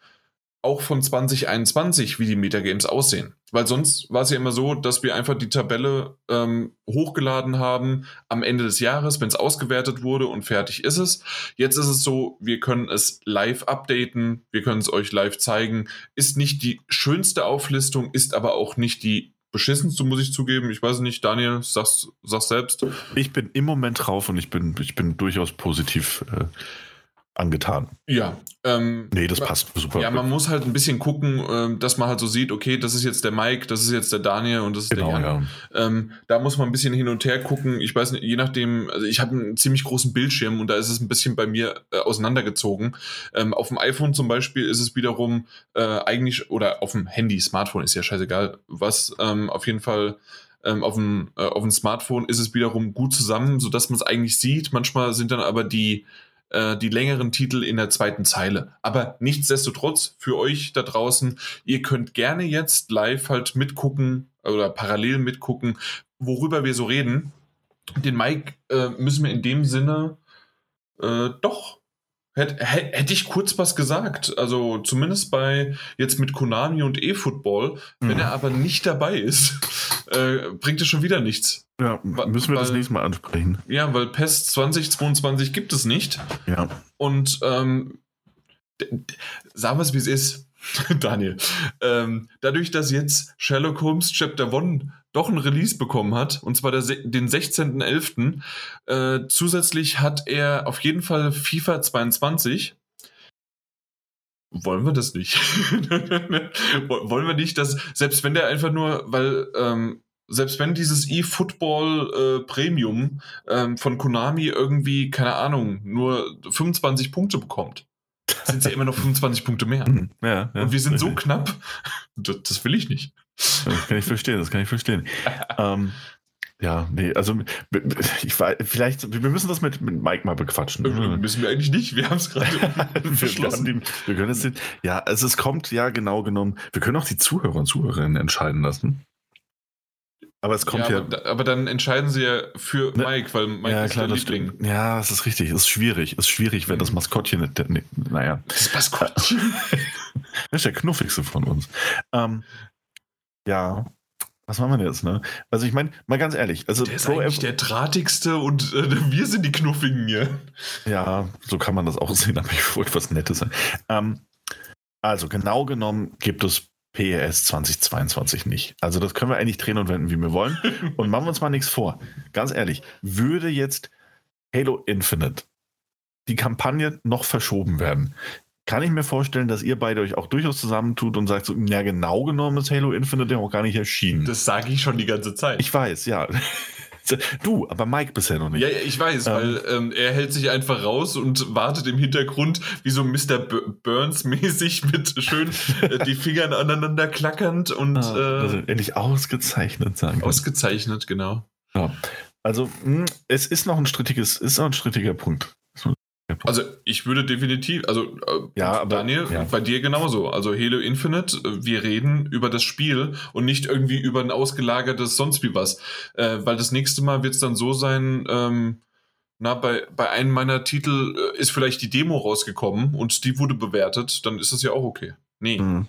auch von 2021, wie die Metagames aussehen. Weil sonst war es ja immer so, dass wir einfach die Tabelle ähm, hochgeladen haben am Ende des Jahres, wenn es ausgewertet wurde und fertig ist es. Jetzt ist es so, wir können es live updaten, wir können es euch live zeigen. Ist nicht die schönste Auflistung, ist aber auch nicht die beschissenste, muss ich zugeben. Ich weiß nicht, Daniel, sag's, sag's selbst. Ich bin im Moment drauf und ich bin, ich bin durchaus positiv. Äh angetan. Ja. Ähm, nee, das passt super. Ja, man muss halt ein bisschen gucken, äh, dass man halt so sieht, okay, das ist jetzt der Mike, das ist jetzt der Daniel und das ist genau, der Jan. Ja. Ähm, da muss man ein bisschen hin und her gucken. Ich weiß nicht, je nachdem, also ich habe einen ziemlich großen Bildschirm und da ist es ein bisschen bei mir äh, auseinandergezogen. Ähm, auf dem iPhone zum Beispiel ist es wiederum äh, eigentlich, oder auf dem Handy, Smartphone ist ja scheißegal, was ähm, auf jeden Fall ähm, auf, dem, äh, auf dem Smartphone ist es wiederum gut zusammen, sodass man es eigentlich sieht. Manchmal sind dann aber die äh, die längeren Titel in der zweiten Zeile. Aber nichtsdestotrotz für euch da draußen, ihr könnt gerne jetzt live halt mitgucken oder parallel mitgucken, worüber wir so reden. Den Mike äh, müssen wir in dem Sinne äh, doch Hätte, hätte ich kurz was gesagt. Also zumindest bei jetzt mit Konami und eFootball. Mhm. Wenn er aber nicht dabei ist, äh, bringt es schon wieder nichts. Ja, müssen wir weil, das nächste Mal ansprechen. Ja, weil PES 2022 gibt es nicht. Ja. Und ähm, sagen wir es, wie es ist, Daniel. Ähm, dadurch, dass jetzt Sherlock Holmes Chapter 1 doch ein Release bekommen hat, und zwar der, den 16.11. Äh, zusätzlich hat er auf jeden Fall FIFA 22. Wollen wir das nicht? Wollen wir nicht, dass, selbst wenn der einfach nur, weil, ähm, selbst wenn dieses eFootball äh, Premium ähm, von Konami irgendwie, keine Ahnung, nur 25 Punkte bekommt, sind es ja immer noch 25 Punkte mehr. Ja, ja, und wir sind so knapp, das, das will ich nicht. Das kann ich verstehen, das kann ich verstehen. ähm, ja, nee, also ich war, vielleicht, wir müssen das mit, mit Mike mal bequatschen. Äh, müssen wir eigentlich nicht, wir haben es gerade beschlossen. Wir, wir können es ja, also es kommt ja genau genommen, wir können auch die Zuhörer und Zuhörerinnen entscheiden lassen. Aber es kommt ja. ja aber, aber, dann entscheiden sie ja für ne, Mike, weil Mike ja, ist klar, der Liebling. Ja, das ist richtig. Es ist schwierig. Es ist schwierig, wenn das mhm. Maskottchen. nicht. Ne, naja. Das Maskottchen. das ist der knuffigste von uns. Ähm, ja, was machen wir jetzt, ne? Also ich meine, mal ganz ehrlich, also der ist Pro eigentlich der drahtigste und äh, wir sind die Knuffigen hier. Ja, so kann man das auch sehen, aber ich wollte was Nettes sagen. Ähm, also genau genommen gibt es PES 2022 nicht. Also das können wir eigentlich drehen und wenden, wie wir wollen. Und machen wir uns mal nichts vor. Ganz ehrlich, würde jetzt Halo Infinite die Kampagne noch verschoben werden, kann ich mir vorstellen, dass ihr beide euch auch durchaus zusammentut und sagt so, ja, genau genommen ist Halo Infinite ja auch gar nicht erschienen. Das sage ich schon die ganze Zeit. Ich weiß, ja. Du, aber Mike bisher noch nicht. Ja, ich weiß, ähm, weil ähm, er hält sich einfach raus und wartet im Hintergrund wie so Mr. Burns-mäßig mit schön äh, die Fingern aneinander klackernd und ah, äh, also endlich ausgezeichnet sagen. Ausgezeichnet, genau. Ja. Also mh, hm, es ist noch ein strittiges, ist noch ein strittiger Punkt. Also ich würde definitiv, also äh, ja, aber, Daniel, ja. bei dir genauso. Also Halo Infinite, äh, wir reden über das Spiel und nicht irgendwie über ein ausgelagertes sonst wie was. Äh, weil das nächste Mal wird es dann so sein, ähm, na, bei, bei einem meiner Titel äh, ist vielleicht die Demo rausgekommen und die wurde bewertet, dann ist das ja auch okay. Nee. Mhm.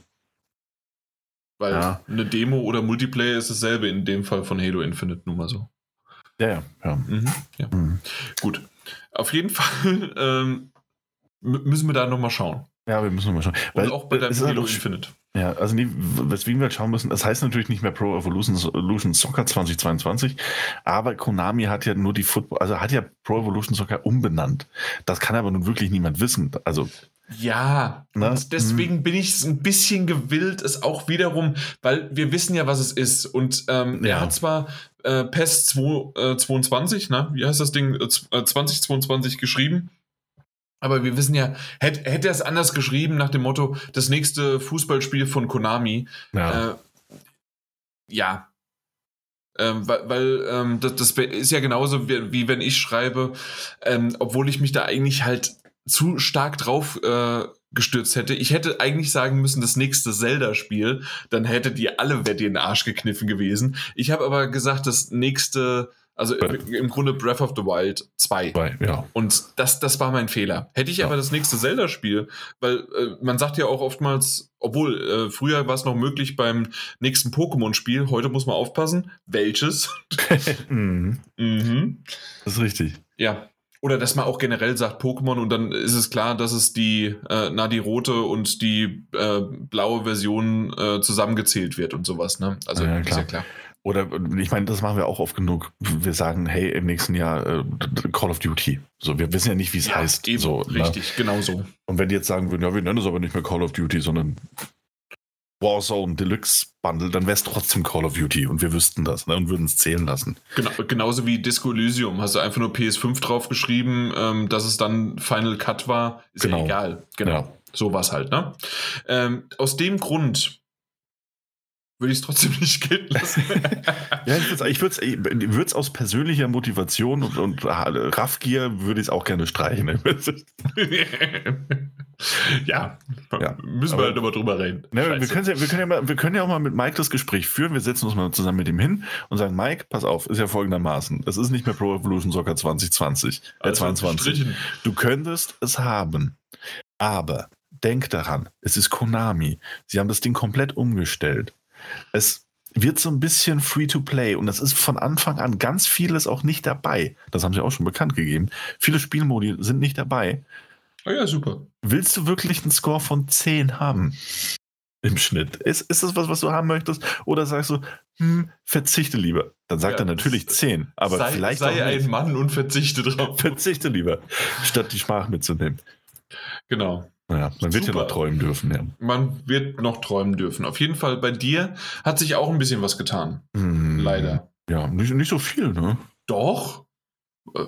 Weil ja. eine Demo oder Multiplayer ist dasselbe in dem Fall von Halo Infinite, nun mal so. Ja, ja. ja. Mhm, ja. Mhm. Gut. Auf jeden Fall ähm, müssen wir da nochmal schauen. Ja, wir müssen nochmal schauen. Weil Und auch bei deinem halt Infinite. Ja, also nee, weswegen wir halt schauen müssen, das heißt natürlich nicht mehr Pro Evolution, Evolution Soccer 2022, aber Konami hat ja nur die Football, also hat ja Pro Evolution Soccer umbenannt. Das kann aber nun wirklich niemand wissen. Also ja, Na? und deswegen hm. bin ich ein bisschen gewillt, es auch wiederum, weil wir wissen ja, was es ist. Und ähm, ja. er hat zwar äh, PES 2, äh, 22, ne? wie heißt das Ding, äh, 2022 äh, geschrieben, aber wir wissen ja, hätte, hätte er es anders geschrieben nach dem Motto, das nächste Fußballspiel von Konami, ja, äh, ja. Ähm, weil, weil ähm, das, das ist ja genauso wie, wie wenn ich schreibe, ähm, obwohl ich mich da eigentlich halt zu stark drauf äh, gestürzt hätte. Ich hätte eigentlich sagen müssen, das nächste Zelda-Spiel, dann hätte die alle Wette in den Arsch gekniffen gewesen. Ich habe aber gesagt, das nächste Also im Grunde Breath of the Wild 2. Weil, ja. Und das, das war mein Fehler. Hätte ich Ja. aber das nächste Zelda-Spiel, weil äh, man sagt ja auch oftmals, obwohl äh, früher war es noch möglich beim nächsten Pokémon-Spiel, heute muss man aufpassen, welches. Mhm. mhm. Das ist richtig. Ja. Oder dass man auch generell sagt Pokémon und dann ist es klar, dass es die, äh, na, die rote und die äh, blaue Version äh, zusammengezählt wird und sowas, ne? Also Ja, klar. ja klar. Oder ich meine, das machen wir auch oft genug. Wir sagen, hey, im nächsten Jahr äh, Call of Duty. So, wir wissen ja nicht, wie es heißt. eben, so, ne? richtig, genau so. Und wenn die jetzt sagen würden, ja, wir nennen es aber nicht mehr Call of Duty, sondern Warzone Deluxe Bundle, dann wäre es trotzdem Call of Duty und wir wüssten das ne, und würden es zählen lassen. Genau, genauso wie Disco Elysium. Hast du einfach nur PS5 draufgeschrieben, ähm, dass es dann Final Cut war, ist Genau. ja egal. Genau. Ja. So war es halt, ne? Ähm, aus dem Grund würde ich es trotzdem nicht gelten lassen. Ja, ich würde es aus persönlicher Motivation und, und Raffgier würde ich es auch gerne streichen. Ja, Ja, müssen wir aber- halt nochmal drüber reden. Ne, wir, können ja, wir, können ja mal, wir können ja auch mal mit Mike das Gespräch führen. Wir setzen uns mal zusammen mit ihm hin und sagen, Mike, pass auf, ist ja folgendermaßen. Es ist nicht mehr Pro Evolution Soccer 2020, äh, Also, 22. Strichen. Du könntest es haben, aber denk daran, es ist Konami. Sie haben das Ding komplett umgestellt. Es wird so ein bisschen Free-to-Play und das ist von Anfang an ganz vieles auch nicht dabei. Das haben sie auch schon bekannt gegeben. Viele Spielmodi sind nicht dabei. Ah ja, super. Willst du wirklich einen Score von 10 haben? Im Schnitt. Ist, ist das was, was du haben möchtest? Oder sagst du, hm, verzichte lieber? Dann sagt Ja, er natürlich 10, aber sei vielleicht sei auch nicht. ein Mann und verzichte drauf. Verzichte lieber, statt die Schmach mitzunehmen. Genau. Naja, man wird ja noch träumen dürfen, ja. Man wird noch träumen dürfen. Auf jeden Fall bei dir hat sich auch ein bisschen was getan. Hm, Leider. Ja, nicht, nicht so viel, ne? Doch. Äh,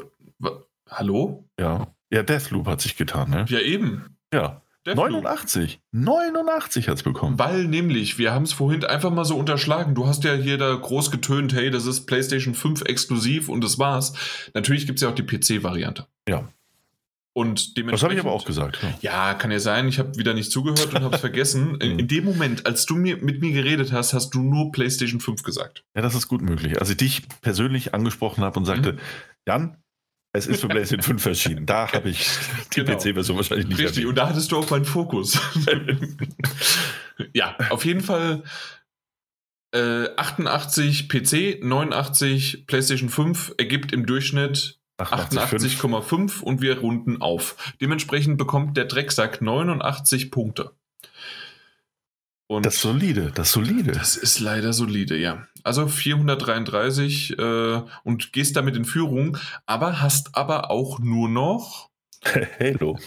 hallo? Ja. Ja, Deathloop hat sich getan, ne? Ja, eben. Ja. Deathloop. 89. 89 hat's bekommen. Weil nämlich, wir haben es vorhin einfach mal so unterschlagen. Du hast ja hier da groß getönt, hey, das ist PlayStation 5 exklusiv und das war's. Natürlich gibt es ja auch die PC-Variante. Ja. Und dementsprechend. Das habe ich aber auch gesagt. Ja. Ja, kann ja sein. Ich habe wieder nicht zugehört und habe es vergessen. In, in dem Moment, als du mir, mit mir geredet hast, hast du nur PlayStation 5 gesagt. ja, das ist gut möglich. Als ich dich persönlich angesprochen habe und sagte, Mhm. Jan, es ist für PlayStation 5 erschienen. Da habe ich die Genau. PC-Version wahrscheinlich nicht Richtig, erwähnt. und da hattest du auch meinen Fokus. ja, auf jeden Fall äh, 88 PC, 89 PlayStation 5 ergibt im Durchschnitt 88,5. 88,5 und wir runden auf. Dementsprechend bekommt der Drecksack 89 Punkte. Und Das solide, das solide. das ist leider solide, ja. Also 433 äh, und gehst damit in Führung, aber hast aber auch nur noch Halo.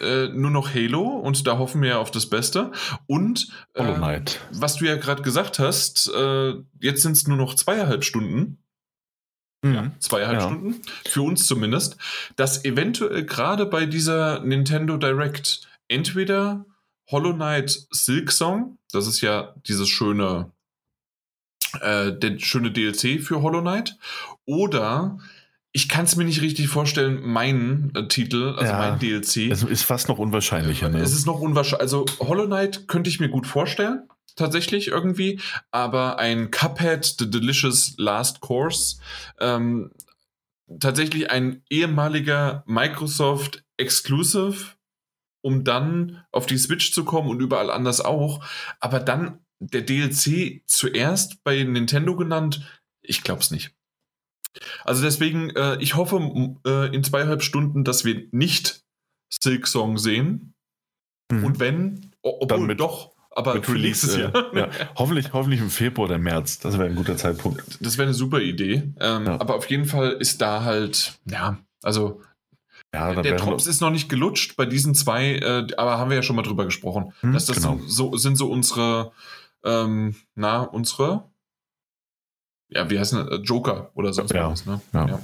äh, nur noch Halo und da hoffen wir ja auf das Beste. Und äh, Hollow Knight. was du ja gerade gesagt hast, äh, jetzt sind es nur noch zweieinhalb Stunden. Mhm. Zweieinhalb Ja. Stunden, für uns zumindest, dass eventuell gerade bei dieser Nintendo Direct entweder Hollow Knight Silk Song, das ist ja dieses schöne, äh, der schöne DLC für Hollow Knight, oder ich kann es mir nicht richtig vorstellen, mein äh, Titel, also Ja. mein DLC. Es ist fast noch unwahrscheinlicher. Ne? Es ist noch unwahrscheinlich. Also Hollow Knight könnte ich mir gut vorstellen, tatsächlich irgendwie. Aber ein Cuphead, The Delicious Last Course, ähm, tatsächlich ein ehemaliger Microsoft Exclusive, um dann auf die Switch zu kommen und überall anders auch. Aber dann der DLC zuerst bei Nintendo genannt, ich glaube es nicht. Also deswegen, äh, ich hoffe äh, in zweieinhalb Stunden, dass wir nicht Silk Song sehen. Mhm. Und wenn, obwohl mit- doch, aber Mit für nächstes Release, Jahr. äh, ja. hoffentlich, hoffentlich im Februar oder März. Das wäre ein guter Zeitpunkt. Das wäre eine super Idee. Ähm, Ja. Aber auf jeden Fall ist da halt, ja, also Ja, der Drops ist noch nicht gelutscht bei diesen zwei, äh, aber haben wir ja schon mal drüber gesprochen. Hm, dass das genau. so, sind so unsere, ähm, na, unsere, ja, wie heißen das? Joker oder sonst Ja. was, ne? Ja.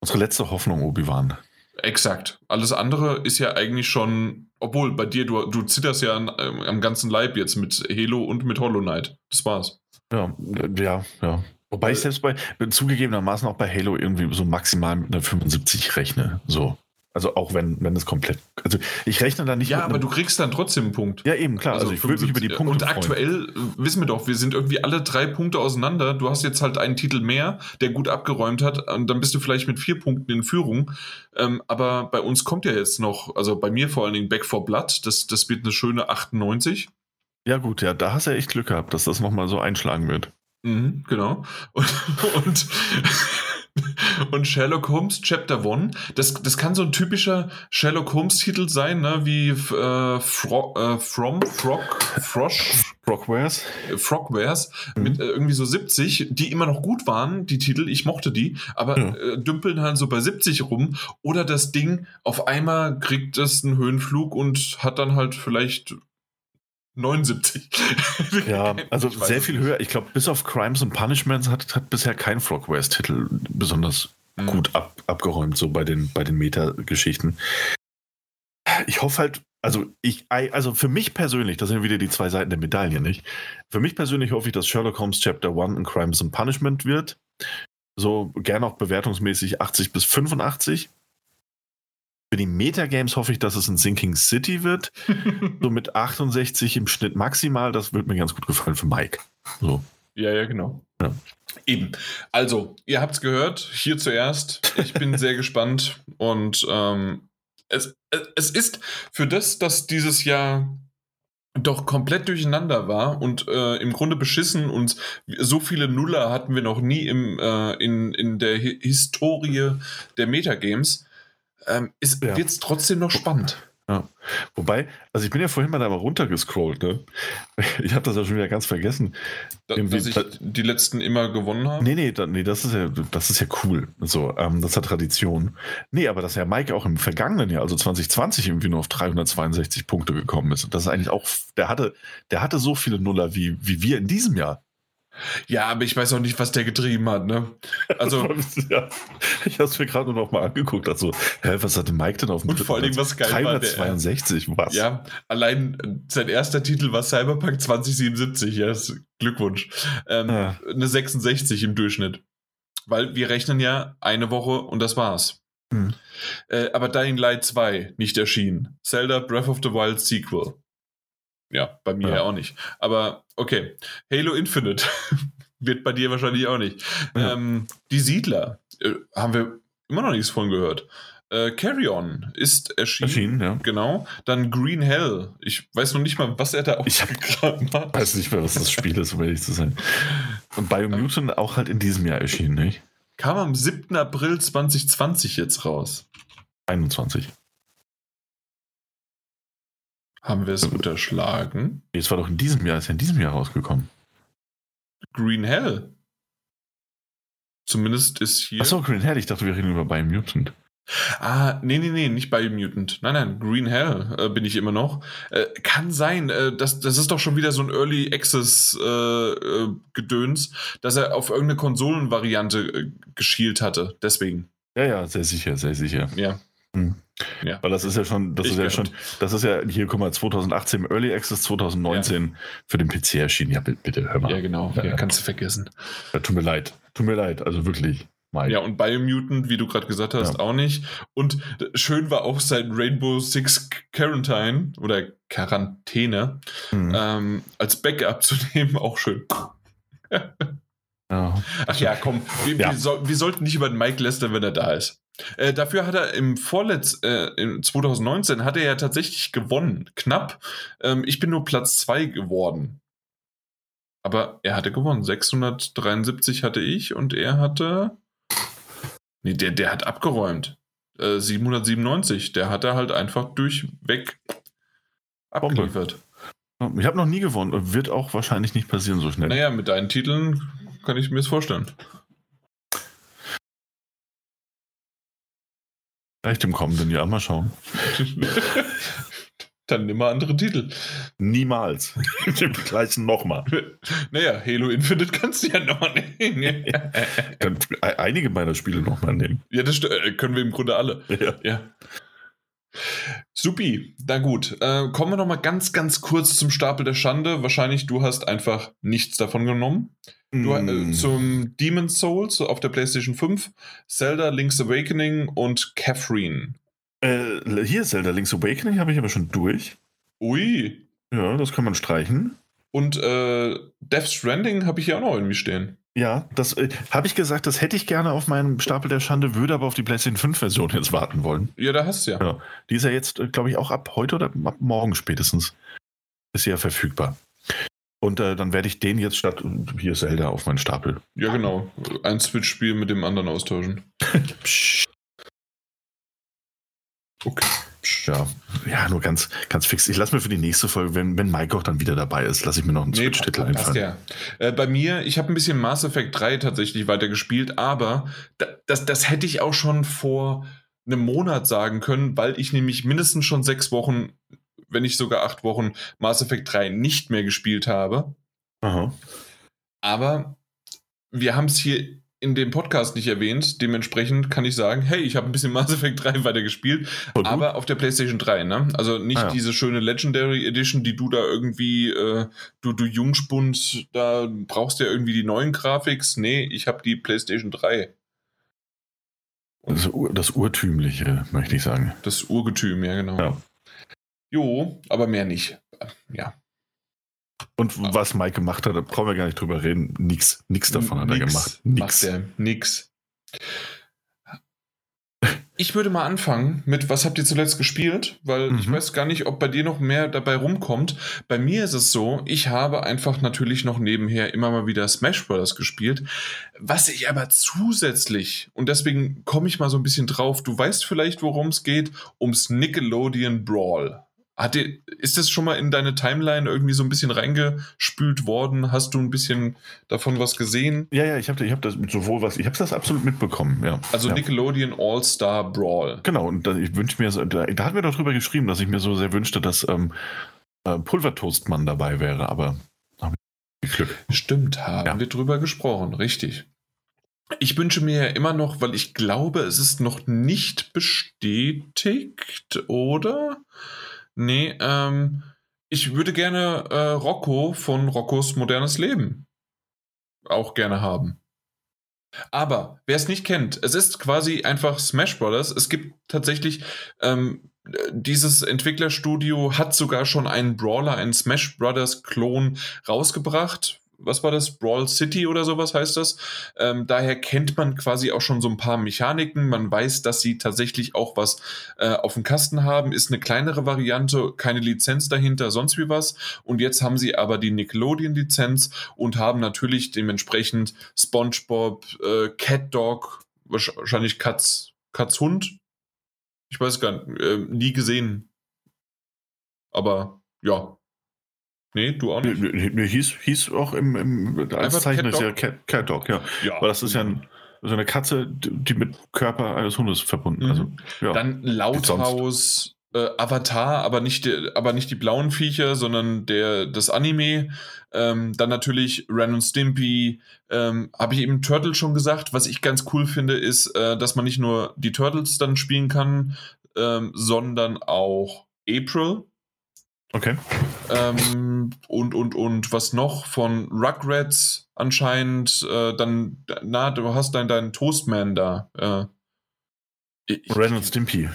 unsere letzte Hoffnung, Obi-Wan. Exakt. Alles andere ist ja eigentlich schon, obwohl bei dir, du, du zitterst ja an, ähm, am ganzen Leib jetzt mit Halo und mit Hollow Knight. Das war's. Ja, äh, ja, ja. Wobei ich selbst bei, zugegebenermaßen auch bei Halo irgendwie so maximal mit einer 75 rechne. So. Also auch wenn, wenn es komplett. Also ich rechne da nicht. Ja, aber du kriegst dann trotzdem einen Punkt. Ja, eben, klar. Also, also ich würde mich über die Punkte. Und aktuell freuen. Äh, wissen wir doch, wir sind irgendwie alle drei Punkte auseinander. Du hast jetzt halt einen Titel mehr, der gut abgeräumt hat. Und dann bist du vielleicht mit vier Punkten in Führung. Ähm, aber bei uns kommt ja jetzt noch, also bei mir vor allen Dingen Back for Blood. Das, das wird eine schöne 98. Ja, gut, ja, da hast du ja echt Glück gehabt, dass das nochmal so einschlagen wird. Mhm, genau. Und, und und Sherlock Holmes Chapter One, das, das kann so ein typischer Sherlock Holmes Titel sein, ne? wie äh, Fro äh, From Frog Frosch. Frogwares. Frogwares. Mhm. mit äh, irgendwie so 70, die immer noch gut waren, die Titel, ich mochte die, aber ja. äh, dümpeln halt so bei 70 rum. Oder das Ding auf einmal kriegt es einen Höhenflug und hat dann halt vielleicht 79. ja, also sehr viel höher. Ich glaube, bis auf Crimes and Punishments hat, hat bisher kein Frogwares-Titel besonders mhm. gut ab, abgeräumt, so bei den, bei den Meta-Geschichten. Ich hoffe halt, also ich, also für mich persönlich, das sind wieder die zwei Seiten der Medaille, nicht? Für mich persönlich hoffe ich, dass Sherlock Holmes Chapter 1 ein Crimes and Punishment wird. So gerne auch bewertungsmäßig 80 bis 85. Für die Metagames hoffe ich, dass es ein Sinking City wird. so mit 68 im Schnitt maximal. Das wird mir ganz gut gefallen für Mike. So. Ja, ja, genau. Ja. Eben. Also, ihr habt es gehört, hier zuerst. Ich bin sehr gespannt und ähm, es, es ist für das, dass dieses Jahr doch komplett durcheinander war und äh, im Grunde beschissen und so viele Nuller hatten wir noch nie im, äh, in, in der Hi Historie der Metagames ähm, ja. wird es trotzdem noch spannend. Ja. Wobei, also ich bin ja vorhin mal da mal runtergescrollt, ne? Ich habe das ja schon wieder ganz vergessen. Da, dass ich da, die letzten immer gewonnen habe? Nee, nee, da, nee, das ist ja, das ist ja cool. So, ähm, das hat Tradition. Nee, aber dass ja Mike auch im vergangenen Jahr, also 2020, irgendwie nur auf 362 Punkte gekommen ist. Und das ist eigentlich auch, der hatte, der hatte so viele Nuller wie, wie wir in diesem Jahr. Ja, aber ich weiß auch nicht, was der getrieben hat, ne? Also. ja, ich habe es mir gerade noch mal angeguckt. Also, hä, was hatte Mike denn auf dem Und vor allem, was geil 362, war, was? Ja, allein sein erster Titel war Cyberpunk 2077. Ja, Glückwunsch. Ähm, ja. Eine 66 im Durchschnitt. Weil wir rechnen ja eine Woche und das war's. Hm. Äh, aber Dying Light 2 nicht erschienen. Zelda Breath of the Wild Sequel. Ja, bei mir ja. auch nicht. Aber okay. Halo Infinite wird bei dir wahrscheinlich auch nicht. Ja. Ähm, die Siedler äh, haben wir immer noch nichts von gehört. Äh, Carry On ist erschienen. Erschienen, ja. Genau. Dann Green Hell. Ich weiß noch nicht mal, was er da ausgegraben hat. Ich weiß nicht mehr, was das Spiel ist, um ehrlich zu sein. Und Biomutant auch halt in diesem Jahr erschienen, nicht? Kam am 7. April 2020 jetzt raus. 21. Haben wir es unterschlagen? Es war doch in diesem Jahr, ist ja in diesem Jahr rausgekommen. Green Hell. Zumindest ist hier. Achso, Green Hell, ich dachte, wir reden über Biomutant. Ah, nee, nee, nee, nicht Biomutant. Nein, nein, Green Hell äh, bin ich immer noch. Äh, kann sein, äh, das, das ist doch schon wieder so ein Early Access äh, äh, Gedöns, dass er auf irgendeine Konsolenvariante äh, geschielt hatte. Deswegen. Ja, ja, sehr sicher, sehr sicher. Ja. Hm. Ja. Weil das ist ja schon, das ich ist ja schon, das ist ja hier, guck mal, 2018 Early Access, 2019 ja. für den PC erschienen. Ja, bitte, hör mal. Ja, genau, ja, ja. kannst du vergessen. Ja, tut mir leid, tut mir leid, also wirklich. Mike. Ja, und Biomutant, wie du gerade gesagt hast, auch nicht. Und schön war auch sein Rainbow Six Quarantine oder Quarantäne mhm. ähm, als Backup zu nehmen, auch schön. Ach ja, komm, wir, wir, soll, wir sollten nicht über den Mike lästern, wenn er da ist. Äh, dafür hat er im Vorletz, äh, in 2019 hat er ja tatsächlich gewonnen. Knapp. Ähm, ich bin nur Platz 2 geworden. Aber er hatte gewonnen. 673 hatte ich und er hatte. Nee, der, der hat abgeräumt. Äh, 797. Der hat er halt einfach durchweg abgeliefert. Ich habe noch nie gewonnen. Wird auch wahrscheinlich nicht passieren so schnell. Naja, mit deinen Titeln kann ich mir das vorstellen. Vielleicht im kommenden Jahr mal schauen. Dann nimm mal andere Titel. Niemals. Im gleichen nochmal. Naja, Halo Infinite kannst du ja noch nehmen. Einige meiner Spiele nochmal nehmen. Ja, das äh, können wir im Grunde alle. Ja. ja. Supi, na gut. Äh, kommen wir nochmal ganz, ganz kurz zum Stapel der Schande. Wahrscheinlich, du hast einfach nichts davon genommen. Du, äh, mm. zum Demon's Souls auf der PlayStation 5, Zelda Link's Awakening und Catherine. Äh, hier Zelda Link's Awakening habe ich aber schon durch. Ui. Ja, das kann man streichen. Und äh, Death Stranding habe ich hier auch noch irgendwie stehen. Ja, das äh, habe ich gesagt, das hätte ich gerne auf meinem Stapel der Schande, würde aber auf die PlayStation 5 Version jetzt warten wollen. Ja, da hast du ja. ja. Die ist ja jetzt, äh, glaube ich, auch ab heute oder ab morgen spätestens. Ist ja verfügbar. Und äh, dann werde ich den jetzt statt hier Zelda auf meinen Stapel. Ja, genau. Ein Switch-Spiel mit dem anderen austauschen. okay. Ja, ja, nur ganz, ganz fix. Ich lasse mir für die nächste Folge, wenn, wenn Mike auch dann wieder dabei ist, lasse ich mir noch einen nee, Switch-Titel einfallen. Ja. Äh, bei mir, ich habe ein bisschen Mass Effect 3 tatsächlich weitergespielt, aber das, das hätte ich auch schon vor einem Monat sagen können, weil ich nämlich mindestens schon sechs Wochen, wenn nicht sogar acht Wochen, Mass Effect 3 nicht mehr gespielt habe. Aha. Aber wir haben es hier in dem Podcast nicht erwähnt. Dementsprechend kann ich sagen, hey, ich habe ein bisschen Mass Effect 3 weitergespielt, aber auf der PlayStation 3, ne? Also nicht ah, ja. diese schöne Legendary Edition, die du da irgendwie, äh, du, du Jungspund, da brauchst du ja irgendwie die neuen Grafiks. Nee, ich habe die PlayStation 3. Das, das Urtümliche, möchte ich sagen. Das Urgetüm, ja, genau. Ja. Jo, aber mehr nicht. Ja. Und was Mike gemacht hat, da brauchen wir gar nicht drüber reden. Nix, nix davon hat nix er gemacht. Nix. Macht er, nix. Ich würde mal anfangen mit, was habt ihr zuletzt gespielt? Weil mhm. ich weiß gar nicht, ob bei dir noch mehr dabei rumkommt. Bei mir ist es so, ich habe einfach natürlich noch nebenher immer mal wieder Smash Bros. gespielt. Was ich aber zusätzlich, und deswegen komme ich mal so ein bisschen drauf, du weißt vielleicht, worum es geht, ums Nickelodeon Brawl. Hat dir, ist das schon mal in deine Timeline irgendwie so ein bisschen reingespült worden? Hast du ein bisschen davon was gesehen? Ja, ja, ich habe ich hab das sowohl was, ich habe das absolut mitbekommen, ja. Also ja. Nickelodeon All-Star Brawl. Genau, und ich wünsche mir, da, da hatten wir doch drüber geschrieben, dass ich mir so sehr wünschte, dass ähm, äh, Pulvertoastmann dabei wäre, aber habe ich Glück. Stimmt, haben ja. wir drüber gesprochen, richtig. Ich wünsche mir ja immer noch, weil ich glaube, es ist noch nicht bestätigt, oder? Nee, ähm, ich würde gerne äh, Rocco von Roccos modernes Leben auch gerne haben. Aber wer es nicht kennt, es ist quasi einfach Smash Brothers. Es gibt tatsächlich ähm, dieses Entwicklerstudio hat sogar schon einen Brawler, einen Smash Brothers Klon rausgebracht was war das? Brawl City oder sowas heißt das. Ähm, daher kennt man quasi auch schon so ein paar Mechaniken. Man weiß, dass sie tatsächlich auch was äh, auf dem Kasten haben. Ist eine kleinere Variante, keine Lizenz dahinter, sonst wie was. Und jetzt haben sie aber die Nickelodeon-Lizenz und haben natürlich dementsprechend SpongeBob, äh, Cat Dog, wahrscheinlich Katz, Katz Hund. Ich weiß gar nicht, äh, nie gesehen. Aber ja, Nee, du auch nicht. Nee, nee, hieß, hieß auch im, im als Zeichen ist ja Cat, Cat Dog, ja. ja. Aber das ist ja ein, so eine Katze, die mit Körper eines Hundes verbunden. Mhm. Also, ja. Dann Lauthaus, äh, Avatar, aber nicht, die, aber nicht die blauen Viecher, sondern der, das Anime. Ähm, dann natürlich Ren und Stimpy. Ähm, Habe ich eben Turtle schon gesagt. Was ich ganz cool finde, ist, äh, dass man nicht nur die Turtles dann spielen kann, ähm, sondern auch April Okay. Ähm, und, und, und was noch von Rugrats anscheinend, äh, dann, na, du hast dann deinen Toastman da. Äh, ich, Ren und Stimpy.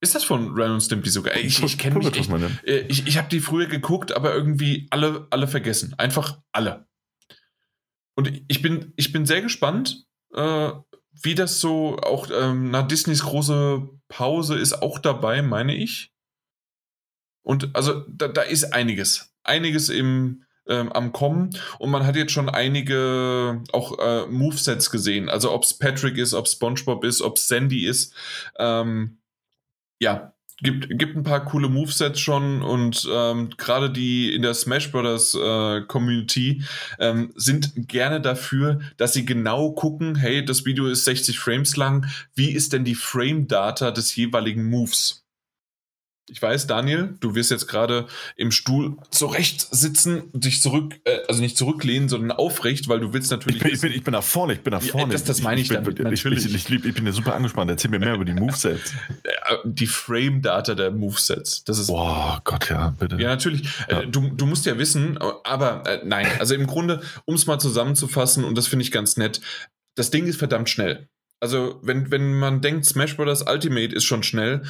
Ist das von Ren und Stimpy sogar? Ich, ich kenne mich. Ich, äh, ich, ich habe die früher geguckt, aber irgendwie alle, alle vergessen. Einfach alle. Und ich bin, ich bin sehr gespannt, äh, wie das so auch, ähm, na, Disneys große Pause ist auch dabei, meine ich. Und also da, da ist einiges. Einiges im, ähm, am Kommen und man hat jetzt schon einige auch äh, Movesets gesehen. Also ob es Patrick ist, ob SpongeBob ist, ob Sandy ist. Ähm, ja, gibt, gibt ein paar coole Movesets schon und ähm, gerade die in der Smash Brothers äh, Community ähm, sind gerne dafür, dass sie genau gucken, hey, das Video ist 60 Frames lang, wie ist denn die Frame Data des jeweiligen Moves? Ich weiß, Daniel, du wirst jetzt gerade im Stuhl zurecht sitzen, dich zurück, äh, also nicht zurücklehnen, sondern aufrecht, weil du willst natürlich. Ich bin, ich bin, ich bin nach vorne, ich bin nach vorne. Ja, das, das meine ich, ich damit, natürlich. Ich, ich, ich, bin ja super angespannt, erzähl mir mehr über die Movesets. Die Frame-Data der Movesets. Das ist. Boah, Gott, ja, bitte. Ja, natürlich. Äh, ja. Du, du musst ja wissen, aber äh, nein, also im Grunde, um es mal zusammenzufassen, und das finde ich ganz nett, das Ding ist verdammt schnell. Also, wenn, wenn man denkt, Smash Bros. Ultimate ist schon schnell,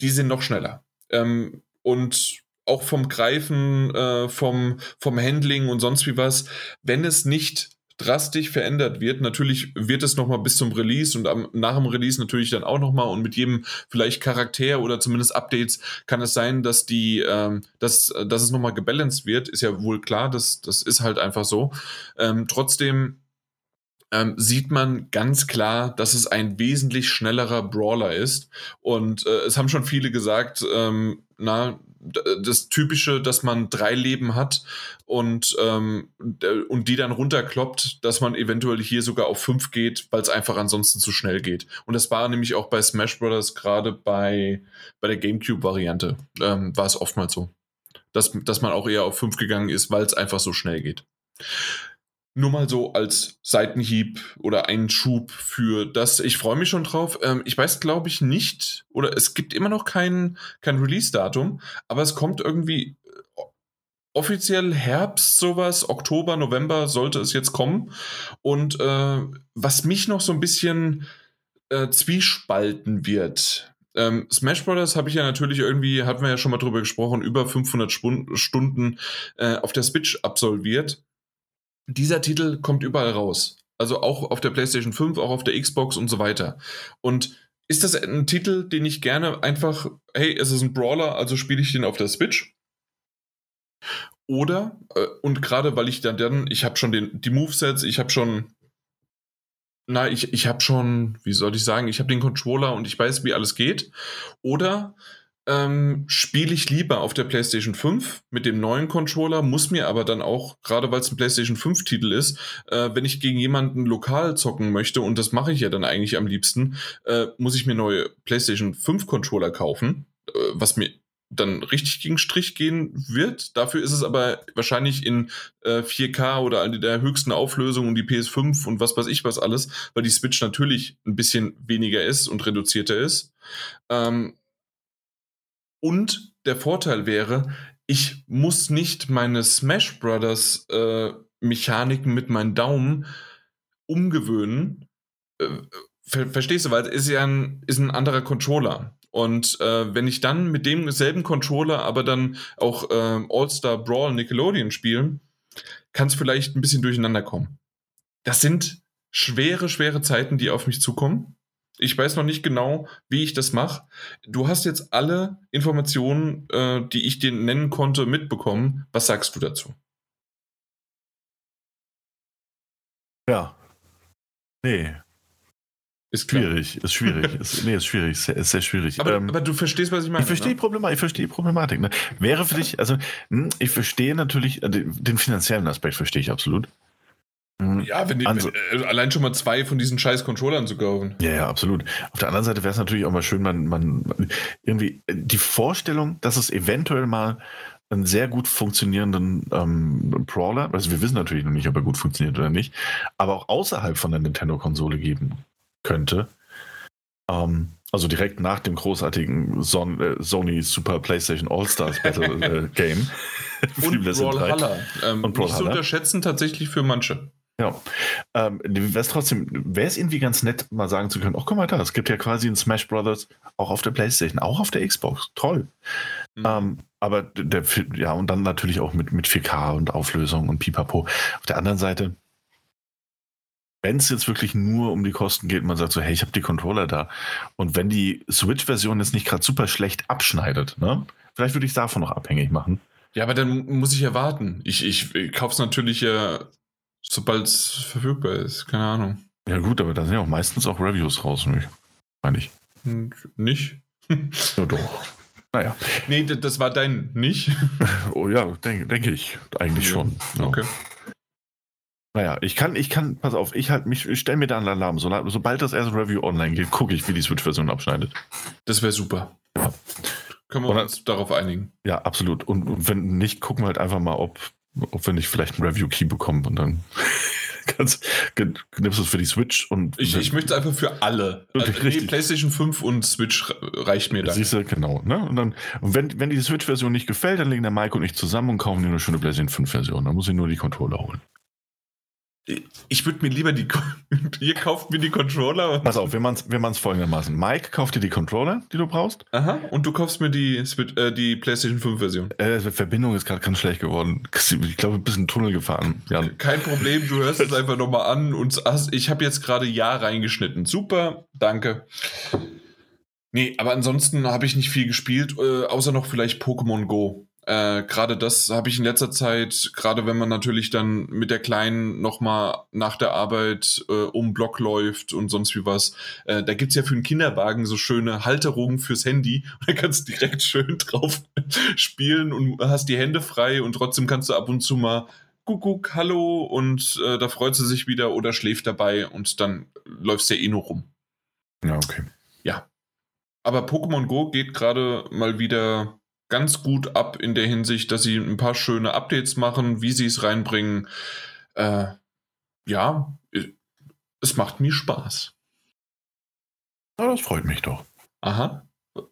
die sind noch schneller. Ähm, und auch vom Greifen, äh, vom, vom Handling und sonst wie was, wenn es nicht drastisch verändert wird. Natürlich wird es nochmal bis zum Release und am, nach dem Release natürlich dann auch nochmal und mit jedem vielleicht Charakter oder zumindest Updates kann es sein, dass die, ähm, dass, dass es nochmal gebalanced wird. Ist ja wohl klar, das, das ist halt einfach so. Ähm, trotzdem ähm, sieht man ganz klar, dass es ein wesentlich schnellerer Brawler ist. Und äh, es haben schon viele gesagt, ähm, na, das Typische, dass man drei Leben hat und, ähm, und die dann runterkloppt, dass man eventuell hier sogar auf fünf geht, weil es einfach ansonsten zu schnell geht. Und das war nämlich auch bei Smash Bros. gerade bei, bei der GameCube-Variante, ähm, war es oftmals so. Dass, dass man auch eher auf fünf gegangen ist, weil es einfach so schnell geht. Nur mal so als Seitenhieb oder Einschub für das. Ich freue mich schon drauf. Ähm, ich weiß, glaube ich, nicht, oder es gibt immer noch kein, kein Release-Datum, aber es kommt irgendwie äh, offiziell Herbst, sowas, Oktober, November sollte es jetzt kommen. Und äh, was mich noch so ein bisschen äh, zwiespalten wird, ähm, Smash Brothers habe ich ja natürlich irgendwie, hatten wir ja schon mal drüber gesprochen, über 500 Stunden äh, auf der Switch absolviert dieser Titel kommt überall raus. Also auch auf der PlayStation 5, auch auf der Xbox und so weiter. Und ist das ein Titel, den ich gerne einfach, hey, es ist ein Brawler, also spiele ich den auf der Switch? Oder, äh, und gerade weil ich dann, dann ich habe schon den, die Movesets, ich habe schon, na, ich, ich habe schon, wie soll ich sagen, ich habe den Controller und ich weiß, wie alles geht. Oder ähm, spiele ich lieber auf der PlayStation 5 mit dem neuen Controller, muss mir aber dann auch, gerade weil es ein PlayStation 5 Titel ist, äh, wenn ich gegen jemanden lokal zocken möchte, und das mache ich ja dann eigentlich am liebsten, äh, muss ich mir neue PlayStation 5 Controller kaufen, äh, was mir dann richtig gegen Strich gehen wird. Dafür ist es aber wahrscheinlich in äh, 4K oder in der höchsten Auflösung und die PS5 und was weiß ich was alles, weil die Switch natürlich ein bisschen weniger ist und reduzierter ist. Ähm, und der Vorteil wäre, ich muss nicht meine Smash Brothers äh, Mechaniken mit meinen Daumen umgewöhnen. Äh, ver verstehst du, weil es ist ja ein, ist ein anderer Controller. Und äh, wenn ich dann mit demselben Controller aber dann auch äh, All-Star Brawl Nickelodeon spielen, kann es vielleicht ein bisschen durcheinander kommen. Das sind schwere, schwere Zeiten, die auf mich zukommen. Ich weiß noch nicht genau, wie ich das mache. Du hast jetzt alle Informationen, äh, die ich dir nennen konnte, mitbekommen. Was sagst du dazu? Ja. Nee. Ist schwierig, ist schwierig. ist, nee, ist schwierig, ist sehr, ist sehr schwierig. Aber, ähm, aber, du verstehst, was ich meine. Ich verstehe, ne? Problematik, ich verstehe die Problematik. Ne? Wäre für dich, also hm, ich verstehe natürlich, äh, den finanziellen Aspekt verstehe ich absolut. Mhm. Ja, wenn die, also, wenn, äh, allein schon mal zwei von diesen scheiß Controllern zu kaufen. Ja, ja, absolut. Auf der anderen Seite wäre es natürlich auch mal schön, man, man, irgendwie äh, die Vorstellung, dass es eventuell mal einen sehr gut funktionierenden ähm, Brawler, also wir wissen natürlich noch nicht, ob er gut funktioniert oder nicht, aber auch außerhalb von der Nintendo-Konsole geben könnte. Ähm, also direkt nach dem großartigen Son äh, Sony Super PlayStation All-Stars Battle äh, Game. und Brawlhalla. Ähm, und Brawlhalla. Nicht zu unterschätzen tatsächlich für manche. Ja. Ähm, wäre es trotzdem, wäre es irgendwie ganz nett, mal sagen zu können, ach guck mal da, es gibt ja quasi ein Smash Brothers auch auf der Playstation, auch auf der Xbox. Toll. Mhm. Ähm, aber der, ja, und dann natürlich auch mit, mit 4K und Auflösung und Pipapo. Auf der anderen Seite, wenn es jetzt wirklich nur um die Kosten geht, man sagt so, hey, ich habe die Controller da. Und wenn die Switch-Version jetzt nicht gerade super schlecht abschneidet, ne? Vielleicht würde ich es davon noch abhängig machen. Ja, aber dann muss ich ja warten. Ich, ich, ich kaufe es natürlich ja sobald es verfügbar ist. Keine Ahnung. Ja, gut, aber da sind ja auch meistens auch Reviews raus, nicht? Meine ich. Nicht? ja, doch. Naja. Nee, das war dein nicht? oh ja, denke denk ich. Eigentlich ja. schon. Ja. Okay. Naja, ich kann, ich kann, pass auf, ich halt mich, ich stelle mir da einen Alarm. So, sobald das erste Review online geht, gucke ich, wie die Switch-Version abschneidet. Das wäre super. Ja. Können wir dann, uns darauf einigen? Ja, absolut. Und, und, wenn nicht, gucken wir halt einfach mal, ob ob wir nicht vielleicht einen Review-Key bekommen und dann kannst, nimmst du es für die Switch und. Ich, ich möchte es einfach für alle. Also, nee, PlayStation 5 und Switch reicht mir dann. Siehst du, genau. Ne? Und, dann, und wenn, wenn die Switch-Version nicht gefällt, dann legen der Mike und ich zusammen und kaufen dir eine schöne PlayStation 5-Version. Dann muss ich nur die Controller holen. Ich würde mir lieber die. Ihr kauft mir die Controller. Pass auf, wir machen es wir folgendermaßen. Mike kauft dir die Controller, die du brauchst. Aha, und du kaufst mir die, äh, die PlayStation 5 Version. Äh, Verbindung ist gerade ganz schlecht geworden. Ich glaube, ein bisschen Tunnel gefahren. Jan. Kein Problem, du hörst es einfach nochmal an. Und ich habe jetzt gerade Ja reingeschnitten. Super, danke. Nee, aber ansonsten habe ich nicht viel gespielt, äh, außer noch vielleicht Pokémon Go. Äh, gerade das habe ich in letzter Zeit, gerade wenn man natürlich dann mit der Kleinen nochmal nach der Arbeit äh, um Block läuft und sonst wie was, äh, da gibt's ja für einen Kinderwagen so schöne Halterungen fürs Handy und da kannst du direkt schön drauf spielen und hast die Hände frei und trotzdem kannst du ab und zu mal Kuckuck, hallo und äh, da freut sie sich wieder oder schläft dabei und dann läufst du ja eh nur rum. Ja, okay. Ja. Aber Pokémon Go geht gerade mal wieder ganz gut ab in der Hinsicht, dass sie ein paar schöne Updates machen, wie sie es reinbringen. Äh, ja, es macht mir Spaß. Ja, das freut mich doch. Aha.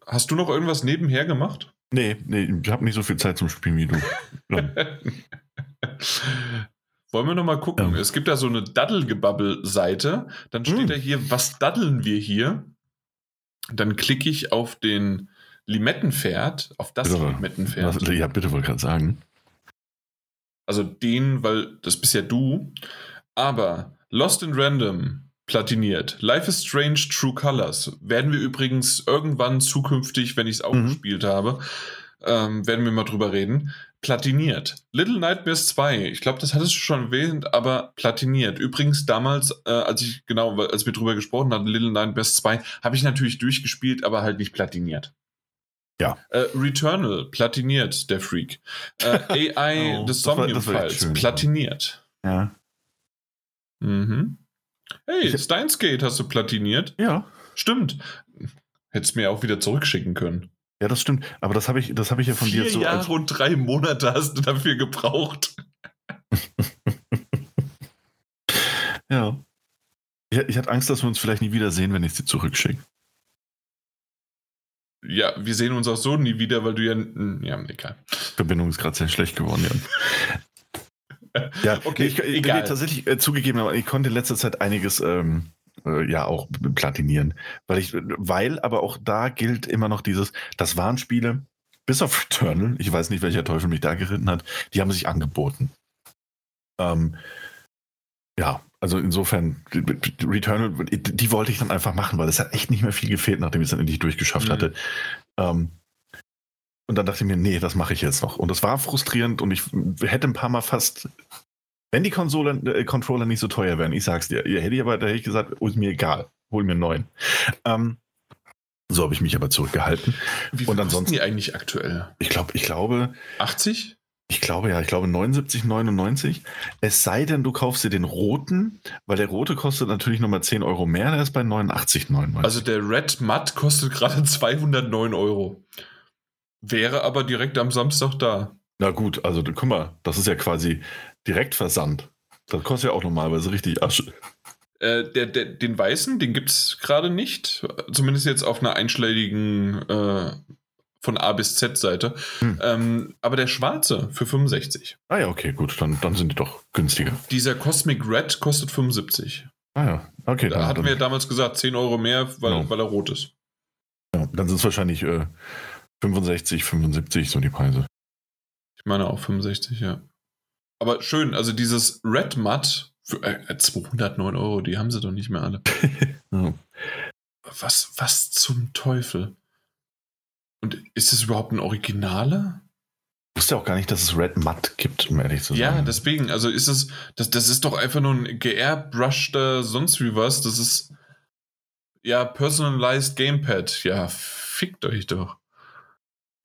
Hast du noch irgendwas nebenher gemacht? Nee, nee ich habe nicht so viel Zeit zum Spielen wie du. Wollen wir noch mal gucken? Ja. Es gibt da so eine Daddelgebabbel-Seite. Dann steht hm. da hier, was daddeln wir hier? Dann klicke ich auf den Limettenpferd, auf das bitte, Limettenpferd. Was, ja, bitte wollte gerade sagen. Also den, weil das bist ja du. Aber Lost in Random platiniert. Life is Strange True Colors werden wir übrigens irgendwann zukünftig, wenn ich es auch mhm. gespielt habe, ähm, werden wir mal drüber reden. Platiniert. Little Nightmares 2, ich glaube, das hattest du schon erwähnt, aber platiniert. Übrigens damals, äh, als ich, genau, als wir drüber gesprochen hatten, Little Nightmares 2, habe ich natürlich durchgespielt, aber halt nicht platiniert. Ja. Äh, Returnal, platiniert, der Freak. Äh, AI oh, des Somnium-Files, platiniert. Ja. Mhm. Hey, ich, Steins Gate hast du platiniert? Ja. Stimmt. Hättest mir auch wieder zurückschicken können. Ja, das stimmt. Aber das habe ich, hab ich ja von Vier dir so. Vier Jahre und drei Monate hast du dafür gebraucht. ja. Ich, ich hatte Angst, dass wir uns vielleicht nie wiedersehen, wenn ich sie zurückschicke. Ja, wir sehen uns auch so nie wieder, weil du ja. Ja, egal. Verbindung ist gerade sehr schlecht geworden, Jan. ja, okay, ich, ich egal. tatsächlich äh, zugegeben, aber ich konnte in letzter Zeit einiges ähm, äh, ja auch platinieren. Weil ich, weil aber auch da gilt immer noch dieses, das waren Spiele, bis auf Returnal, ich weiß nicht, welcher Teufel mich da geritten hat, die haben sich angeboten. Ähm, ja, also insofern, Returnal, die wollte ich dann einfach machen, weil es hat echt nicht mehr viel gefehlt, nachdem ich es dann endlich durchgeschafft mhm. hatte. Ähm, und dann dachte ich mir, nee, das mache ich jetzt noch. Und das war frustrierend und ich hätte ein paar Mal fast, wenn die Konsole, äh, Controller nicht so teuer wären, ich sag's dir, hätte ich aber da hätte ich gesagt, oh, ist mir egal, hol mir einen neuen. Ähm, so habe ich mich aber zurückgehalten. Wie viel und ansonsten die eigentlich aktuell? Ich glaube, ich glaube 80? Ich glaube ja, ich glaube 79,99. Es sei denn, du kaufst dir den roten, weil der rote kostet natürlich nochmal 10 Euro mehr, der ist bei 89,99. Also der Red Matt kostet gerade 209 Euro. Wäre aber direkt am Samstag da. Na gut, also guck mal, das ist ja quasi direkt Versand. Das kostet ja auch normalerweise richtig Asche. Äh, der, der, den weißen, den gibt es gerade nicht. Zumindest jetzt auf einer einschlägigen äh, von A bis Z Seite. Hm. Ähm, aber der schwarze für 65. Ah ja, okay, gut, dann, dann sind die doch günstiger. Dieser Cosmic Red kostet 75. Ah ja, okay. Da dann, hatten dann, wir damals gesagt, 10 Euro mehr, weil, no. Genau. weil er rot ist. Ja, dann sind es wahrscheinlich äh, 65, 75 so die Preise. Ich meine auch 65, ja. Aber schön, also dieses Red Matt für äh, 209 Euro, die haben sie doch nicht mehr alle. ja. was, was zum Teufel? Und ist es überhaupt ein Originaler? Ich wusste auch gar nicht, dass es Red Matt gibt, um ehrlich zu sein. Ja, deswegen, also ist es, das, das ist doch einfach nur ein geairbrushter sonst wie was. Das ist ja personalized Gamepad. Ja, fickt euch doch.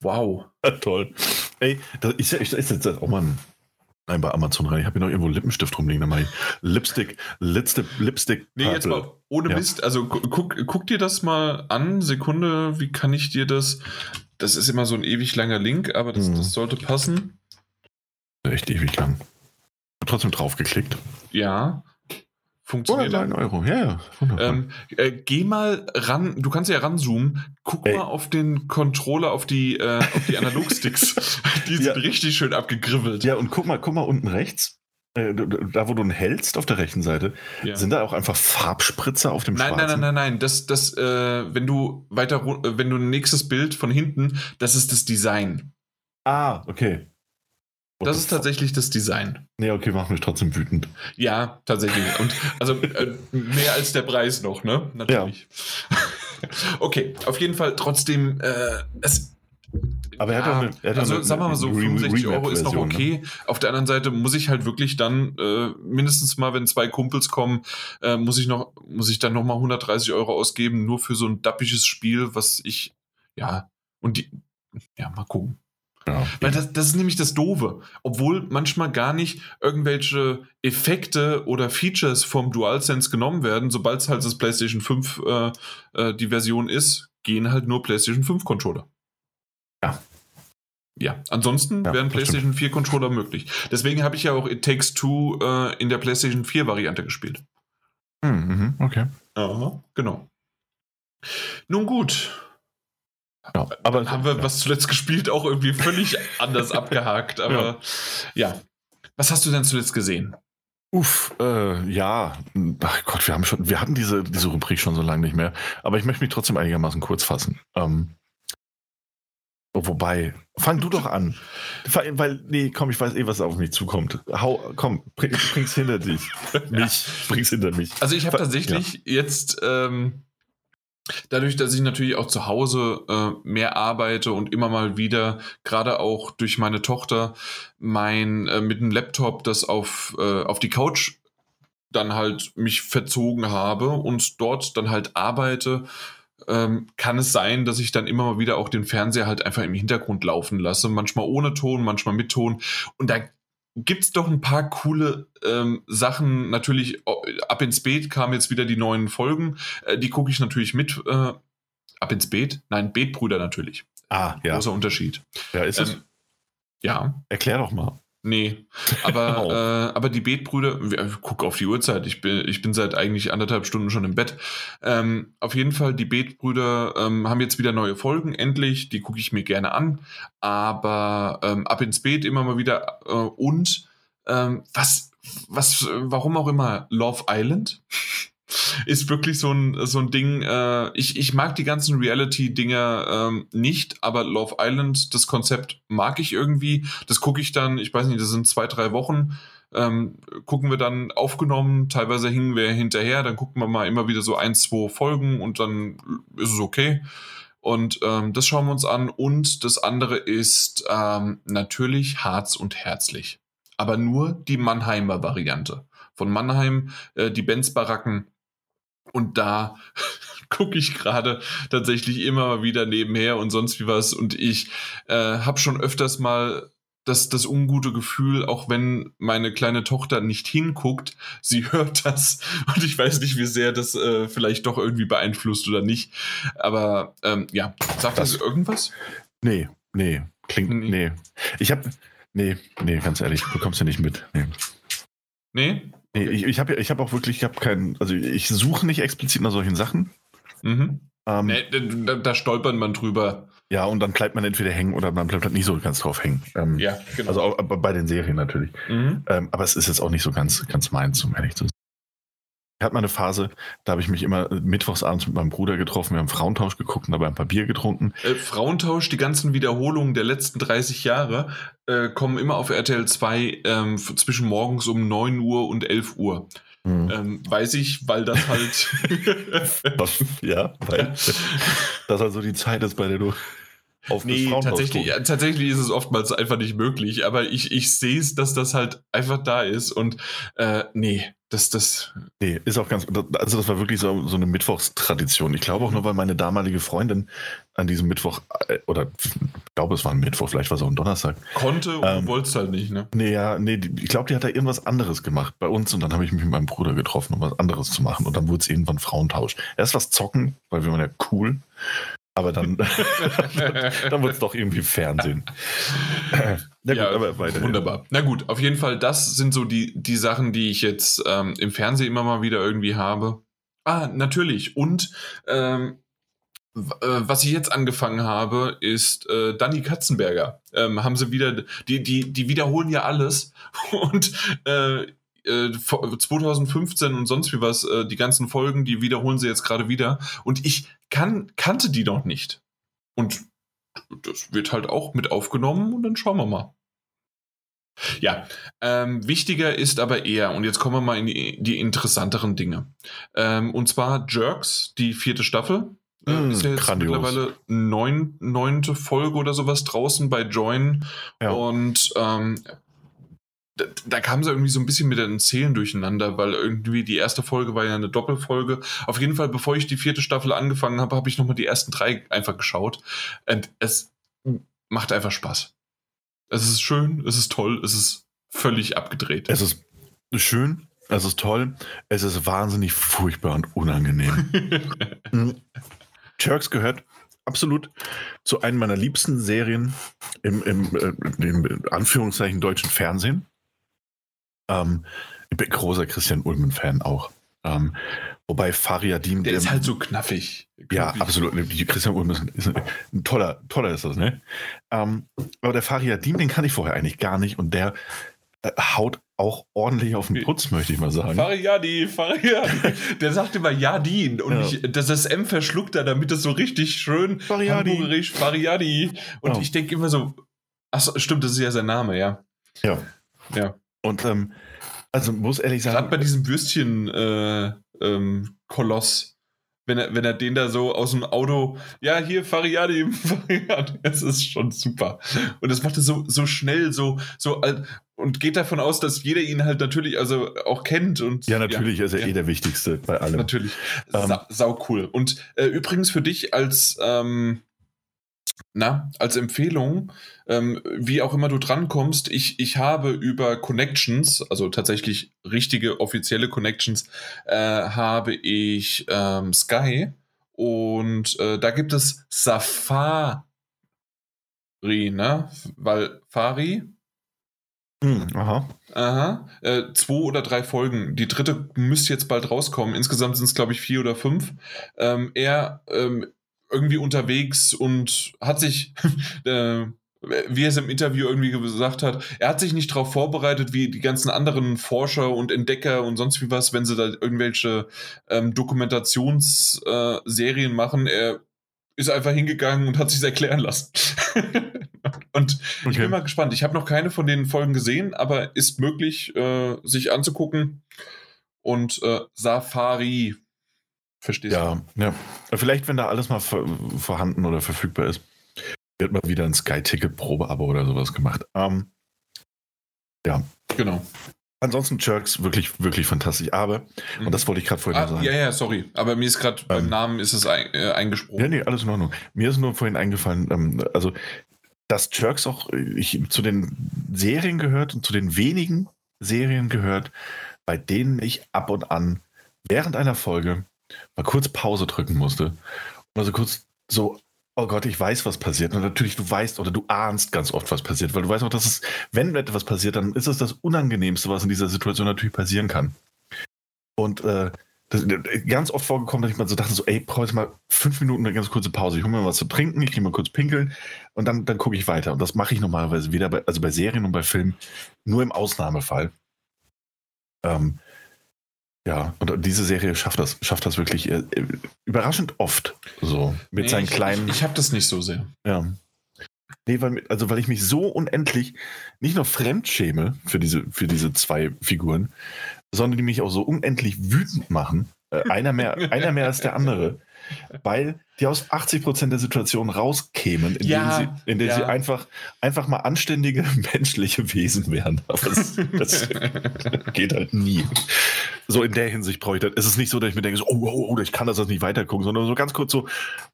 Wow. Ja, toll. Ey, das ist, ist, ist jetzt auch mal ein Nein, bei Amazon rein. Ich habe hier noch irgendwo einen Lippenstift rumliegen. Dann mache ich Lipstick, Lipstick, Lipstick. Nee, jetzt mal ohne ja. Mist. Also guck, guck dir das mal an. Sekunde, wie kann ich dir das? Das ist immer so ein ewig langer Link, aber das, hm. das sollte passen. Echt ewig lang. Trotzdem draufgeklickt. Ja. Funktioniert. 109 Euro, ja, ja. Ähm, äh, geh mal ran, du kannst ja ranzoomen, guck Ey. mal auf den Controller, auf die, äh, auf die Analogsticks. die sind ja. richtig schön abgegriffelt. Ja, und guck mal, guck mal unten rechts. äh, da wo du ihn hältst auf der rechten Seite, ja. sind da auch einfach Farbspritzer auf dem nein, Schwarzen? Nein, nein, nein, nein. Das, das, äh, wenn du weiter, äh, wenn du ein nächstes Bild von hinten, das ist das Design. Ah, okay. Das ist tatsächlich das Design. Nee, okay, macht mich trotzdem wütend. Ja, tatsächlich. Und also äh, mehr als der Preis noch, ne? Natürlich. Ja. okay, auf jeden Fall trotzdem, äh, es, aber er hat, ja, eine, er hat also eine, sagen wir mal so, 65 Euro ist noch okay. Ne? Auf der anderen Seite muss ich halt wirklich dann äh, mindestens mal, wenn zwei Kumpels kommen, äh, muss ich noch, muss ich dann noch mal 130 Euro ausgeben, nur für so ein dappisches Spiel, was ich, ja, und die, ja, mal gucken. Ja, Weil das, das ist nämlich das Doofe. Obwohl manchmal gar nicht irgendwelche Effekte oder Features vom DualSense genommen werden, sobald es halt das PlayStation 5 äh, äh, die Version ist, gehen halt nur PlayStation 5 Controller. Ja. Ja, ansonsten ja, wären PlayStation 4 Controller möglich. Deswegen habe ich ja auch It Takes Two äh, in der PlayStation 4 Variante gespielt. Mhm, okay. Aha, genau. Nun gut. Ja, aber Dann haben wir ja. was zuletzt gespielt, auch irgendwie völlig anders abgehakt. Aber ja. ja. Was hast du denn zuletzt gesehen? Uff, äh, ja, ach Gott, wir haben schon, wir hatten diese, diese Rubrik schon so lange nicht mehr, aber ich möchte mich trotzdem einigermaßen kurz fassen. Ähm, Wobei, fang du doch an. Weil, nee, komm, ich weiß eh, was auf mich zukommt. Hau, komm, bring, bring's hinter dich. Mich, bring's hinter mich. Also ich habe tatsächlich jetzt, ähm, dadurch, dass ich natürlich auch zu Hause äh, mehr arbeite und immer mal wieder, gerade auch durch meine Tochter, mein äh, mit dem Laptop das auf, äh, auf die Couch dann halt mich verzogen habe und dort dann halt arbeite ähm, kann es sein, dass ich dann immer mal wieder auch den Fernseher halt einfach im Hintergrund laufen lasse. Manchmal ohne Ton, manchmal mit Ton. Und da gibt es doch ein paar coole ähm, Sachen. Natürlich, ab ins Beet kamen jetzt wieder die neuen Folgen. Äh, die gucke ich natürlich mit. Äh, ab ins Beet? Nein, Beetbrüder natürlich. Ah, ja. Großer Unterschied. Ja, ist es? Ähm, ja. Erklär doch mal. Nee, aber, oh. äh, aber die Betbrüder, guck auf die Uhrzeit, ich bin, ich bin seit eigentlich anderthalb Stunden schon im Bett. Ähm, auf jeden Fall, die Betbrüder ähm, haben jetzt wieder neue Folgen, endlich, die gucke ich mir gerne an, aber ähm, ab ins Beet immer mal wieder äh, und ähm, was, was, warum auch immer, Love Island? Ist wirklich so ein, so ein Ding. Äh, ich, ich mag die ganzen Reality-Dinger ähm, nicht, aber Love Island, das Konzept mag ich irgendwie. Das gucke ich dann, ich weiß nicht, das sind zwei, drei Wochen. Ähm, gucken wir dann aufgenommen, teilweise hingen wir hinterher, dann gucken wir mal immer wieder so ein, zwei Folgen und dann ist es okay. Und ähm, das schauen wir uns an. Und das andere ist ähm, natürlich Harz und Herzlich. Aber nur die Mannheimer Variante. Von Mannheim, äh, die Benz-Baracken und da gucke ich gerade tatsächlich immer wieder nebenher und sonst wie was. Und ich äh, habe schon öfters mal das, das ungute Gefühl, auch wenn meine kleine Tochter nicht hinguckt, sie hört das und ich weiß nicht, wie sehr das äh, vielleicht doch irgendwie beeinflusst oder nicht. Aber ähm, ja, sagt das, das irgendwas? Nee, nee, klingt, nee. nee. Ich habe, nee, nee, ganz ehrlich, bekommst du nicht mit. Nee. Nee? Nee, ich, ich habe ich hab auch wirklich, ich habe keinen, also ich suche nicht explizit nach solchen Sachen. Mhm. Ähm, nee, da, da, stolpert man drüber. Ja, und dann bleibt man entweder hängen oder man bleibt halt nicht so ganz drauf hängen. Ähm, ja, genau. Also auch bei den Serien natürlich. Mhm. Ähm, aber es ist jetzt auch nicht so ganz, ganz meins, um ehrlich zu hatte mal eine Phase, da habe ich mich immer mittwochsabends mit meinem Bruder getroffen. Wir haben Frauentausch geguckt und dabei ein paar Bier getrunken. Äh, Frauentausch, die ganzen Wiederholungen der letzten 30 Jahre äh, kommen immer auf RTL 2 ähm, zwischen morgens um 9 Uhr und 11 Uhr. Hm. Ähm, weiß ich, weil das halt. ja, weil das also die Zeit ist, bei der du auf nee, tatsächlich, ja, tatsächlich ist es oftmals einfach nicht möglich, aber ich, ich sehe es, dass das halt einfach da ist und äh, nee, das, das. Nee, ist auch ganz, also das war wirklich so, so eine Mittwochstradition. Ich glaube auch nur, weil meine damalige Freundin an diesem Mittwoch, äh, oder ich glaube, es war ein Mittwoch, vielleicht war es auch ein Donnerstag. Konnte und ähm, wollte es halt nicht, ne? Nee, ja, nee, ich glaube, die hat da irgendwas anderes gemacht bei uns und dann habe ich mich mit meinem Bruder getroffen, um was anderes zu machen und dann wurde es irgendwann Frauentausch. Erst was zocken, weil wir waren ja cool. Aber dann, dann wird es doch irgendwie Fernsehen. Na ja, aber weiter. Wunderbar. Na gut, auf jeden Fall, das sind so die, die Sachen, die ich jetzt ähm, im Fernsehen immer mal wieder irgendwie habe. Ah, natürlich. Und ähm, was ich jetzt angefangen habe, ist äh, Danny Katzenberger. Ähm, haben sie wieder, die, die, die wiederholen ja alles. Und äh, 2015 und sonst wie was, äh, die ganzen Folgen, die wiederholen sie jetzt gerade wieder. Und ich kann, kannte die noch nicht. Und das wird halt auch mit aufgenommen und dann schauen wir mal. Ja, ähm, wichtiger ist aber eher, und jetzt kommen wir mal in die, die interessanteren Dinge. Ähm, und zwar Jerks, die vierte Staffel. Äh, mm, ist ja jetzt grandios. mittlerweile neun, neunte Folge oder sowas draußen bei Join. Ja. Und ähm, da, da kam es irgendwie so ein bisschen mit den Zählen durcheinander, weil irgendwie die erste Folge war ja eine Doppelfolge. Auf jeden Fall, bevor ich die vierte Staffel angefangen habe, habe ich nochmal die ersten drei einfach geschaut. Und es macht einfach Spaß. Es ist schön, es ist toll, es ist völlig abgedreht. Es ist schön, es ist toll, es ist wahnsinnig furchtbar und unangenehm. Turks gehört absolut zu einem meiner liebsten Serien im, im, äh, im Anführungszeichen deutschen Fernsehen. Ähm, ich bin großer Christian Ulmen-Fan auch. Ähm, wobei Fariadim. Der, der, ist halt so knaffig. knaffig. Ja, absolut. Christian Ulmen ist, ein, ist ein, toller, toller ist das, ne? Ähm, aber der Fariadim, den kann ich vorher eigentlich gar nicht und der äh, haut auch ordentlich auf den Putz, möchte ich mal sagen. Fariadi, Fariadi. Der sagt immer Jadin und ja. ich, das, das M verschluckt er, damit es so richtig schön Fariadi. Fariadi. Und oh. ich denke immer so, ach stimmt, das ist ja sein Name, ja. Ja. Ja. Und ähm, also muss ehrlich sagen. Gerade bei diesem Würstchen-Koloss, äh, ähm, wenn er, wenn er den da so aus dem Auto, ja, hier Fariadi, Fariadi, es ist schon super. Und das macht er so, so schnell, so, so und geht davon aus, dass jeder ihn halt natürlich also auch kennt. Und, ja, natürlich ja, ist er ja. eh der Wichtigste bei allem. Natürlich. Ähm, Sa sau cool. Und äh, übrigens für dich als ähm, na, als Empfehlung, ähm, wie auch immer du drankommst, ich, ich habe über Connections, also tatsächlich richtige offizielle Connections, äh, habe ich ähm, Sky und äh, da gibt es Safari, ne? Weil Fari. Hm, aha. Aha. Äh, zwei oder drei Folgen. Die dritte müsste jetzt bald rauskommen. Insgesamt sind es, glaube ich, vier oder fünf. Ähm, er ähm, irgendwie unterwegs und hat sich, äh, wie er es im Interview irgendwie gesagt hat, er hat sich nicht darauf vorbereitet, wie die ganzen anderen Forscher und Entdecker und sonst wie was, wenn sie da irgendwelche ähm, Dokumentationsserien äh, machen. Er ist einfach hingegangen und hat sich erklären lassen. und okay. ich bin mal gespannt. Ich habe noch keine von den Folgen gesehen, aber ist möglich, äh, sich anzugucken. Und äh, Safari Verstehst ja, du? Ja, Vielleicht, wenn da alles mal vorhanden oder verfügbar ist, wird mal wieder ein Sky-Ticket-Probe-Abo oder sowas gemacht. Ähm, ja. Genau. Ansonsten Jerks wirklich, wirklich fantastisch. Aber, mhm. und das wollte ich gerade vorhin ah, sagen. Ja, ja, sorry. Aber mir ist gerade ähm, beim Namen ist es ein, äh, eingesprungen. Ja, nee, alles in Ordnung. Mir ist nur vorhin eingefallen, ähm, also, dass Jerks auch ich, zu den Serien gehört und zu den wenigen Serien gehört, bei denen ich ab und an während einer Folge mal kurz Pause drücken musste. Also kurz so, oh Gott, ich weiß, was passiert. Und natürlich, du weißt oder du ahnst ganz oft, was passiert, weil du weißt auch, dass es, wenn etwas passiert, dann ist es das Unangenehmste, was in dieser Situation natürlich passieren kann. Und äh, das ist ganz oft vorgekommen, dass ich mal so dachte, so, ey, brauche jetzt mal fünf Minuten eine ganz kurze Pause. Ich hole mir was zu trinken, ich gehe mal kurz pinkeln und dann, dann gucke ich weiter. Und das mache ich normalerweise wieder bei, also bei Serien und bei Filmen nur im Ausnahmefall. Ähm, ja, und diese Serie schafft das, schafft das wirklich äh, überraschend oft so mit nee, seinen ich, kleinen. Ich, ich habe das nicht so sehr. Ja. Nee, weil, also weil ich mich so unendlich nicht nur fremdschäme für diese, für diese zwei Figuren, sondern die mich auch so unendlich wütend machen. Äh, einer, mehr, einer mehr als der andere weil die aus 80 Prozent der Situationen rauskämen, in ja, denen, sie, in denen ja. sie einfach, einfach mal anständige menschliche Wesen wären. Aber das, das geht halt nie. So in der Hinsicht brauche ich das. Es ist nicht so, dass ich mir denke, so, oh, oh, oh, ich kann das nicht weiter gucken, sondern so ganz kurz so,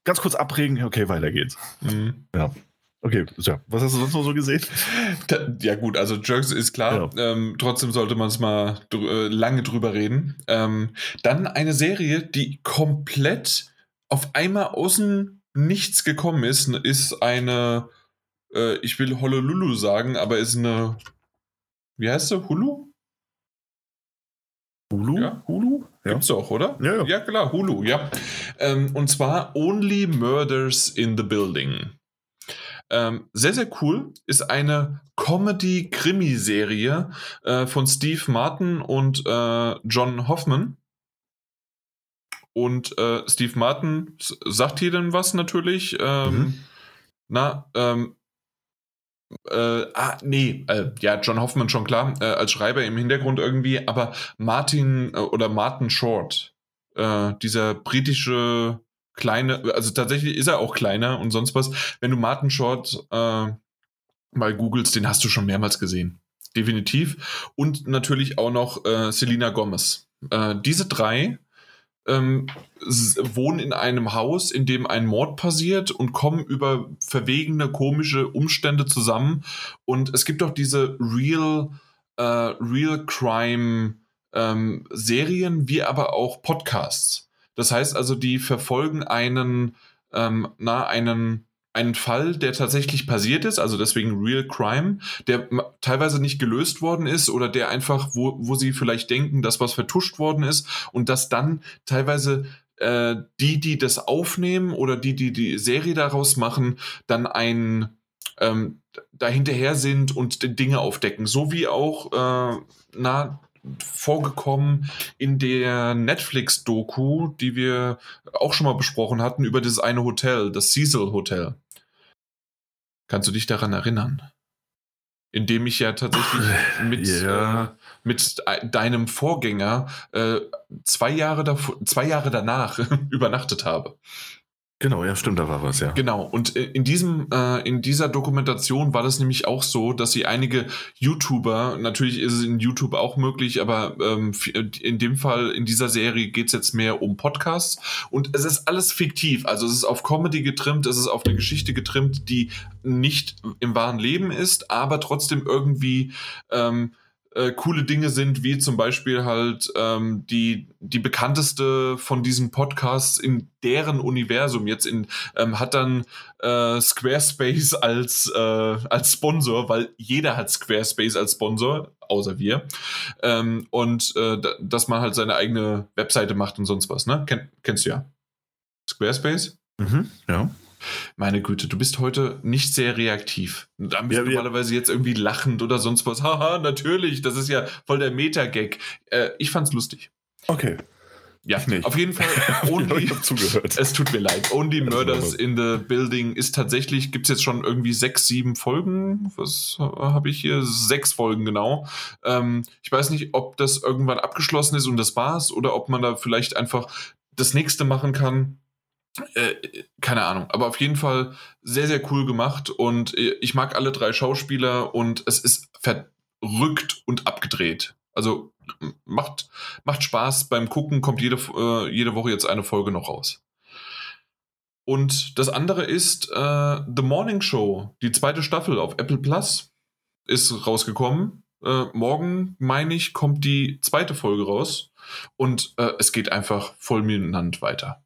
ganz kurz abregen, okay, weiter geht's. Mhm. Ja. Okay, ja. was hast du sonst noch so gesehen? Ja, gut, also Jerks ist klar. Ja. Ähm, trotzdem sollte man es mal dr äh, lange drüber reden. Ähm, dann eine Serie, die komplett auf einmal außen nichts gekommen ist, ist eine, äh, ich will Honolulu sagen, aber ist eine, wie heißt sie, Hulu? Hulu? Ja. Hulu? Ja. Gibt's doch, oder? Ja, ja. ja klar, Hulu, ja. Ähm, und zwar Only Murders in the Building. Ähm, sehr, sehr cool. Ist eine Comedy-Krimi-Serie äh, von Steve Martin und äh, John Hoffman. Und äh, Steve Martin sagt hier dann was natürlich. Ähm, mhm. Na, ähm, äh, ah, nee, äh, ja, John Hoffman schon klar, äh, als Schreiber im Hintergrund irgendwie, aber Martin äh, oder Martin Short, äh, dieser britische kleine, also tatsächlich ist er auch kleiner und sonst was. Wenn du Martin Short mal googelst, den hast du schon mehrmals gesehen. Definitiv. Und natürlich auch noch Selina Gomez. Diese drei ähm, wohnen in einem Haus, in dem ein Mord passiert und kommen über verwegene, komische Umstände zusammen. Und es gibt auch diese Real, äh, Real Crime ähm, Serien, wie aber auch Podcasts. Das heißt also, die verfolgen einen, ähm, na, einen, einen Fall, der tatsächlich passiert ist, also deswegen Real Crime, der teilweise nicht gelöst worden ist oder der einfach, wo, wo sie vielleicht denken, dass was vertuscht worden ist und dass dann teilweise äh, die, die das aufnehmen oder die, die die Serie daraus machen, dann ein ähm, dahinterher sind und Dinge aufdecken. So wie auch äh, na, vorgekommen in der Netflix-Doku, die wir auch schon mal besprochen hatten, über das eine Hotel, das Cecil Hotel. Kannst du dich daran erinnern? In dem ich ja tatsächlich mit, ja. äh, mit deinem Vorgänger äh, zwei, Jahre davor, zwei Jahre danach übernachtet habe. Genau, ja, stimmt, da war was, ja. Genau, und äh, in diesem, äh, in dieser Dokumentation war das nämlich auch so, dass sie einige YouTuber, natürlich ist es in YouTube auch möglich, aber ähm, in dem Fall, in dieser Serie geht es jetzt mehr um Podcasts und es ist alles fiktiv, also es ist auf Comedy getrimmt, es ist auf eine Geschichte getrimmt, die nicht im wahren Leben ist, aber trotzdem irgendwie ähm, äh, coole Dinge sind, wie zum Beispiel halt ähm, die, die bekannteste von diesen Podcasts in deren Universum jetzt in, ähm, hat dann äh, Squarespace als, äh, als Sponsor, weil jeder hat Squarespace als Sponsor, außer wir. Ähm, und äh, dass man halt seine eigene Webseite macht und sonst was, ne? Ken kennst du ja. Squarespace? Mhm, ja. Meine Güte, du bist heute nicht sehr reaktiv. Da bist ja, du normalerweise jetzt irgendwie lachend oder sonst was. Haha, natürlich, das ist ja voll der Meta-Gag. Äh, ich fand's lustig. Okay. Ja, auf jeden Fall. Only, ich zugehört. Es tut mir leid. Only Murders in the Building ist tatsächlich, gibt es jetzt schon irgendwie sechs, sieben Folgen. Was habe ich hier? Sechs Folgen genau. Ähm, ich weiß nicht, ob das irgendwann abgeschlossen ist und das war's oder ob man da vielleicht einfach das nächste machen kann. Äh, keine Ahnung, aber auf jeden Fall sehr, sehr cool gemacht und äh, ich mag alle drei Schauspieler und es ist verrückt und abgedreht. Also macht, macht Spaß beim Gucken, kommt jede, äh, jede Woche jetzt eine Folge noch raus. Und das andere ist äh, The Morning Show, die zweite Staffel auf Apple Plus ist rausgekommen. Äh, morgen, meine ich, kommt die zweite Folge raus und äh, es geht einfach voll weiter.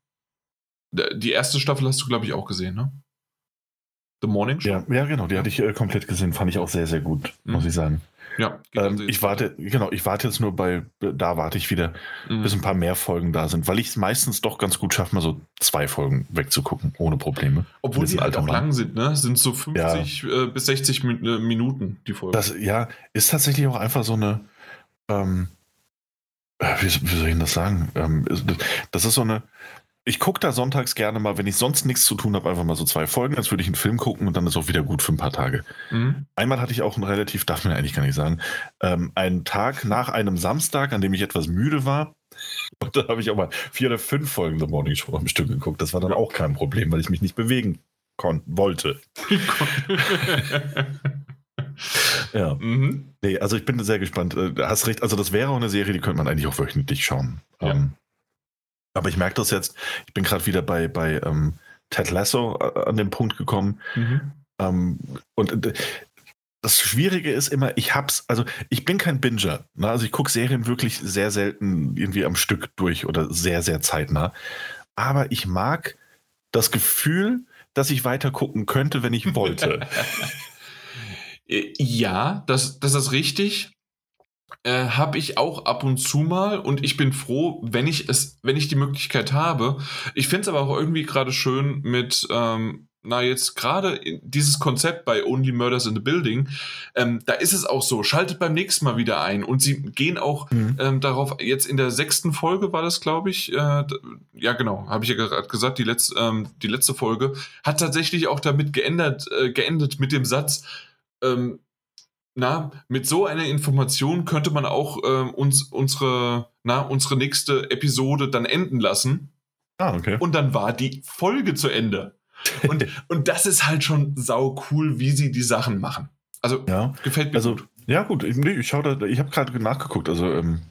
Die erste Staffel hast du, glaube ich, auch gesehen, ne? The Morning Show? Ja, ja genau, die hatte ich äh, komplett gesehen, fand ich auch sehr, sehr gut, mhm. muss ich sagen. Ja, ähm, ich warte, genau, ich warte jetzt nur bei, da warte ich wieder, mhm. bis ein paar mehr Folgen da sind, weil ich es meistens doch ganz gut schaffe, mal so zwei Folgen wegzugucken, ohne Probleme. Obwohl die halt auch lang sind, ne? Sind so 50 ja. äh, bis 60 Min äh, Minuten, die Folge. Das, ja, ist tatsächlich auch einfach so eine, ähm, äh, wie, wie, soll ich das sagen? Ähm, das ist so eine, ich gucke da sonntags gerne mal, wenn ich sonst nichts zu tun habe, einfach mal so zwei Folgen, als würde ich einen Film gucken und dann ist auch wieder gut für ein paar Tage. Mhm. Einmal hatte ich auch einen relativ, darf man eigentlich gar nicht sagen, ähm, einen Tag nach einem Samstag, an dem ich etwas müde war. Und da habe ich auch mal vier oder fünf Folgen The Morning Show am Stück geguckt. Das war dann auch kein Problem, weil ich mich nicht bewegen konnte, wollte. ja. Mhm. Nee, also ich bin sehr gespannt. Du äh, hast recht, also das wäre auch eine Serie, die könnte man eigentlich auch wöchentlich schauen. Ja. Ähm, aber ich merke das jetzt, ich bin gerade wieder bei, bei ähm, Ted Lasso äh, an den Punkt gekommen. Mhm. Ähm, und äh, das Schwierige ist immer, ich hab's, also ich bin kein Binger. Ne? Also ich gucke Serien wirklich sehr selten irgendwie am Stück durch oder sehr, sehr zeitnah. Aber ich mag das Gefühl, dass ich weiter gucken könnte, wenn ich wollte. ja, das, das ist richtig. Äh, habe ich auch ab und zu mal und ich bin froh, wenn ich es, wenn ich die Möglichkeit habe. Ich finde es aber auch irgendwie gerade schön mit, ähm, na jetzt gerade dieses Konzept bei Only Murders in the Building, ähm, da ist es auch so, schaltet beim nächsten Mal wieder ein und sie gehen auch mhm. ähm, darauf, jetzt in der sechsten Folge war das, glaube ich, äh, ja genau, habe ich ja gerade gesagt, die, letzte, ähm, die letzte Folge hat tatsächlich auch damit geändert, äh, geendet mit dem Satz, ähm, na, mit so einer Information könnte man auch äh, uns unsere, na, unsere nächste Episode dann enden lassen. Ah, okay. Und dann war die Folge zu Ende. Und, und das ist halt schon sau cool, wie sie die Sachen machen. Also ja. gefällt mir also, gut. Ja, gut. Ich, nee, ich, da, ich habe gerade nachgeguckt. Also, ähm,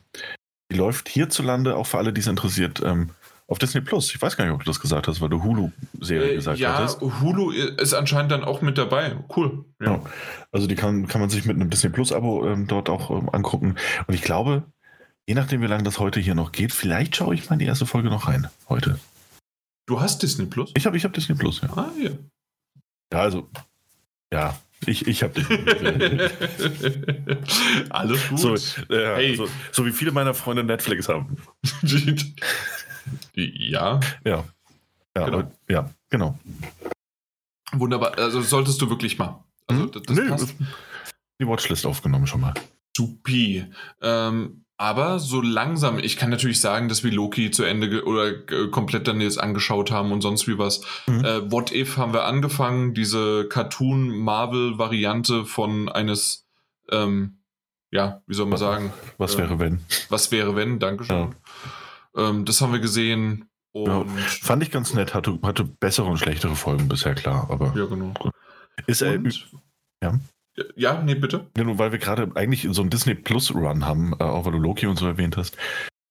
die läuft hierzulande, auch für alle, die es interessiert, ähm, auf Disney Plus. Ich weiß gar nicht, ob du das gesagt hast, weil du Hulu-Serie äh, gesagt ja, hattest. Ja, Hulu ist anscheinend dann auch mit dabei. Cool. Ja. ja. Also die kann, kann man sich mit einem Disney Plus-Abo ähm, dort auch ähm, angucken. Und ich glaube, je nachdem, wie lange das heute hier noch geht, vielleicht schaue ich mal in die erste Folge noch rein. Heute. Du hast Disney Plus? Ich habe ich hab Disney Plus, ja. Ah, ja. Ja, also, ja, ich, ich habe Disney Plus. Alles gut. So, ja, hey. so, so, wie viele meiner Freunde Netflix haben. ja. Ja. Ja, genau. ja, genau. Wunderbar. Also solltest du wirklich mal. Also, hm? das, das nee, passt. die Watchlist aufgenommen schon mal. Supi. Ähm, aber so langsam, ich kann natürlich sagen, dass wir Loki zu Ende oder komplett dann jetzt angeschaut haben und sonst wie was. Mhm. Äh, What If haben wir angefangen, diese Cartoon-Marvel-Variante von eines, ähm, ja, wie soll man sagen? Was wäre äh, wenn? Was wäre wenn, Dankeschön. Ja. Ähm, das haben wir gesehen. Ja, fand ich ganz nett, hatte, hatte bessere und schlechtere Folgen bisher, klar. Aber ja, genau. Ist, äh, ja. Ja, nee, bitte. Ja, nur weil wir gerade eigentlich so einen Disney Plus Run haben, äh, auch weil du Loki und so erwähnt hast.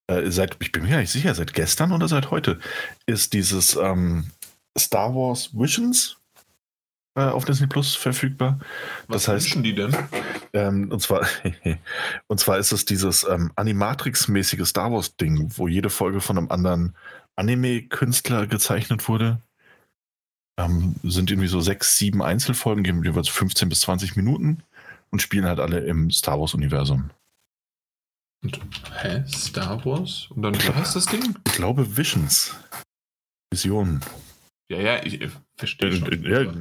Äh, seit, ich bin mir gar nicht sicher, seit gestern oder seit heute ist dieses ähm, Star Wars Visions äh, auf Disney Plus verfügbar. Was das heißt, wünschen die denn? Ähm, und zwar, und zwar ist es dieses ähm, Animatrix-mäßige Star Wars Ding, wo jede Folge von einem anderen Anime-Künstler gezeichnet wurde. Ähm, sind irgendwie so sechs, sieben Einzelfolgen, gehen jeweils 15 bis 20 Minuten und spielen halt alle im Star Wars-Universum. Und, hä? Star Wars? Und dann, wie heißt das Ding? Ich glaube Visions. Visionen. Ja, ja, ich, ich verstehe schon. Äh, ja.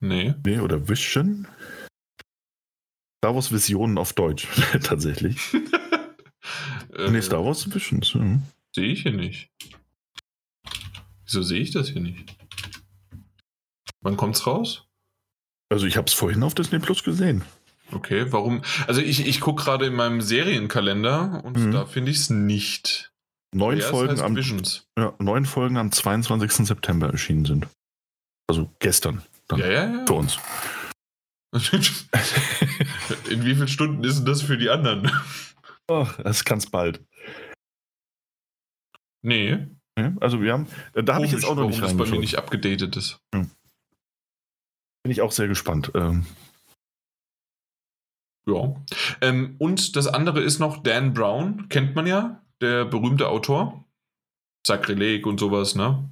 Nee. Nee, oder Vision? Star Wars Visionen auf Deutsch, tatsächlich. äh, nee, Star Wars Visions. Ja. Sehe ich hier nicht. Wieso sehe ich das hier nicht? Wann kommt's raus? Also ich habe es vorhin auf Disney Plus gesehen. Okay, warum? Also ich, ich gucke gerade in meinem Serienkalender und mhm. da finde ich es nicht. Neun Folgen, am, ja, neun Folgen am 22. September erschienen sind. Also gestern. Ja, ja, ja. Für uns. in wie vielen Stunden ist denn das für die anderen? Oh, das ist ganz bald. Nee. Also wir haben, äh, da habe ich jetzt auch noch nicht das bei mir nicht abgedatet ist. Hm. Bin ich auch sehr gespannt. Ähm. Ja. Ähm, und das andere ist noch Dan Brown, kennt man ja, der berühmte Autor. Sakrileg und sowas, ne?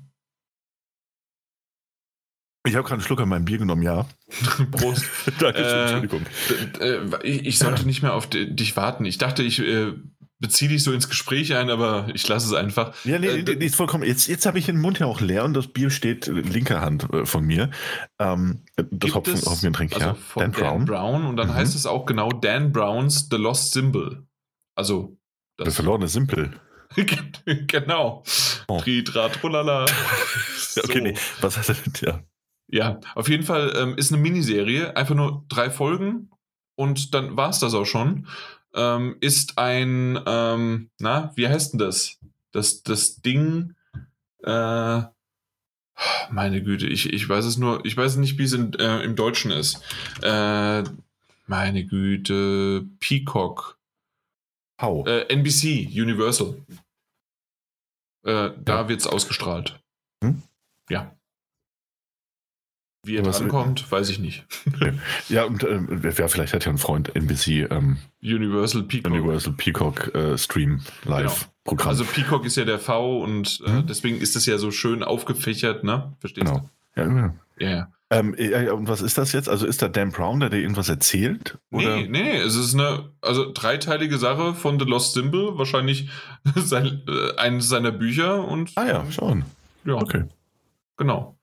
Ich habe gerade einen Schluck an meinem Bier genommen, ja. Prost. Danke, äh, Entschuldigung. Äh, ich, ich, sollte nicht mehr auf dich warten. Ich dachte, ich äh, beziehe dich so ins Gespräch ein, aber ich lasse es einfach. Ja, nee, äh, nee, ist vollkommen. Jetzt, jetzt habe ich den Mund ja auch leer und das Bier steht linker Hand äh, von mir. Ähm, das Hopfen, es, Hopfengetränk, also ja. Dan, Dan Brown. Brown. Und dann mhm. heißt es auch genau Dan Browns The Lost Symbol. Also. Das Der verlorene Simpel. genau. Oh. Tritratrulala. so. Okay, nee. Was heißt das? Ja. Ja, auf jeden Fall ähm, ist eine Miniserie, einfach nur drei Folgen und dann war es das auch schon ähm, ist ein, ähm, na, wie heißt denn das? Das, das Ding, äh, meine Güte, ich, ich weiß es nur, ich weiß nicht, wie es in, äh, im Deutschen ist. Äh, meine Güte, Peacock. How? Äh, NBC, Universal. Äh, da ja. wird es ausgestrahlt. Hm? Ja. Wie er was ankommt, weiß ich nicht. ja, und äh, wer vielleicht hat ja einen Freund, NBC ähm, Universal Peacock. Universal Peacock äh, Stream Live genau. Programm. Also Peacock ist ja der V und äh, mhm. deswegen ist es ja so schön aufgefächert, ne? Verstehst genau. du? Ja, ja. ja. Ähm, äh, und was ist das jetzt? Also ist da Dan Brown, der dir irgendwas erzählt? Oder? Nee, nee, es ist eine also dreiteilige Sache von The Lost Symbol, wahrscheinlich sein, äh, eines seiner Bücher und. Ah ja, schon. Ja. Okay. Genau.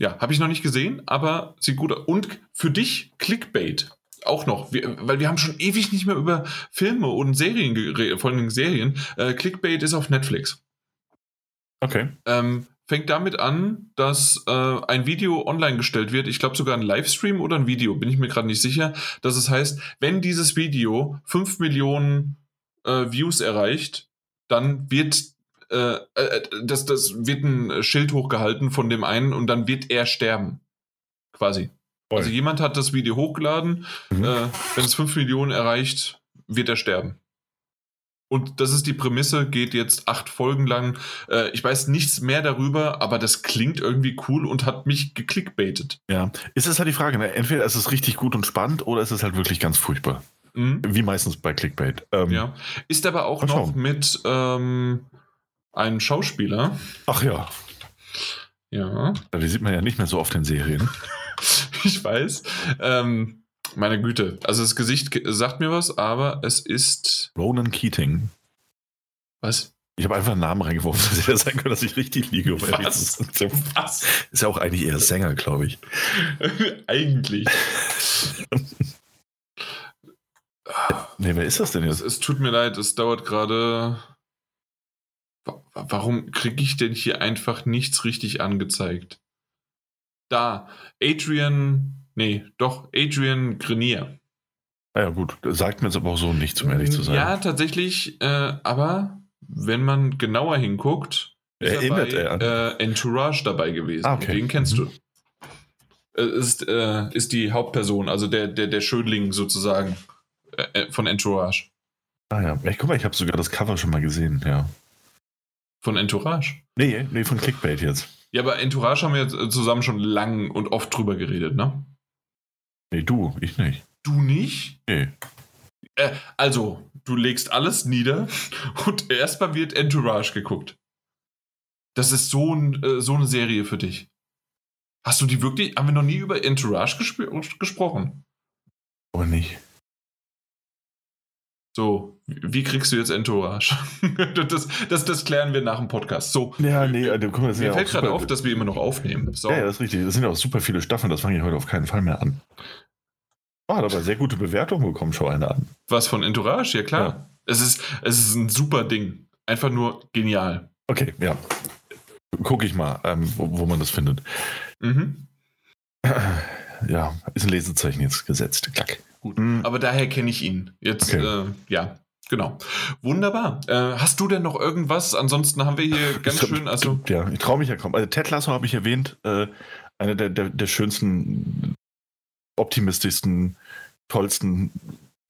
Ja, habe ich noch nicht gesehen, aber sieht gut aus. Und für dich Clickbait auch noch, wir, weil wir haben schon ewig nicht mehr über Filme und Serien geredet, vor allem Serien. Äh, Clickbait ist auf Netflix. Okay. Ähm, fängt damit an, dass äh, ein Video online gestellt wird. Ich glaube sogar ein Livestream oder ein Video, bin ich mir gerade nicht sicher. Dass es heißt, wenn dieses Video 5 Millionen äh, Views erreicht, dann wird äh, äh, das, das wird ein Schild hochgehalten von dem einen und dann wird er sterben. Quasi. Voll. Also jemand hat das Video hochgeladen. Mhm. Äh, wenn es 5 Millionen erreicht, wird er sterben. Und das ist die Prämisse, geht jetzt acht Folgen lang. Äh, ich weiß nichts mehr darüber, aber das klingt irgendwie cool und hat mich geklickbaitet. Ja, ist es halt die Frage, ne? entweder ist es richtig gut und spannend oder ist es halt wirklich ganz furchtbar. Mhm. Wie meistens bei Clickbait. Ähm, ja, ist aber auch noch mit ähm, einem Schauspieler. Ach ja. Ja. Die sieht man ja nicht mehr so oft in Serien. ich weiß. Ähm, meine Güte. Also das Gesicht sagt mir was, aber es ist. Ronan Keating. Was? Ich habe einfach einen Namen reingeworfen, dass hätte sein können, dass ich richtig liege. Was? was? Ist ja auch eigentlich eher Sänger, glaube ich. eigentlich. nee, wer ist das denn jetzt? Es, es tut mir leid, es dauert gerade. Warum kriege ich denn hier einfach nichts richtig angezeigt? Da, Adrian Nee, doch, Adrian Grenier. Ja, gut, sagt mir jetzt aber auch so nichts, um ehrlich zu sein. Ja, tatsächlich, äh, aber wenn man genauer hinguckt, ist Erinnert er an äh, Entourage dabei gewesen. Ah, okay. Den kennst mhm. du. Äh, ist, äh, ist die Hauptperson, also der, der, der Schönling sozusagen äh, äh, von Entourage. Ah ja, ich guck mal, ich habe sogar das Cover schon mal gesehen, ja. Von Entourage? Nee, nee, von Clickbait jetzt. Ja, aber Entourage haben wir jetzt zusammen schon lang und oft drüber geredet, ne? Nee, du, ich nicht. Du nicht? Nee. Äh, also, du legst alles nieder und erstmal wird Entourage geguckt. Das ist so, ein, äh, so eine Serie für dich. Hast du die wirklich? Haben wir noch nie über Entourage gesp gesprochen? Oder nicht? So, wie kriegst du jetzt Entourage? das, das, das klären wir nach dem Podcast. So. Ja, nee, also, guck mal, Mir ja fällt gerade auf, dass wir immer noch aufnehmen. So. Ja, ja, das ist richtig. Das sind ja auch super viele Staffeln, das fange ich heute auf keinen Fall mehr an. Oh, hat aber sehr gute Bewertungen bekommen, schau eine an. Was von Entourage? Ja, klar. Ja. Es, ist, es ist ein super Ding. Einfach nur genial. Okay, ja. Gucke ich mal, ähm, wo, wo, man das findet. Mhm. Ja, ist ein Lesezeichen jetzt gesetzt. Klack. Gut. Mhm. Aber daher kenne ich ihn. Jetzt, okay. äh, ja, genau. Wunderbar. Äh, hast du denn noch irgendwas? Ansonsten haben wir hier ganz schön. Also ja, ich traue mich ja kaum. Also Ted Lasso habe ich erwähnt. Äh, einer der, der, der schönsten optimistischsten, tollsten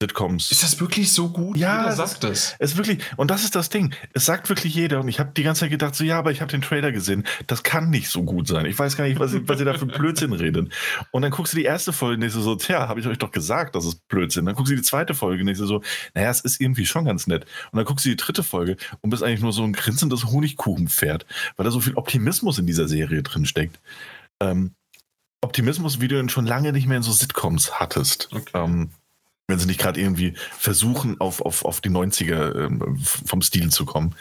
Sitcoms. Ist das wirklich so gut? Ja, jeder sagt. Es ist wirklich, und das ist das Ding. Es sagt wirklich jeder. Und ich habe die ganze Zeit gedacht, so ja, aber ich habe den Trailer gesehen. Das kann nicht so gut sein. Ich weiß gar nicht, was, was ihr da für Blödsinn redet. Und dann guckst du die erste Folge und denkst so, tja, habe ich euch doch gesagt, das ist Blödsinn. Dann guckst du die zweite Folge und denkst so, naja, es ist irgendwie schon ganz nett. Und dann guckst du die dritte Folge und bist eigentlich nur so ein grinsendes Honigkuchenpferd, weil da so viel Optimismus in dieser Serie drin steckt. Ähm, Optimismus, wie du ihn schon lange nicht mehr in so Sitcoms hattest. Okay. Ähm, wenn sie nicht gerade irgendwie versuchen, auf, auf, auf die 90er ähm, vom Stil zu kommen.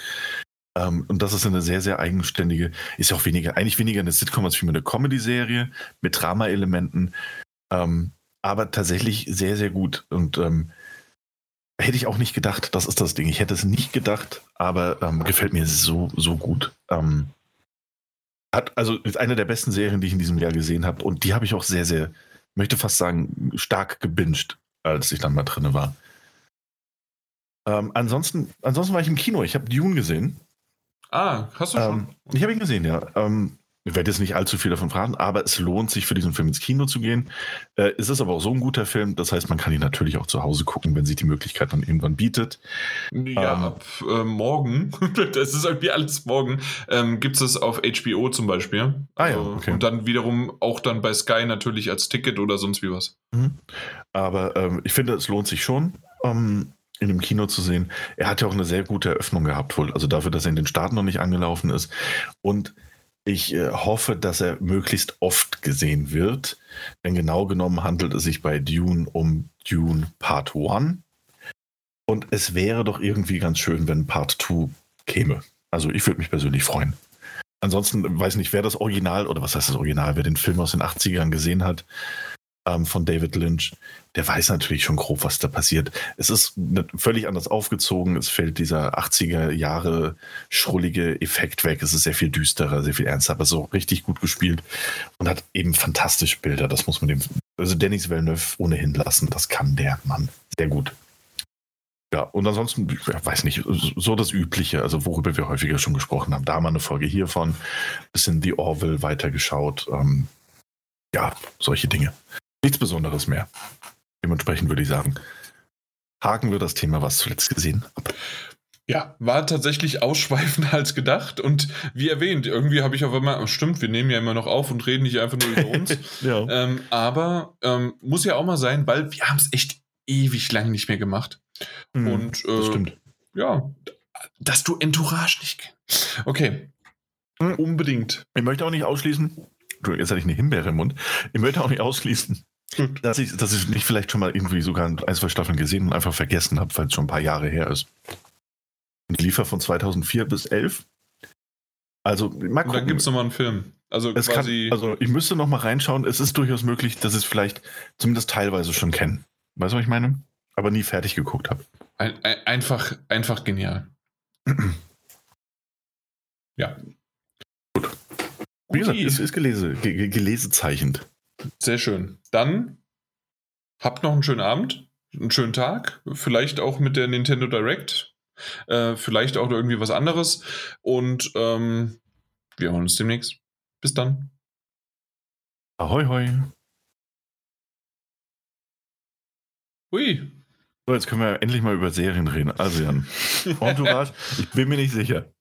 Ähm, und das ist eine sehr, sehr eigenständige, ist ja auch weniger, eigentlich weniger eine Sitcom als vielmehr eine Comedy-Serie mit Drama-Elementen. Ähm, aber tatsächlich sehr, sehr gut. Und ähm, hätte ich auch nicht gedacht, das ist das Ding. Ich hätte es nicht gedacht, aber ähm, gefällt mir so, so gut. Ähm, hat, also ist eine der besten Serien, die ich in diesem Jahr gesehen habe. Und die habe ich auch sehr, sehr, möchte fast sagen, stark gebinged, als ich dann mal drin war. Ähm, ansonsten, ansonsten war ich im Kino. Ich habe Dune gesehen. Ah, hast du schon? Ähm, ich habe ihn gesehen, ja. Ähm, ich werde jetzt nicht allzu viel davon fragen, aber es lohnt sich für diesen Film ins Kino zu gehen. Äh, es ist aber auch so ein guter Film, das heißt, man kann ihn natürlich auch zu Hause gucken, wenn sich die Möglichkeit dann irgendwann bietet. Ja, ähm, ab äh, morgen, das ist irgendwie alles morgen, ähm, gibt es auf HBO zum Beispiel. Ah ja, also, okay. Und dann wiederum auch dann bei Sky natürlich als Ticket oder sonst wie was. Mhm. Aber ähm, ich finde, es lohnt sich schon. Ähm, in dem Kino zu sehen. Er hat ja auch eine sehr gute Eröffnung gehabt, wohl. Also dafür, dass er in den Staaten noch nicht angelaufen ist. Und Ich äh, hoffe, dass er möglichst oft gesehen wird, denn genau genommen handelt es sich bei Dune um Dune Part 1. Und es wäre doch irgendwie ganz schön, wenn Part 2 käme. Also ich würde mich persönlich freuen. Ansonsten weiß nicht, wer das Original oder was heißt das Original, wer den Film aus den 80ern gesehen hat ähm, von David Lynch, der weiß natürlich schon grob, was da passiert. Es ist ne, völlig anders aufgezogen. Es fällt dieser 80er Jahre schrullige Effekt weg. Es ist sehr viel düsterer, sehr viel ernster, aber so richtig gut gespielt und hat eben fantastische Bilder. Das muss man dem, also Denis Villeneuve ohnehin lassen. Das kann der Mann sehr gut. Ja, und ansonsten, ja, weiß nicht, so das Übliche, also worüber wir häufiger schon gesprochen haben. Da mal eine Folge hiervon, bisschen The Orville weitergeschaut. Ähm, ja, solche Dinge. Nichts Besonderes mehr. Dementsprechend würde ich sagen, haken wir das Thema, was zuletzt gesehen, ab. Ja, war tatsächlich ausschweifender als gedacht. Und wie erwähnt, irgendwie habe ich auf einmal, stimmt, wir nehmen ja immer noch auf und reden nicht einfach nur über uns. ja. ähm, aber ähm, muss ja auch mal sein, weil wir haben es echt ewig lang nicht mehr gemacht. Mhm, und äh, das stimmt. Ja, dass du Entourage nicht kennst. Okay. Mhm. Unbedingt. Ich möchte auch nicht ausschließen, jetzt hatte ich eine Himbeere im Mund. Ich möchte auch nicht ausschließen, dass ich, dass ich nicht vielleicht schon mal irgendwie sogar ein, zwei Staffeln gesehen und einfach vergessen habe, weil es schon ein paar Jahre her ist. Und liefer von 2004 bis 11. Also, mal gucken. Und dann gibt es nochmal einen Film. Also, es quasi kann, also ich müsste noch mal reinschauen. Es ist durchaus möglich, dass ich es vielleicht zumindest teilweise schon kenne. Weißt du, was ich meine? Aber nie fertig geguckt habe. Ein, ein, einfach, einfach genial. ja. Gut. Wie gesagt, ist, ist gelese, gelesezeichnend. Sehr schön. Dann habt noch einen schönen Abend, einen schönen Tag, vielleicht auch mit der Nintendo Direct, äh, vielleicht auch irgendwie was anderes. Und ähm, wir hören uns demnächst. Bis dann. Ahoi, hoi. Ui. So, jetzt können wir endlich mal über Serien reden. Also Jan, Entourage, ich bin mir nicht sicher.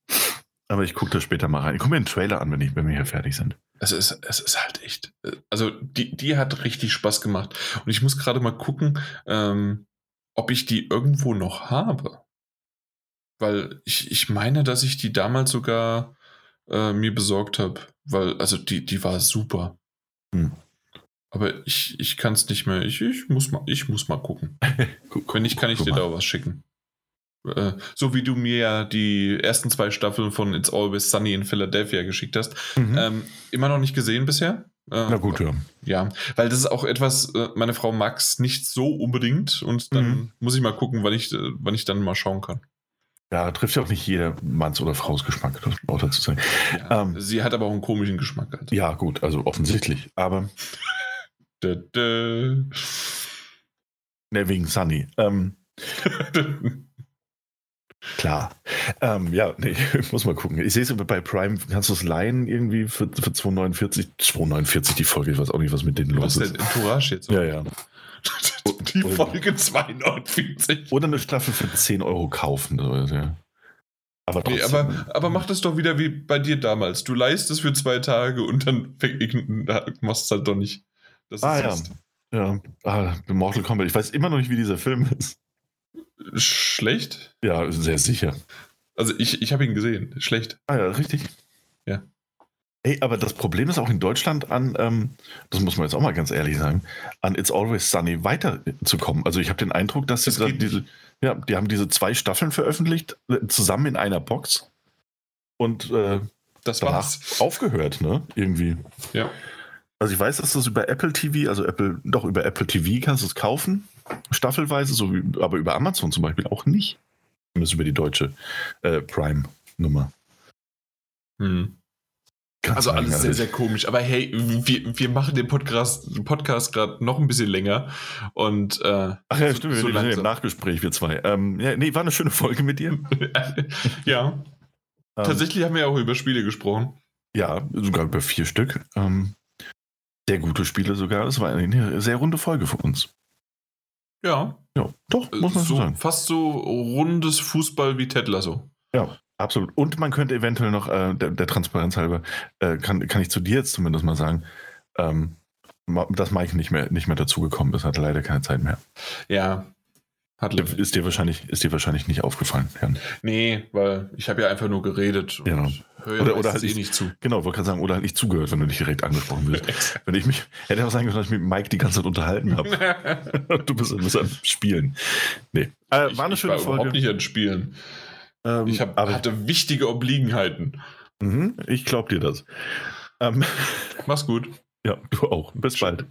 Aber ich gucke da später mal rein. Ich gucke mir den Trailer an, wenn, ich, wenn wir hier fertig sind. Es ist, es ist halt echt. Also, die, die hat richtig Spaß gemacht. Und ich muss gerade mal gucken, ähm, ob ich die irgendwo noch habe. Weil ich, ich meine, dass ich die damals sogar äh, mir besorgt habe. Weil, also, die, die war super. Hm. Aber ich, ich kann es nicht mehr. Ich, ich, muss mal, ich muss mal gucken. Wenn nicht, kann ich dir da was schicken. Äh, so wie du mir ja die ersten zwei Staffeln von It's Always Sunny in Philadelphia geschickt hast. Mhm. Ähm, immer noch nicht gesehen bisher. Äh, Na gut, ja. Ja, weil das ist auch etwas, äh, meine Frau mag es nicht so unbedingt und dann mhm. muss ich mal gucken, wann ich, äh, wann ich dann mal schauen kann. Ja, trifft ja auch nicht jeder Manns- oder Frau's Geschmack, das auch dazu sagen. Ja, ähm, sie hat aber auch einen komischen Geschmack. Halt. Ja, gut, also offensichtlich, aber. dö, dö. Ne, wegen Sunny. Ähm, Klar. Ähm, ja, nee, ich muss mal gucken. Ich sehe es bei Prime, kannst du es leihen irgendwie für, für 2,49? 2,49 die Folge, ich weiß auch nicht, was mit denen los ist. Was denn Entourage jetzt? Ja, ja. Die Folge 2,49. Oder eine Staffel für 10 Euro kaufen. Also, ja. Aber, nee, aber, aber mach das doch wieder wie bei dir damals. Du leist es für zwei Tage und dann machst es halt doch nicht. Das ah, ja. Ja, ah, Mortal Kombat. Ich weiß immer noch nicht, wie dieser Film ist. Schlecht? Ja, sehr sicher. Also ich, ich habe ihn gesehen. Schlecht. Ah ja, richtig. Ja. Ey, aber das Problem ist auch in Deutschland an, ähm, das muss man jetzt auch mal ganz ehrlich sagen, an It's Always Sunny weiterzukommen. Also ich habe den Eindruck, dass das sie diese, ja, die haben diese zwei Staffeln veröffentlicht, äh, zusammen in einer Box. Und äh, das war's. aufgehört, ne? Irgendwie. Ja. Also ich weiß, dass das über Apple TV, also Apple, doch über Apple TV kannst du es kaufen staffelweise, so wie, aber über Amazon zum Beispiel auch nicht. Zumindest über die deutsche äh, Prime-Nummer. Hm. Also alles sehr, sehr komisch. Aber hey, wir, wir machen den Podcast, Podcast gerade noch ein bisschen länger. Und, äh, Ach ja, stimmt, so wir sind im Nachgespräch, wir zwei. Ähm, ja, nee, war eine schöne Folge mit dir. ja. Ähm, Tatsächlich haben wir auch über Spiele gesprochen. Ja, sogar über vier Stück. Ähm, sehr gute Spiele sogar. Es war eine sehr runde Folge für uns. Ja. Ja, doch, muss man so, sagen. Fast so rundes Fußball wie Ted Lasso. Ja, absolut. Und man könnte eventuell noch, äh, der, der, Transparenz halber, äh, kann, kann ich zu dir jetzt zumindest mal sagen, ähm, dass Mike nicht mehr, nicht mehr dazugekommen ist, hatte leider keine Zeit mehr. Ja. Hat ist, dir wahrscheinlich, ist dir wahrscheinlich nicht aufgefallen, Jan. Nee, weil ich habe ja einfach nur geredet. Genau. Oder- oder halt eh nicht- zu. Genau, wollte gerade sagen, oder halt nicht zugehört, wenn du nicht direkt angesprochen wirst. wenn ich mich, hätte auch sagen können, dass ich mit Mike die ganze Zeit unterhalten habe. du bist, bist am Spielen. Nee. Äh, war eine ich schöne war überhaupt Folge. nicht an Spielen. Ähm, Ich hab, aber, hatte wichtige Obliegenheiten. Mhm, ich glaub dir das. Ähm, Mach's gut. ja, du auch. Bis bald.